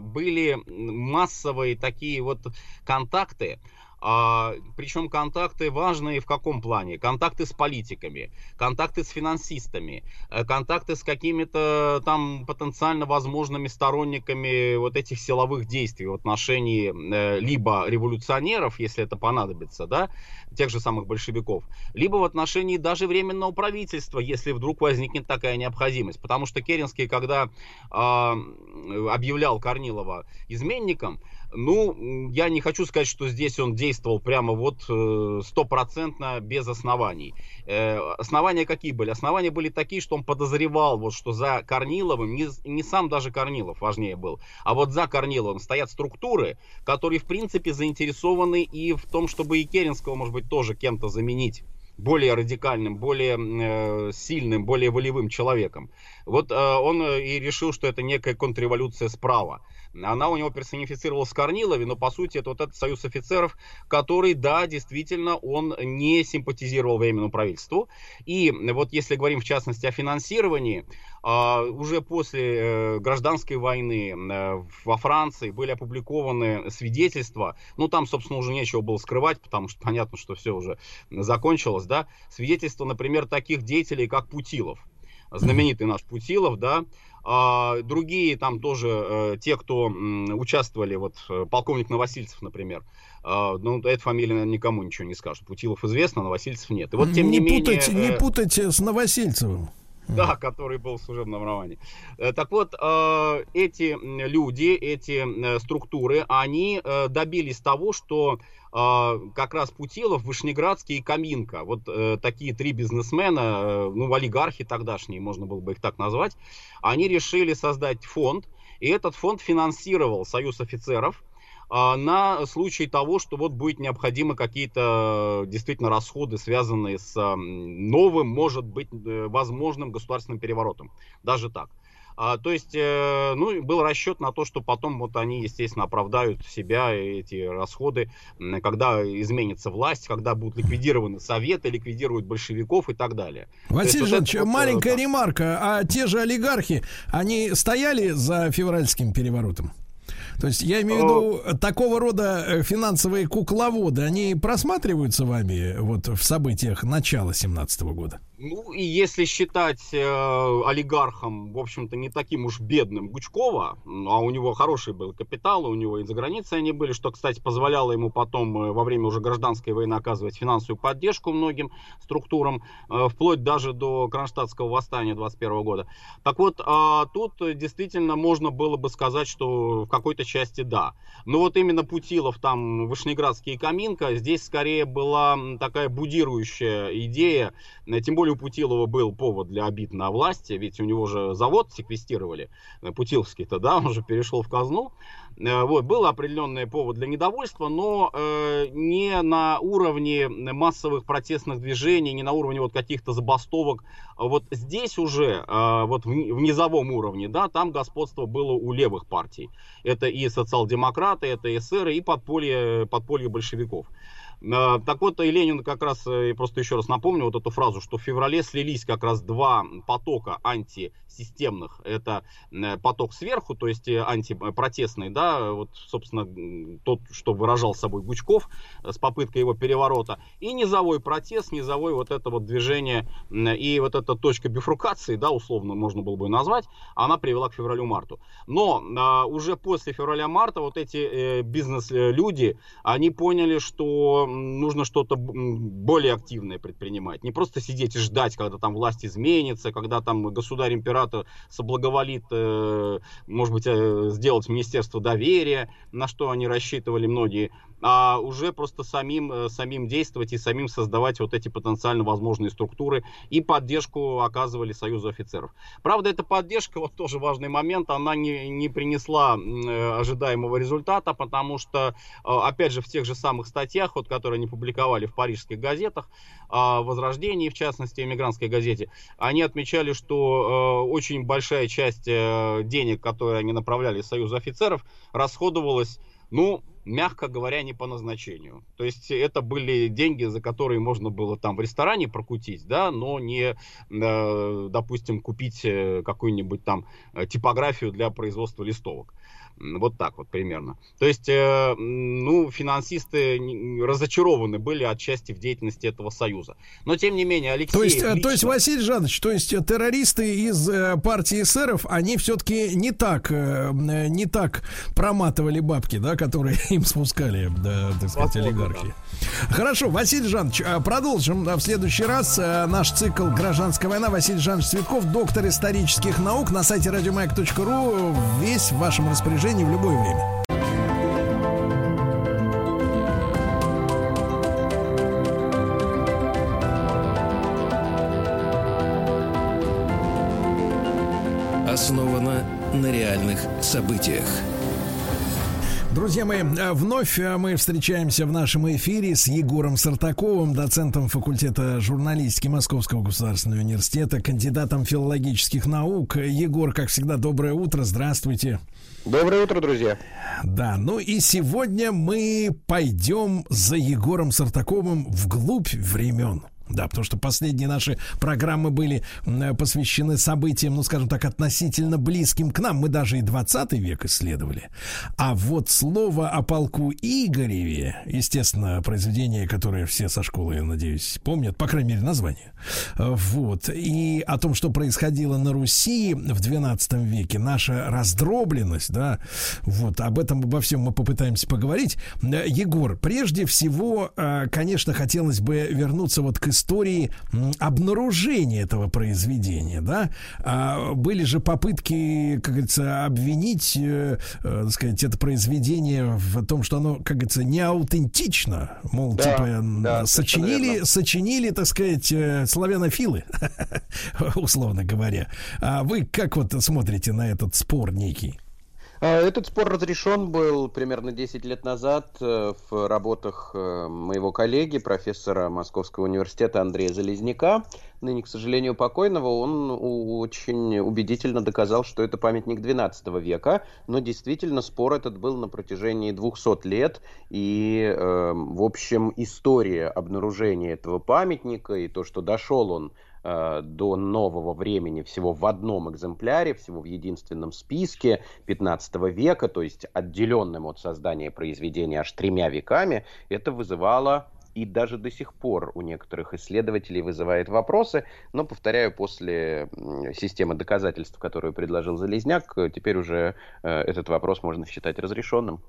были массовые такие вот контакты, а, причем контакты важные в каком плане? Контакты с политиками, контакты с финансистами, э, контакты с какими-то там потенциально возможными сторонниками вот этих силовых действий в отношении э, либо революционеров, если это понадобится, да, тех же самых большевиков, либо в отношении даже временного правительства, если вдруг возникнет такая необходимость. Потому что Керенский, когда э, объявлял Корнилова изменником, ну, я не хочу сказать, что здесь он действовал прямо вот э, стопроцентно без оснований. Э, основания какие были? Основания были такие, что он подозревал, вот, что за Корниловым, не, не сам даже Корнилов важнее был, а вот за Корниловым стоят структуры, которые, в принципе, заинтересованы и в том, чтобы и Керенского, может быть, тоже кем-то заменить более радикальным, более э, сильным, более волевым человеком. Вот э, он и решил, что это некая контрреволюция справа. Она у него персонифицировалась в Корнилове, но по сути это вот этот союз офицеров, который, да, действительно, он не симпатизировал временному правительству. И вот если говорим в частности о финансировании, а, уже после э, гражданской войны э, во Франции были опубликованы свидетельства, ну там, собственно, уже нечего было скрывать, потому что понятно, что все уже закончилось, да, свидетельства, например, таких деятелей, как Путилов, знаменитый наш Путилов, да, а, другие там тоже, э, те, кто участвовали, вот э, полковник Новосильцев, например, а, ну, эта фамилия, наверное, никому ничего не скажет. Путилов известно, Новосильцев нет. И вот, тем не, не путать, менее... Не путать с Новосильцевым. Да, который был в служебном романе. Э, так вот, эти люди, эти структуры, они добились того, что как раз Путилов, Вышнеградский и Каминка. Вот э, такие три бизнесмена, э, ну, олигархи тогдашние, можно было бы их так назвать, они решили создать фонд, и этот фонд финансировал Союз офицеров, на случай того, что вот будет необходимы какие-то действительно расходы, связанные с новым, может быть, э, возможным государственным переворотом. Даже так. А, то есть, э, ну, был расчет на то, что потом вот они, естественно, оправдают себя, эти расходы, когда изменится власть, когда будут ликвидированы советы, ликвидируют большевиков и так далее. Василий Жанович, вот, маленькая вот, ремарка. А те же олигархи, они стояли за февральским переворотом? То есть я имею в виду такого рода э, финансовые кукловоды, они просматриваются вами вот в событиях начала 17 года? Ну, и если считать э, олигархом, в общем-то, не таким уж бедным Гучкова, а у него хороший был капитал, у него и за границей они были, что, кстати, позволяло ему потом э, во время уже гражданской войны оказывать финансовую поддержку многим структурам, э, вплоть даже до Кронштадтского восстания 21 года. Так вот, э, тут действительно можно было бы сказать, что в какой-то части да. Но вот именно Путилов, там, Вышнеградский и Каминка, здесь скорее была такая будирующая идея, э, тем более у Путилова был повод для обид на власти, ведь у него же завод секвестировали, э, Путиловский-то, да, он же перешел в казну. Э, вот, был определенный повод для недовольства, но э, не на уровне массовых протестных движений, не на уровне вот каких-то забастовок. Вот здесь уже, э, вот в, в низовом уровне, да, там господство было у левых партий. Это и социал-демократы, это эсеры, и подполье, подполье большевиков. А, так вот, и Ленин как раз, э, просто еще раз напомню вот эту фразу, что в феврале слились как раз два потока антисистемных. Это э, поток сверху, то есть э, антипротестный, да, вот, собственно, тот, что выражал собой Гучков с попыткой его переворота, и низовой протест, низовой вот это вот движение, и вот эта точка бифрукации, да, условно можно было бы назвать, она привела к февралю-марту. Но а, уже после февраля-марта вот эти э, бизнес-люди, они поняли, что нужно что-то более активное предпринимать. Не просто сидеть и ждать, когда там власть изменится, когда там государь-император соблаговолит, э, может быть, э, сделать Министерство доверия, на что они рассчитывали многие, а уже просто самим, э, самим действовать и самим создавать вот эти потенциально возможные структуры и поддержку оказывали Союзу офицеров. Правда, эта поддержка, вот тоже важный момент, она не, не принесла ожидаемого результата, потому что, опять же, в тех же самых статьях, вот, которые они публиковали в парижских газетах, о Возрождении, в частности, эмигрантской газете, они отмечали, что э, очень большая часть э, денег, которые они направляли в Союз офицеров, расходовалась, ну, мягко говоря, не по назначению. То есть это были деньги, за которые можно было там в ресторане прокутить, да, но не, э, допустим, купить какую-нибудь там типографию для производства листовок. Вот так вот примерно. То есть, э, ну, финансисты разочарованы были отчасти в деятельности этого союза. Но, тем не менее, Алексей... То есть, лично... Э, то есть Василий Жанович, то есть э, террористы из э, партии эсеров, они все-таки не так, э, не так проматывали бабки, да, которые им спускали, да, так сказать, Возможно, олигархи. Да. Хорошо, Василий Жанович, продолжим в следующий раз наш цикл «Гражданская война». Василий Жанович Цветков, доктор исторических наук на сайте радиомаяк.ру. Весь в вашем распоряжении в любое время. Основано на реальных событиях. Друзья мои, э, вновь э, мы встречаемся в нашем эфире с Егором Сартаковым, доцентом факультета журналистики Московского государственного университета, кандидатом филологических наук. Егор, как всегда, доброе утро, здравствуйте. Доброе утро, друзья. Да, ну и сегодня мы пойдем за Егором Сартаковым вглубь времен. Да, потому что последние наши программы были посвящены событиям, ну, скажем так, относительно близким к нам. Мы даже и 20 век исследовали. А вот слово о полку Игореве, естественно, произведение, которое все со школы, я надеюсь, помнят, по крайней мере, название. Вот. И о том, что происходило на Руси в 12 веке, наша раздробленность, да, вот, об этом, обо всем мы попытаемся поговорить. Егор, прежде всего, э, конечно, хотелось бы вернуться вот к истории истории обнаружения этого произведения, да, а были же попытки, как говорится, обвинить, э, э, так сказать, это произведение в том, что оно, как говорится, не аутентично, мол, да, типа да, сочинили, сочинили, так сказать, э, славянофилы, условно говоря. А вы как вот смотрите на этот спор некий? А, этот спор разрешен был примерно 10 лет назад э, в работах э, моего коллеги, профессора Московского университета Андрея Залезняка. Ныне, к сожалению, покойного, он очень убедительно доказал, что это памятник XII века, но действительно спор этот был на протяжении 200 лет, и, э, в общем, история обнаружения этого памятника и то, что дошел он Э, до нового времени всего в одном экземпляре, всего в единственном списке 15 века, то есть отделенным от создания произведения аж тремя веками, это вызывало и даже до сих пор у некоторых исследователей вызывает вопросы, но, повторяю, после системы доказательств, которую предложил Залезняк, теперь уже э, этот вопрос можно считать разрешенным.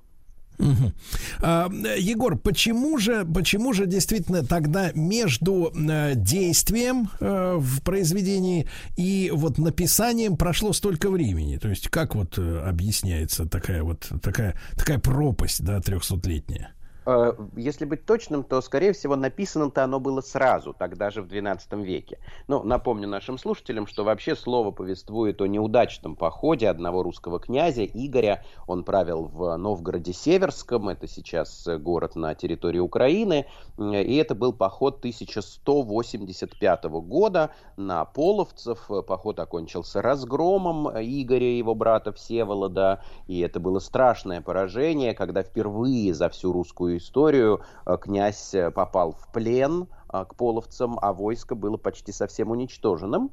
Угу. А, Егор, почему же, почему же действительно тогда между э, действием э, в произведении и вот написанием прошло столько времени? То есть как вот э, объясняется такая вот такая такая пропасть, да, трехсотлетняя? Э, если быть точным, то, скорее всего, написано-то оно было сразу, тогда же в XII веке. Ну, напомню нашим слушателям, что вообще слово повествует о неудачном походе одного русского князя Игоря. Он правил в Новгороде Северском, это сейчас город на территории Украины, и это был поход 1185 года на половцев. Поход окончился разгромом Игоря и его брата Всеволода, и это было страшное поражение, когда впервые за всю русскую историю э, князь э, попал в плен, к половцам, а войско было почти совсем уничтоженным.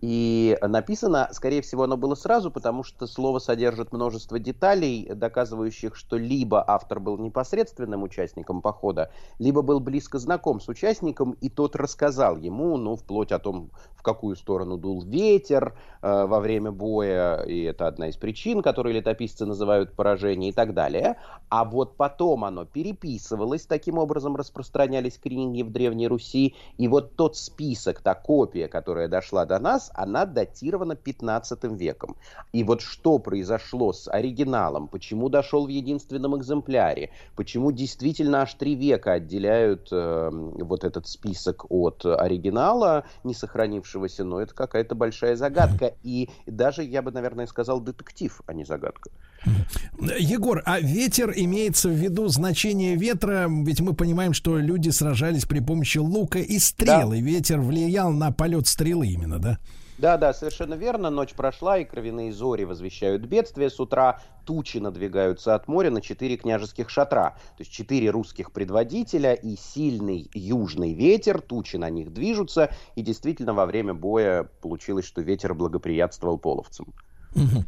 И написано, скорее всего, оно было сразу, потому что слово содержит множество деталей, доказывающих, что либо автор был непосредственным участником похода, либо был близко знаком с участником, и тот рассказал ему, ну, вплоть о том, в какую сторону дул ветер э, во время боя, и это одна из причин, которые летописцы называют поражение и так далее. А вот потом оно переписывалось, таким образом распространялись книги в Древней Руси, и вот тот список, та копия, которая дошла до нас, она датирована 15 веком. И вот что произошло с оригиналом, почему дошел в единственном экземпляре, почему действительно аж три века отделяют э, вот этот список от оригинала, не сохранившегося, но это какая-то большая загадка. И даже, я бы, наверное, сказал, детектив, а не загадка. Егор, а ветер имеется в виду значение ветра? Ведь мы понимаем, что люди сражались при помощи лука и стрелы. Да. Ветер влиял на полет стрелы именно, да? Да, да, совершенно верно. Ночь прошла, и кровяные зори возвещают бедствие. С утра тучи надвигаются от моря на четыре княжеских шатра. То есть четыре русских предводителя и сильный южный ветер. Тучи на них движутся. И действительно, во время боя получилось, что ветер благоприятствовал половцам. Угу.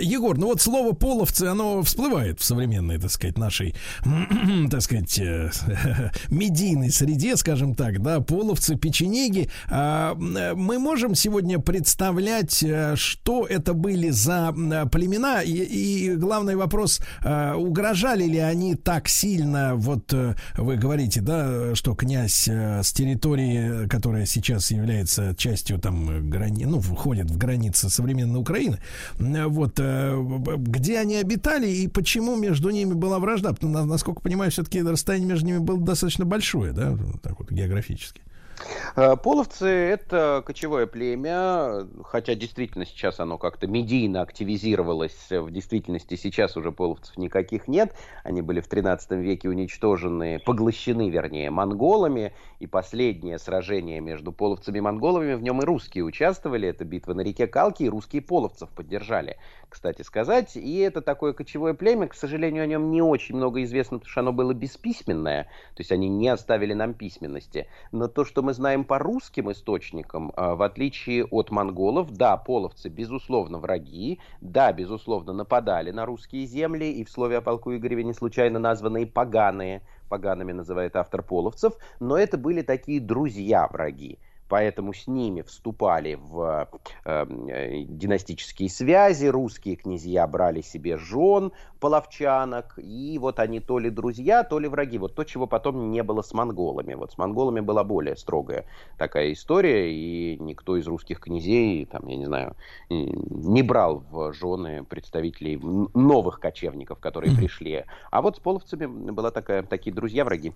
Егор, ну вот слово половцы, оно всплывает в современной, так сказать, нашей, так сказать, э, медийной среде, скажем так, да, половцы, печенеги. А, мы можем сегодня представлять, э, что это были за племена, и, и главный вопрос, угрожали ли они так сильно, вот вы говорите, да, что князь с территории, которая сейчас является частью там грани, ну, входит в границы современной Украины, вот, э, где они обитали и почему между ними была вражда. Насколько понимаю, все-таки расстояние между ними было достаточно большое, да, так вот географически. Э, половцы – это кочевое племя, хотя действительно сейчас оно как-то медийно активизировалось. В действительности сейчас уже половцев никаких нет. Они были в 13 веке уничтожены, поглощены, вернее, монголами. И последнее сражение между половцами и монголами, в нем и русские участвовали. Это битва на реке Калки, и русские половцев поддержали кстати сказать. И это такое кочевое племя, к сожалению, о нем не очень много известно, потому что оно было бесписьменное, то есть они не оставили нам письменности. Но то, что мы знаем по русским источникам, а, в отличие от монголов, да, половцы, безусловно, враги, да, безусловно, нападали на русские земли, и в слове о полку Игореве не случайно названные поганые, погаными называет автор половцев, но это были такие друзья-враги поэтому с ними вступали в эм, э, династические связи, русские князья брали себе жен половчанок, и вот они то ли друзья, то ли враги. Вот то, чего потом не было с монголами. Вот с монголами была более строгая такая история, и никто из русских князей, там, я не знаю, не брал в жены представителей новых кочевников, которые пришли. А вот с половцами была такая, такие друзья-враги.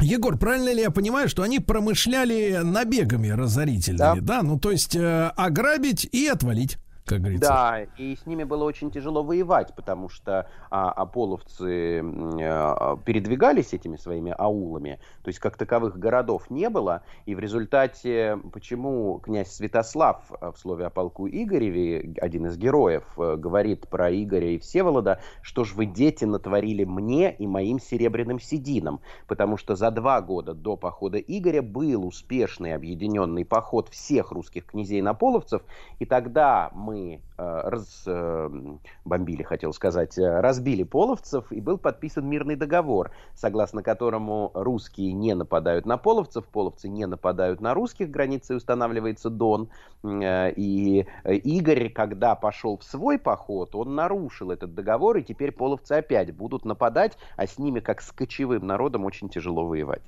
Егор, правильно ли я понимаю, что они промышляли набегами разорительными, да? да? Ну, то есть э, ограбить и отвалить как говорится. Да, и с ними было очень тяжело воевать, потому что а, аполовцы а, передвигались этими своими аулами, то есть как таковых городов не было, и в результате, почему князь Святослав а, в слове о полку Игореве, один из героев, э, говорит про Игоря и Всеволода, что ж вы, дети, натворили мне и моим серебряным сединам, потому что за два года до похода Игоря был успешный объединенный поход всех русских князей на половцев, и тогда мы мы э, разбомбили, э, хотел сказать, э, разбили половцев, и был подписан мирный договор, согласно которому русские не нападают на половцев, половцы не нападают на русских, границей устанавливается Дон. И Игорь, когда пошел в свой поход, он нарушил этот договор, и теперь половцы опять будут нападать, а с ними, как с кочевым народом, очень тяжело воевать.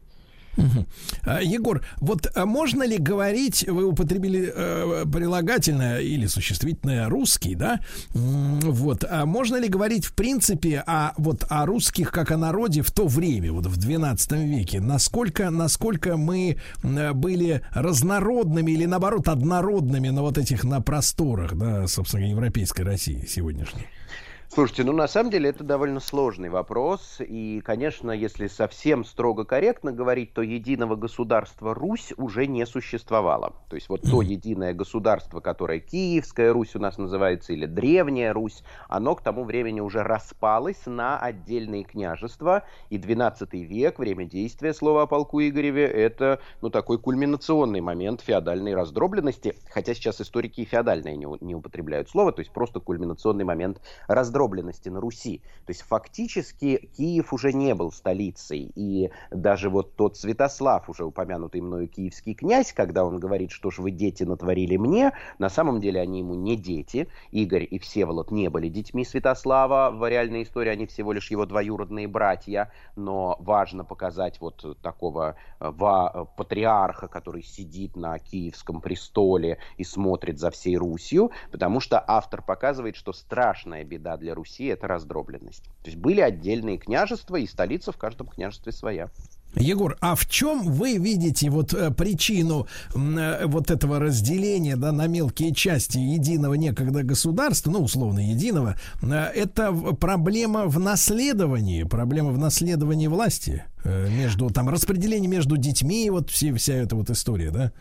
А, Егор, вот а можно ли говорить, вы употребили э, прилагательное или существительное русский, да? Вот, а можно ли говорить в принципе о вот о русских как о народе в то время, вот в 12 веке? Насколько, насколько мы были разнородными или наоборот однородными на вот этих на просторах, да, собственно, европейской России сегодняшней? Слушайте, ну на самом деле это довольно сложный вопрос. И, конечно, если совсем строго корректно говорить, то единого государства Русь уже не существовало. То есть вот то единое государство, которое Киевская Русь у нас называется, или Древняя Русь, оно к тому времени уже распалось на отдельные княжества. И 12 век, время действия слова о полку Игореве, это ну, такой кульминационный момент феодальной раздробленности. Хотя сейчас историки и феодальные не, не употребляют слово, то есть просто кульминационный момент раздробленности раздробленности на Руси. То есть фактически Киев уже не был столицей. И даже вот тот Святослав, уже упомянутый мною киевский князь, когда он говорит, что ж вы дети натворили мне, на самом деле они ему не дети. Игорь и Всеволод не были детьми Святослава. В реальной истории они всего лишь его двоюродные братья. Но важно показать вот такого э, ва- патриарха, который сидит на киевском престоле и смотрит за всей Русью, потому что автор показывает, что страшная беда для для Руси это раздробленность. То есть были отдельные княжества, и столица в каждом княжестве своя. Егор, а в чем вы видите вот э, причину э, вот этого разделения да, на мелкие части единого некогда государства, ну, условно, единого, э, это проблема в наследовании, проблема в наследовании власти между, там, распределение между детьми, вот все, вся эта вот история, да?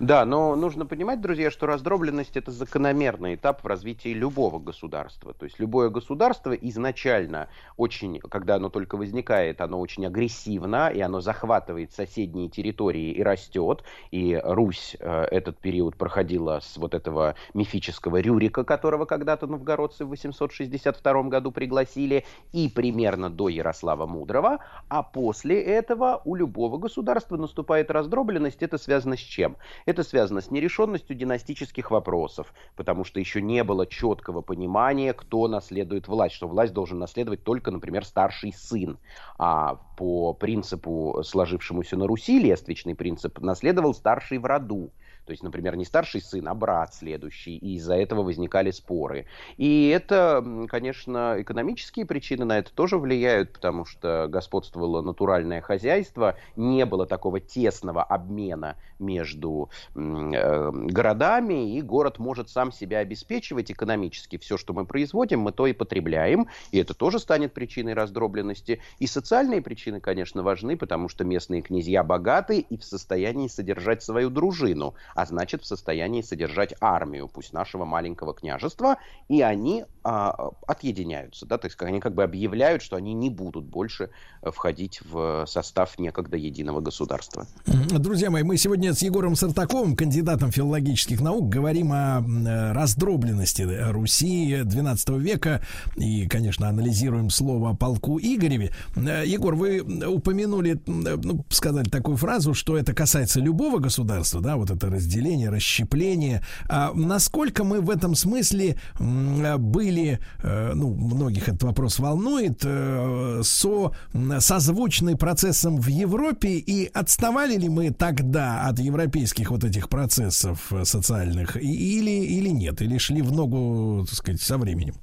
Да, но нужно понимать, друзья, что раздробленность это закономерный этап в развитии любого государства. То есть любое государство изначально очень, когда оно только возникает, оно очень агрессивно, и оно захватывает соседние территории и растет. И Русь э, этот период проходила с вот этого мифического Рюрика, которого когда-то новгородцы в 862 году пригласили, и примерно до Ярослава Мудрого. А после этого у любого государства наступает раздробленность. Это связано с чем? Это связано с нерешенностью династических вопросов, потому что еще не было четкого понимания, кто наследует власть, что власть должен наследовать только, например, старший сын. А по принципу, сложившемуся на Руси, лествичный принцип, наследовал старший в роду. То есть, например, не старший сын, а брат следующий, и из-за этого возникали споры. И это, конечно, экономические причины на это тоже влияют, потому что господствовало натуральное хозяйство, не было такого тесного обмена между э, городами, и город может сам себя обеспечивать экономически. Все, что мы производим, мы то и потребляем, и это тоже станет причиной раздробленности. И социальные причины, конечно, важны, потому что местные князья богаты и в состоянии содержать свою дружину а значит в состоянии содержать армию, пусть нашего маленького княжества, и они а, отъединяются, да, то есть они как бы объявляют, что они не будут больше э, входить в состав некогда единого государства. Друзья мои, мы сегодня с Егором Сартаковым, кандидатом филологических наук, говорим о э, раздробленности Руси XII века и, конечно, анализируем слово о полку Игореве. Э, Егор, вы упомянули, ну, сказали такую фразу, что это касается любого государства, да, вот это разделение разделение, расщепление. А насколько мы в этом смысле были, э, ну, многих этот вопрос волнует, э, со, созвучны процессом в Европе и отставали ли мы тогда от европейских вот этих процессов э, социальных или, или нет, или шли в ногу, так сказать, со временем?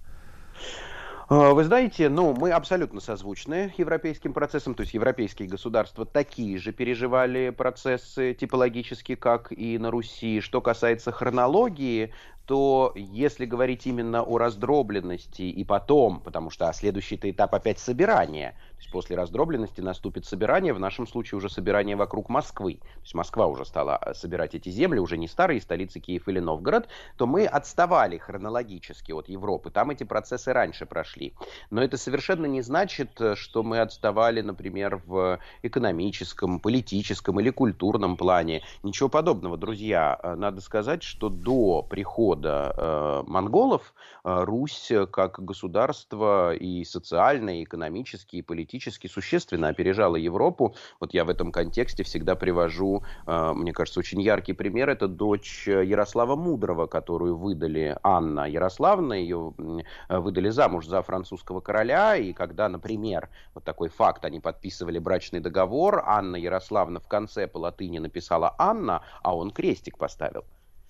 А, вы знаете, ну, мы абсолютно созвучны европейским процессам, то есть европейские государства такие же переживали процессы типологически, как и на Руси. Что касается хронологии, то если говорить именно о раздробленности и потом, потому что следующий этап опять собирания, то есть после раздробленности наступит собирание, в нашем случае уже собирание вокруг Москвы, то есть Москва уже стала э, собирать эти земли, уже не старые столицы Киев или Новгород, то мы отставали хронологически от Европы, там эти процессы раньше прошли. Но это совершенно не значит, э, что мы отставали, например, в экономическом, политическом или культурном плане. Ничего подобного, друзья. Э, надо сказать, что до прихода прихода э, монголов э, Русь как государство и социально, и экономически, и политически существенно опережала Европу. Вот я в этом контексте всегда привожу, э, мне кажется, очень яркий пример. Это дочь Ярослава Мудрого, которую выдали Анна Ярославна. Ее выдали замуж за французского короля. И когда, например, вот такой факт, они подписывали брачный договор, Анна Ярославна в конце по латыни написала Анна, а он крестик поставил.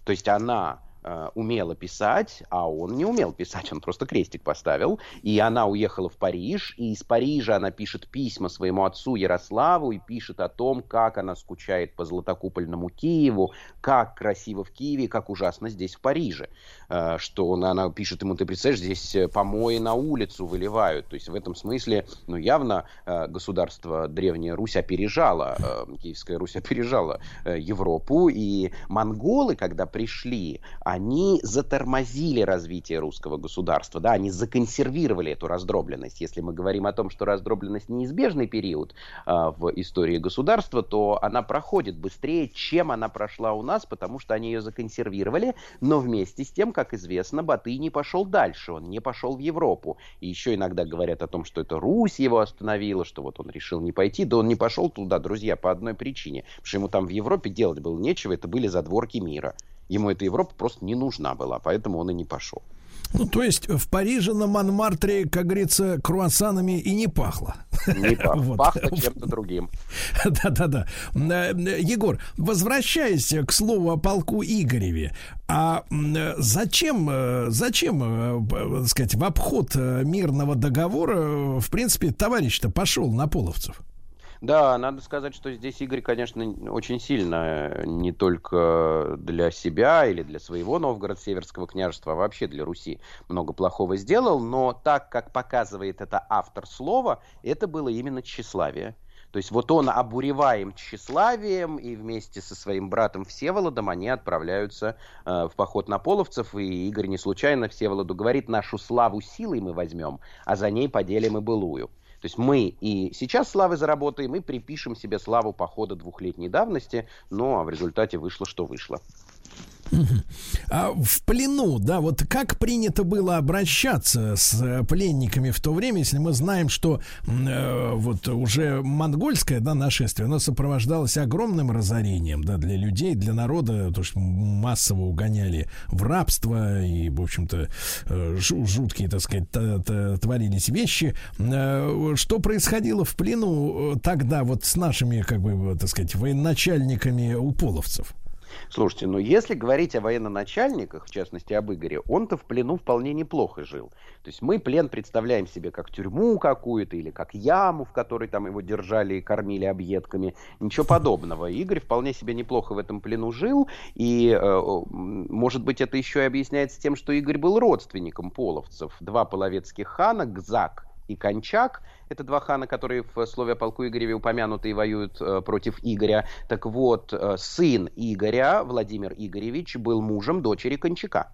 То есть она э, умела писать, а он не умел писать, он просто крестик поставил. И она уехала в Париж, и из Парижа она пишет письма своему отцу Ярославу и пишет о том, как она скучает по златокупольному Киеву, как красиво в Киеве, как ужасно здесь в Париже. Э, что она, она пишет ему, ты представляешь, здесь э, помои на улицу выливают. То есть в этом смысле, ну явно э, государство Древняя Русь опережала, э, Киевская Русь опережала э, Европу, и монголы, когда пришли, они затормозили развитие русского государства, да, они законсервировали эту раздробленность. Если мы говорим о том, что раздробленность неизбежный период э, в истории государства, то она проходит быстрее, чем она прошла у нас, потому что они ее законсервировали, но вместе с тем, как известно, Батый не пошел дальше, он не пошел в Европу. И еще иногда говорят о том, что это Русь его остановила, что вот он решил не пойти, да он не пошел туда, друзья, по одной причине, потому что ему там в Европе делать было нечего, это были задворки мира. Ему эта Европа просто не нужна была, поэтому он и не пошел. Ну, то есть в Париже на Монмартре, как говорится, круассанами и не пахло. Не пахло, вот. пахло чем-то другим. Да-да-да. Э, Егор, возвращаясь к слову о полку Игореве, а зачем, э, зачем, так э, сказать, в обход мирного договора, в принципе, товарищ-то пошел на половцев? Да, надо сказать, что здесь Игорь, конечно, очень сильно э, не только для себя или для своего Новгород-Северского княжества, а вообще для Руси много плохого сделал, но так, как показывает это автор слова, это было именно тщеславие. То есть вот он обуреваем тщеславием, и вместе со своим братом Всеволодом они отправляются э, в поход на половцев, и Игорь не случайно Всеволоду говорит, нашу славу силой мы возьмем, а за ней поделим и былую. То есть мы и сейчас славы заработаем, и припишем себе славу похода двухлетней давности, но а в результате вышло, что вышло. А в плену, да, вот как принято было обращаться с э, пленниками в то время, если мы знаем, что э, вот уже монгольское, да, нашествие, оно сопровождалось огромным разорением, да, для людей, для народа, то что массово угоняли в рабство и, в общем-то, э, жуткие, так сказать, творились вещи. Э, что происходило в плену тогда вот с нашими, как бы, так сказать, военачальниками уполовцев? Слушайте, ну если говорить о военноначальниках, в частности об Игоре, он-то в плену вполне неплохо жил. То есть мы плен представляем себе как тюрьму какую-то или как яму, в которой там его держали и кормили объедками. Ничего подобного. Игорь вполне себе неплохо в этом плену жил. И, э, может быть, это еще и объясняется тем, что Игорь был родственником половцев. Два половецких хана, Гзак и Кончак. Это два хана, которые в слове о полку Игореве упомянуты и воюют э, против Игоря. Так вот, э, сын Игоря, Владимир Игоревич, был мужем дочери Кончака.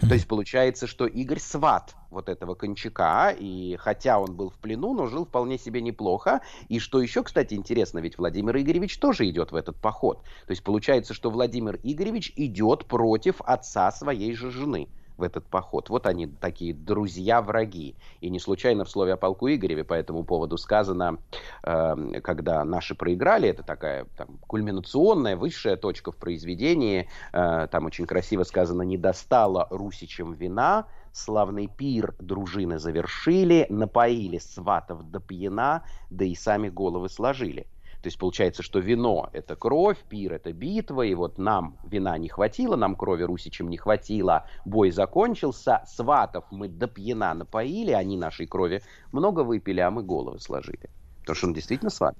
То есть получается, что Игорь сват вот этого Кончака, и хотя он был в плену, но жил вполне себе неплохо. И что еще, кстати, интересно, ведь Владимир Игоревич тоже идет в этот поход. То есть получается, что Владимир Игоревич идет против отца своей же жены в этот поход. Вот они такие друзья-враги. И не случайно в слове о полку Игореве по этому поводу сказано, э, когда наши проиграли, это такая там, кульминационная, высшая точка в произведении, э, там очень красиво сказано, не достало русичам вина, славный пир дружины завершили, напоили сватов до пьяна, да и сами головы сложили. То есть получается, что вино – это кровь, пир – это битва, и вот нам вина не хватило, нам крови русичам не хватило, бой закончился, сватов мы до пьяна напоили, они нашей крови много выпили, а мы головы сложили. Потому что он действительно сват.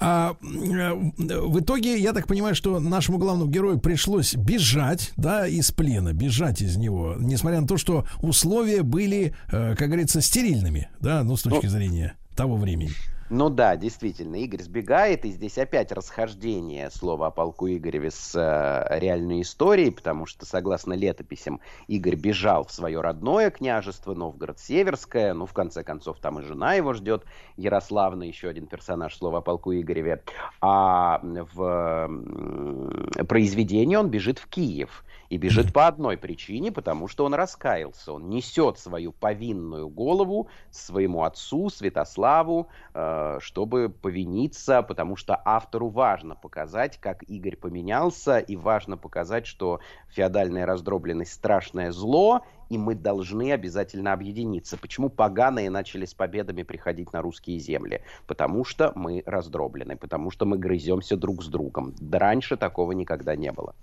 А, в итоге, я так понимаю, что нашему главному герою пришлось бежать, да, из плена, бежать из него, несмотря на то, что условия были, э, как говорится, стерильными, да, ну, с точки ну, зрения того времени. Ну да, действительно, Игорь сбегает, и здесь опять расхождение слова о полку Игореве с э, реальной историей, потому что, согласно летописям, Игорь бежал в свое родное княжество, Новгород-Северское, ну, в конце концов, там и жена его ждет, Ярославна, еще один персонаж слова о полку Игореве, а в э, произведении он бежит в Киев. И бежит по одной причине, потому что он раскаялся. Он несет свою повинную голову своему отцу, Святославу, э, чтобы повиниться, потому что автору важно показать, как Игорь поменялся, и важно показать, что феодальная раздробленность страшное зло, и мы должны обязательно объединиться. Почему поганые начали с победами приходить на русские земли? Потому что мы раздроблены, потому что мы грыземся друг с другом. Раньше такого никогда не было.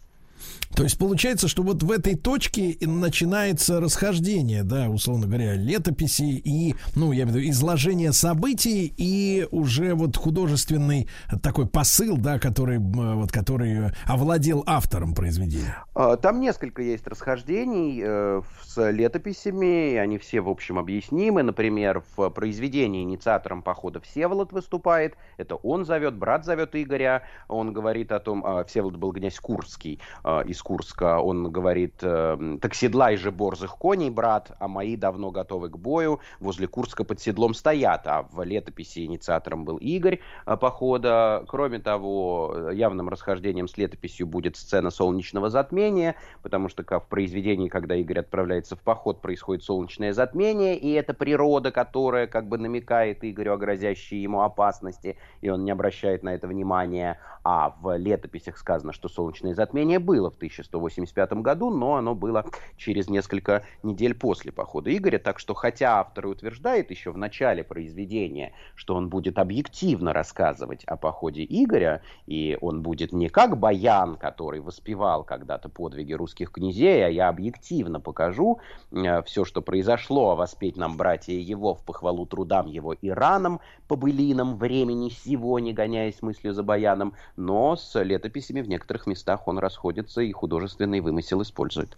То есть получается, что вот в этой точке начинается расхождение, да, условно говоря, летописи и, ну, я имею в виду, изложение событий и уже вот художественный такой посыл, да, который, вот, который овладел автором произведения. А, там несколько есть расхождений э, с летописями, они все, в общем, объяснимы. Например, в произведении инициатором похода Всеволод выступает, это он зовет, брат зовет Игоря, он говорит о том, а, Всеволод был князь Курский, а, из Курска, он говорит, э, так седлай же борзых коней, брат, а мои давно готовы к бою, возле Курска под седлом стоят, а в летописи инициатором был Игорь э, похода. Кроме того, явным расхождением с летописью будет сцена солнечного затмения, потому что в произведении, когда Игорь отправляется в поход, происходит солнечное затмение, и это природа, которая как бы намекает Игорю о грозящей ему опасности, и он не обращает на это внимания, а в летописях сказано, что солнечное затмение было в 1185 году, но оно было через несколько недель после похода Игоря. Так что, хотя автор и утверждает еще в начале произведения, что он будет объективно рассказывать о походе Игоря, и он будет не как Баян, который воспевал когда-то подвиги русских князей, а я объективно покажу э, все, что произошло, а воспеть нам братья его в похвалу трудам его и ранам, по времени сего, не гоняясь мыслью за Баяном, но с летописями в некоторых местах он расходится и художественный вымысел использует.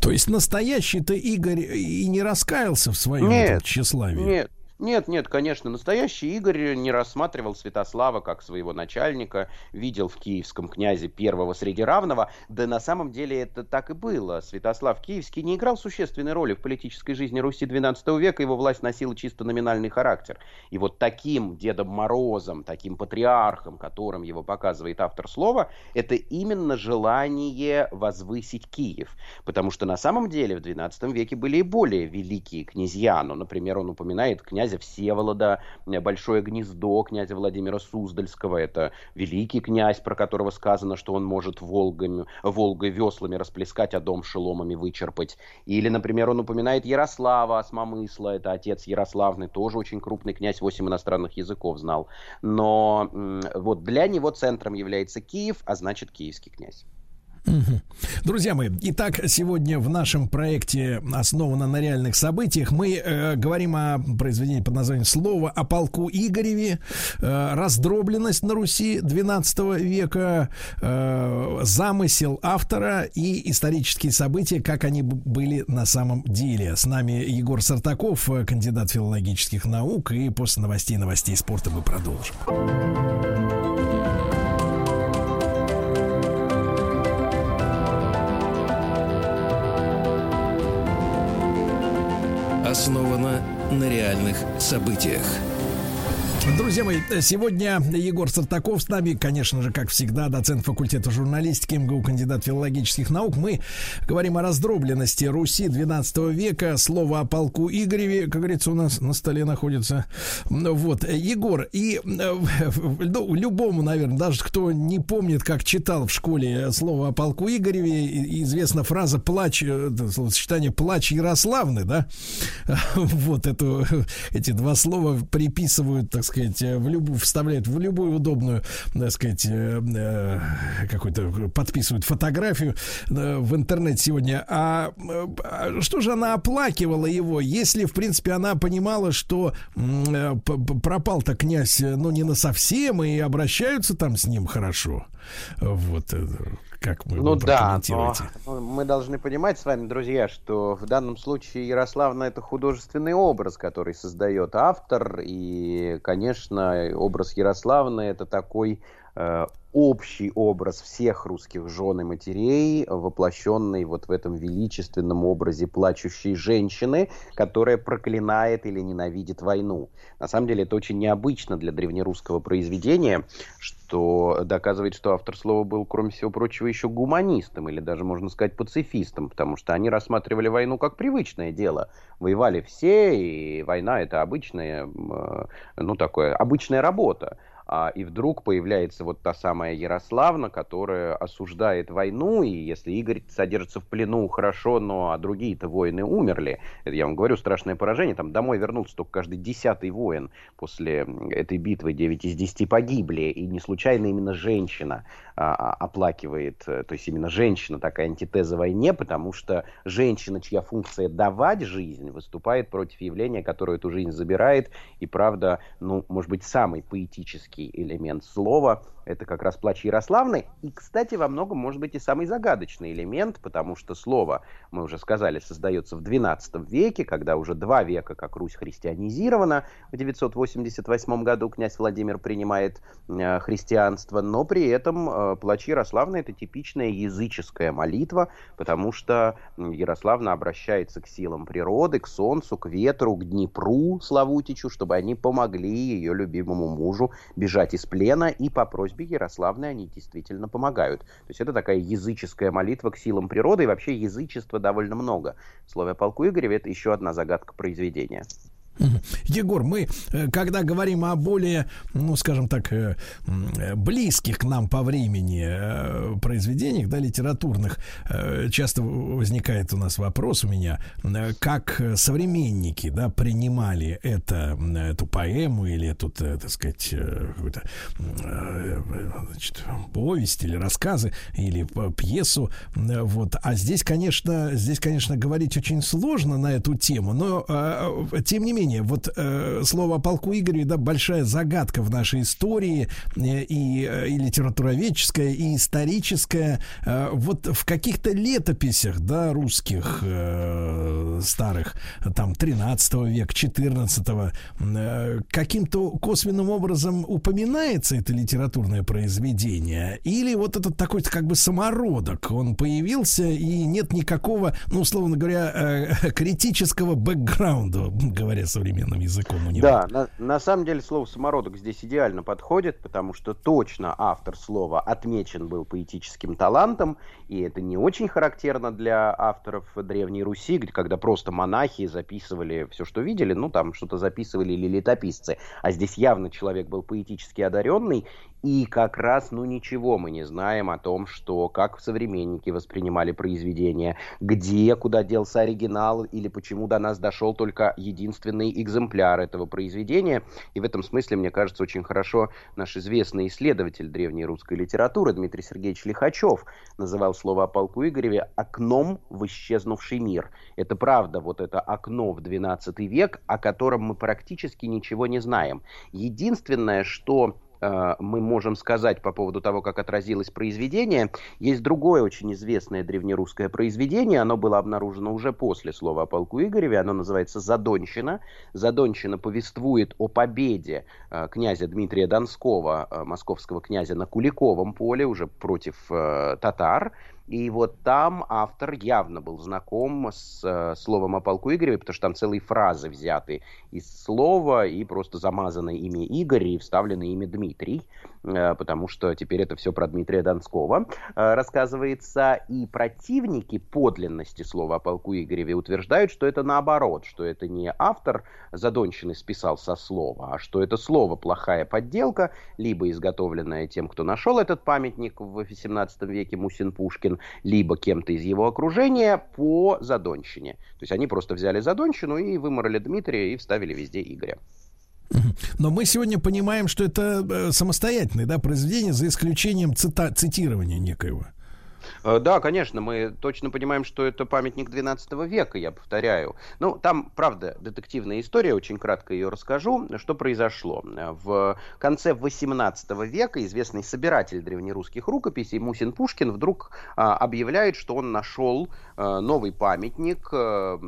То есть настоящий-то Игорь и не раскаялся в своем нет, тщеславии? Нет, нет, нет, конечно, настоящий Игорь не рассматривал Святослава как своего начальника, видел в киевском князе первого среди равного, да на самом деле это так и было. Святослав Киевский не играл существенной роли в политической жизни Руси XII века, его власть носила чисто номинальный характер. И вот таким Дедом Морозом, таким патриархом, которым его показывает автор слова, это именно желание возвысить Киев. Потому что на самом деле в XII веке были и более великие князья, ну, например, он упоминает князя князя Всеволода, э, Большое гнездо князя Владимира Суздальского, это великий князь, про которого сказано, что он может Волгами, Волгой веслами расплескать, а дом шеломами вычерпать. Или, например, он упоминает Ярослава Осмомысла, это отец Ярославный, тоже очень крупный князь, восемь иностранных языков знал. Но вот для него центром является Киев, а значит киевский князь. Друзья мои, итак, сегодня в нашем проекте основано на реальных событиях. Мы э, говорим о произведении под названием «Слово о полку Игореве», э, раздробленность на Руси XII века, э, замысел автора и исторические события, как они были на самом деле. С нами Егор Сартаков, кандидат филологических наук, и после новостей новостей спорта мы продолжим. Основана на реальных событиях. Друзья мои, сегодня Егор Сартаков с нами, конечно же, как всегда, доцент факультета журналистики МГУ, кандидат филологических наук. Мы говорим о раздробленности Руси 12 века. Слово о полку Игореве, как говорится, у нас на столе находится. Вот, Егор, и ну, любому, наверное, даже кто не помнит, как читал в школе слово о полку Игореве, известна фраза «плач», э, словосочетание «плач Ярославны», да? Вот эту, эти два слова приписывают, так сказать, сказать, э, в любую, вставляют в любую удобную, так сказать, э, э, какую-то, подписывают фотографию в интернете сегодня. А что же она оплакивала его, если, в принципе, она понимала, что пропал-то князь, ну, не на совсем, и обращаются там с ним хорошо? Вот, как вы ну да, но мы должны понимать с вами, друзья, что в данном случае Ярославна это художественный образ, который создает автор, и, конечно, образ Ярославны это такой общий образ всех русских жен и матерей, воплощенный вот в этом величественном образе плачущей женщины, которая проклинает или ненавидит войну. На самом деле это очень необычно для древнерусского произведения, что доказывает, что автор слова был, кроме всего прочего, еще гуманистом или даже, можно сказать, пацифистом, потому что они рассматривали войну как привычное дело. Воевали все, и война это обычная, ну такое, обычная работа. А, и вдруг появляется вот та самая Ярославна, которая осуждает войну, и если Игорь содержится в плену, хорошо, но а другие-то воины умерли. Это я вам говорю, страшное поражение. Там домой вернулся только каждый десятый воин после этой битвы, 9 из 10 погибли, и не случайно именно женщина а, оплакивает, э, то есть именно женщина такая антитеза войне, потому что женщина, чья функция давать жизнь, выступает против явления, которое эту жизнь забирает, и правда, ну, может быть, самый поэтический элемент слова это как раз плач Ярославны. И, кстати, во многом может быть и самый загадочный элемент, потому что слово, мы уже сказали, создается в XII веке, когда уже два века как Русь христианизирована. В 988 году князь Владимир принимает э, христианство, но при этом э, плач Ярославны это типичная языческая молитва, потому что Ярославна обращается к силам природы, к солнцу, к ветру, к Днепру, Славутичу, чтобы они помогли ее любимому мужу бежать из плена и по просьбе просьбе Ярославны они действительно помогают. То есть это такая языческая молитва к силам природы, и вообще язычества довольно много. В слове о полку Игореве это еще одна загадка произведения. Егор, мы, э, когда говорим о более, ну, скажем так, э, близких к нам по времени э, произведениях, да, литературных, часто возникает у нас вопрос у меня, как современники, да, принимали это, эту поэму или эту, так сказать, какую-то, значит, повесть или рассказы или пьесу, вот. А здесь, конечно, здесь, конечно, говорить очень сложно на эту тему, но, тем не менее, менее, вот э, слово о полку Игореве, да, большая загадка в нашей истории э, и, э, и литературоведческая, и историческая. Э, вот в каких-то летописях, да, русских э, старых, там, 13 века, 14 э, каким-то косвенным образом упоминается это литературное произведение? Или вот этот такой как бы самородок, он появился, и нет никакого, ну, условно говоря, э, критического бэкграунда, говоря современным языком у него. Да, на, на самом деле слово самородок здесь идеально подходит, потому что точно автор слова отмечен был поэтическим талантом, и это не очень характерно для авторов Древней Руси, когда просто монахи записывали все, что видели, ну там что-то записывали или летописцы, а здесь явно человек был поэтически одаренный, и как раз, ну ничего мы не знаем о том, что как современники воспринимали произведение, где, куда делся оригинал, или почему до нас дошел только единственный экземпляр этого произведения. И в этом смысле, мне кажется, очень хорошо наш известный исследователь древней русской литературы Дмитрий Сергеевич Лихачев называл слово о полку Игореве «окном в исчезнувший мир». Это правда, вот это окно в XII век, о котором мы практически ничего не знаем. Единственное, что мы можем сказать по поводу того, как отразилось произведение. Есть другое очень известное древнерусское произведение, оно было обнаружено уже после слова о полку Игореве, оно называется «Задонщина». «Задонщина» повествует о победе э, князя Дмитрия Донского, э, московского князя на Куликовом поле, уже против татар, и вот там автор явно был знаком с э, словом о полку Игореве, потому что там целые фразы взяты из слова и просто замазано имя Игорь и вставлено имя Дмитрий. Э, потому что теперь это все про Дмитрия Донского э, рассказывается. И противники подлинности слова о полку Игореве утверждают, что это наоборот, что это не автор Задонщины списал со слова, а что это слово плохая подделка, либо изготовленная тем, кто нашел этот памятник в XVIII веке Мусин Пушкин, либо кем-то из его окружения по Задонщине. То есть они просто взяли Задонщину и выморали Дмитрия и вставили везде Игоря. Но мы сегодня понимаем, что это э, самостоятельное да, произведение, за исключением цита- цитирования некоего. Э, да, конечно, мы точно понимаем, что это памятник 12 века, я повторяю. Ну, там, правда, детективная история, очень кратко ее расскажу. Что произошло? В конце 18 века известный собиратель древнерусских рукописей Мусин Пушкин вдруг а, объявляет, что он нашел а, новый памятник, а,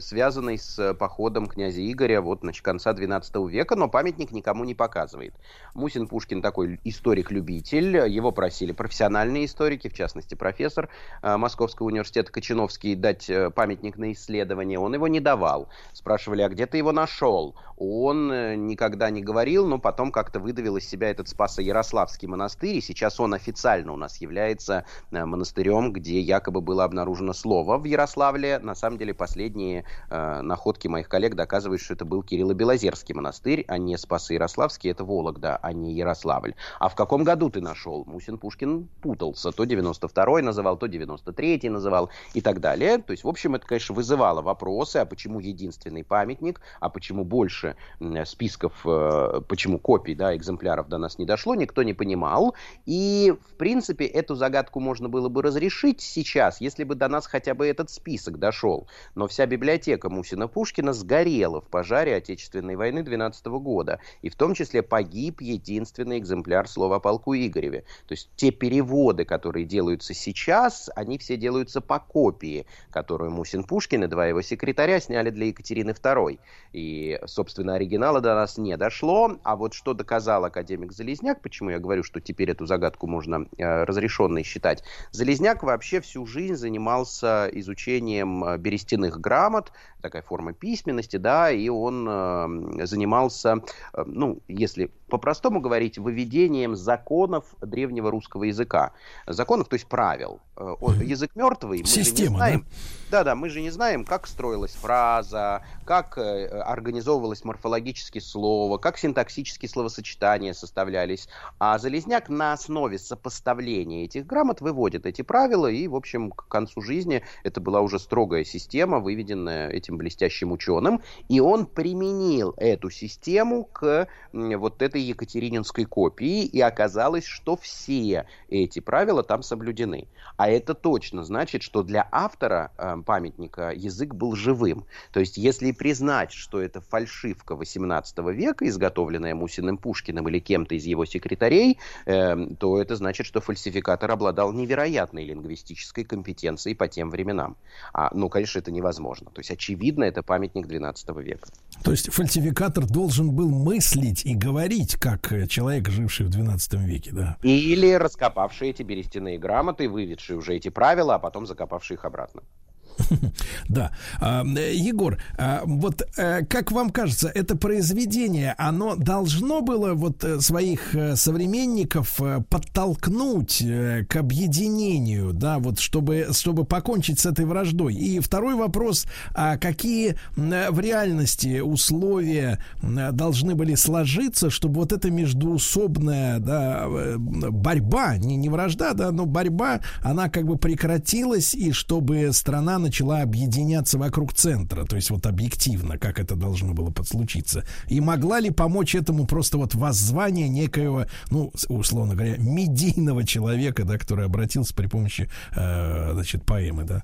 связанный с походом князя Игоря вот, значит, конца 12 века, но памятник никому не показывает. Мусин Пушкин такой историк-любитель, его просили профессиональные историки, в частности, профессор профессор э, Московского университета Кочиновский, дать э, памятник на исследование. Он его не давал. Спрашивали, а где ты его нашел? Он э, никогда не говорил, но потом как-то выдавил из себя этот Спасо-Ярославский монастырь, и сейчас он официально у нас является монастырем, где якобы было обнаружено слово в Ярославле. На самом деле последние э, находки моих коллег доказывают, что это был Кирилло-Белозерский монастырь, а не Спасо-Ярославский, это Вологда, а не Ярославль. А в каком году ты нашел? Мусин Пушкин путался. То 92-й называл, то 93-й называл и так далее. То есть, в общем, это, конечно, вызывало вопросы, а почему единственный памятник, а почему больше списков, э, почему копий, да, экземпляров до нас не дошло, никто не понимал. И, в принципе, эту загадку можно было бы разрешить сейчас, если бы до нас хотя бы этот список дошел. Но вся библиотека Мусина-Пушкина сгорела в пожаре Отечественной войны 12 года. И в том числе погиб единственный экземпляр слова о полку Игореве. То есть те переводы, которые делаются сейчас, они все делаются по копии, которую Мусин-Пушкин и два его секретаря сняли для Екатерины II. И, собственно, оригинала до нас не дошло. А вот что доказал академик Залезняк, почему я говорю, что теперь эту загадку можно э, разрешенной считать. Залезняк вообще всю жизнь занимался изучением э, берестяных грамот, такая форма письменности, да, и он э, занимался, э, ну, если по-простому говорить, выведением законов древнего русского языка. Законов, то есть правил. Э, язык мертвый. Мы Система, же не знаем, да? Да, да, мы же не знаем, как строилась фраза, как э, организовывалось морфологически слово, как синтаксические словосочетания составлялись. А Залезняк на основе сопоставления этих грамот выводит эти правила, и, в общем, к концу жизни это была уже строгая система, выведенная этим блестящим ученым, и он применил эту систему к вот этой Екатерининской копии, и оказалось, что все эти правила там соблюдены. А это точно значит, что для автора э, памятника язык был живым. То есть, если признать, что это фальшивка 18 века, изготовленная Мусиным Пушкиным или кем-то из его секретарей, э, то это значит, что фальсификатор обладал невероятной лингвистической компетенцией по тем временам. А, ну, конечно, это невозможно. То есть, очевидно, это памятник 12 века. То есть, фальсификатор должен был мыслить и говорить жить, как э, человек, живший в 12 веке, да. Или раскопавший эти берестяные грамоты, выведший уже эти правила, а потом закопавший их обратно. Да. А, Егор, а, вот э, как вам кажется, это произведение, оно должно было вот э, своих э, современников подтолкнуть к объединению, да, вот чтобы, чтобы покончить с этой враждой? И второй вопрос, а какие в реальности условия должны были сложиться, чтобы вот эта междуусобная да, борьба, не, не вражда, да, но борьба, она как бы прекратилась, и чтобы страна начала объединяться вокруг центра, то есть вот объективно, как это должно было подслучиться. И могла ли помочь этому просто вот воззвание некоего, ну, условно говоря, медийного человека, да, который обратился при помощи, э, значит, поэмы, да?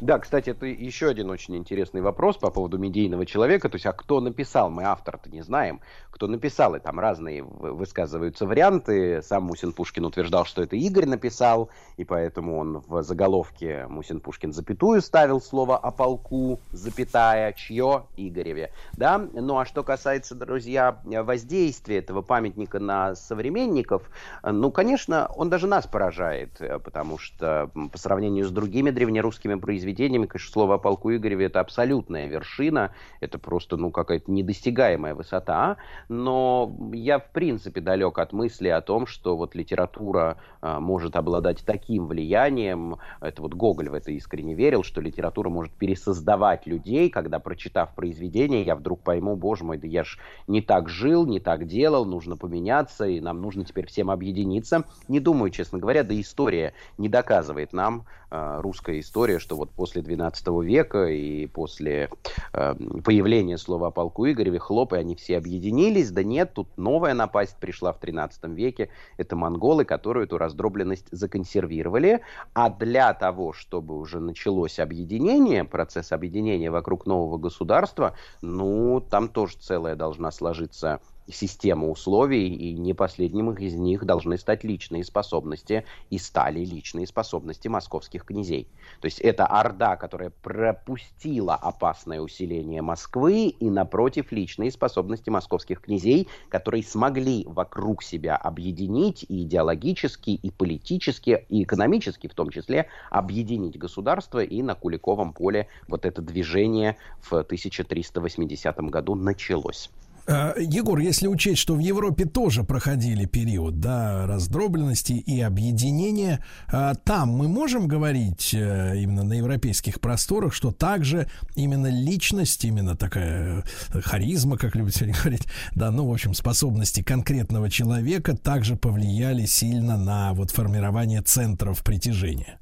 Да, кстати, это еще один очень интересный вопрос по поводу медийного человека. То есть, а кто написал? Мы автора-то не знаем. Кто написал? И там разные высказываются варианты. Сам Мусин Пушкин утверждал, что это Игорь написал, и поэтому он в заголовке Мусин Пушкин запятую ставил слово о полку, запятая, чье Игореве. Да? Ну а что касается, друзья, воздействия этого памятника на современников, ну, конечно, он даже нас поражает, потому что по сравнению с другими древнерусскими произведениями, произведениями, конечно, слово о полку Игореве это абсолютная вершина, это просто, ну, какая-то недостигаемая высота, но я, в принципе, далек от мысли о том, что вот литература а, может обладать таким влиянием, это вот Гоголь в это искренне верил, что литература может пересоздавать людей, когда, прочитав произведение, я вдруг пойму, боже мой, да я ж не так жил, не так делал, нужно поменяться, и нам нужно теперь всем объединиться. Не думаю, честно говоря, да история не доказывает нам, э, русская история, что вот после XII века и после э, появления слова о полку Игореве, хлопы, они все объединились. Да нет, тут новая напасть пришла в XIII веке. Это монголы, которые эту раздробленность законсервировали. А для того, чтобы уже началось объединение, процесс объединения вокруг нового государства, ну, там тоже целая должна сложиться система условий, и не последним из них должны стать личные способности, и стали личные способности московских князей. То есть это Орда, которая пропустила опасное усиление Москвы, и напротив личные способности московских князей, которые смогли вокруг себя объединить и идеологически, и политически, и экономически в том числе, объединить государство, и на Куликовом поле вот это движение в 1380 году началось. Э, Егор, если учесть, что в Европе тоже проходили период да, раздробленности и объединения, э, там мы можем говорить э, именно на европейских просторах, что также именно личность, именно такая харизма, как любят сегодня говорить, да, ну, в общем, способности конкретного человека также повлияли сильно на вот формирование центров притяжения.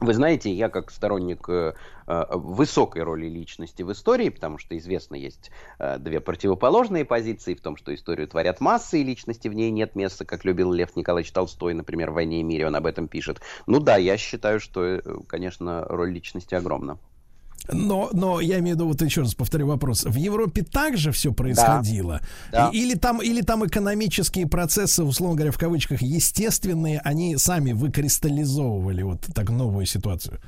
Вы знаете, я как сторонник высокой роли личности в истории, потому что известно, есть э, две противоположные позиции в том, что историю творят массы, и личности в ней нет места, как любил Лев Николаевич Толстой, например, в «Войне и мире» он об этом пишет. Ну да, я считаю, что, э, конечно, роль личности огромна. Но, но я имею в виду, вот еще раз повторю вопрос. В Европе также все происходило? Да. И, или, там, или там экономические процессы, условно говоря, в кавычках, естественные, они сами выкристаллизовывали вот так новую ситуацию?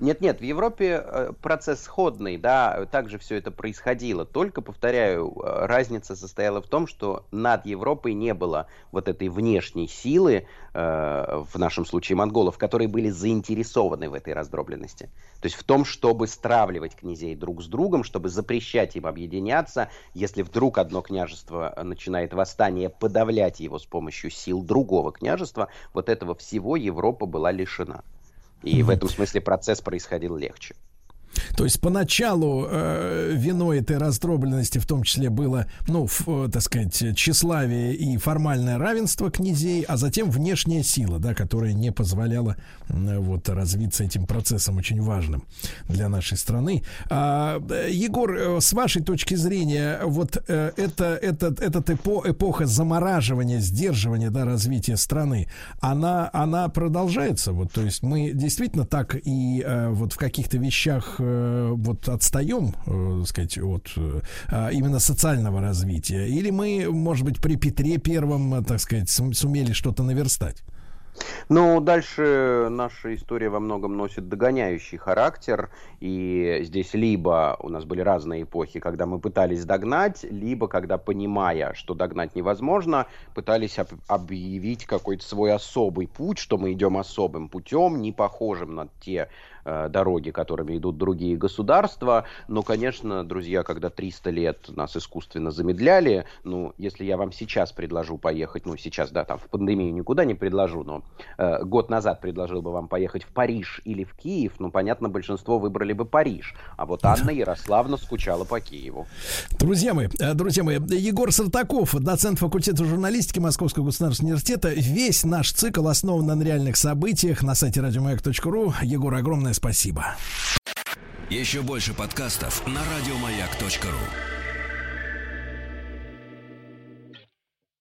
Нет-нет, в Европе э, процесс сходный, да, также все это происходило. Только, повторяю, э, разница состояла в том, что над Европой не было вот этой внешней силы, э, в нашем случае монголов, которые были заинтересованы в этой раздробленности. То есть в том, чтобы стравливать князей друг с другом, чтобы запрещать им объединяться, если вдруг одно княжество начинает восстание, подавлять его с помощью сил другого княжества, вот этого всего Европа была лишена. И в этом смысле процесс происходил легче. То есть поначалу э, виной этой раздробленности в том числе было, ну, ф, э, так сказать, тщеславие и формальное равенство князей, а затем внешняя сила, да, которая не позволяла э, вот развиться этим процессом очень важным для нашей страны. А, Егор, э, с вашей точки зрения, вот э, это, этот, этот эпо, эпоха замораживания, сдерживания, да, развития страны, она, она продолжается, вот, то есть мы действительно так и э, вот в каких-то вещах э, вот отстаем, э, сказать, от э, а, именно социального развития? Или мы, может быть, при Петре Первом, э, так сказать, сумели что-то наверстать? Ну, дальше наша история во многом носит догоняющий характер, и здесь либо у нас были разные эпохи, когда мы пытались догнать, либо когда, понимая, что догнать невозможно, пытались об- объявить какой-то свой особый путь, что мы идем особым путем, не похожим на те Э, дороги, которыми идут другие государства. Но, конечно, друзья, когда 300 лет нас искусственно замедляли, ну, если я вам сейчас предложу поехать, ну, сейчас, да, там, в пандемию никуда не предложу, но э, год назад предложил бы вам поехать в Париж или в Киев, ну, понятно, большинство выбрали бы Париж. А вот Анна Ярославна скучала по Киеву. Друзья мои, э, друзья мои, Егор Сартаков, доцент факультета журналистики Московского государственного университета. Весь наш цикл основан на реальных событиях на сайте радиомаяк.ру. Егор, огромное спасибо. Еще больше подкастов на радиомаяк.ру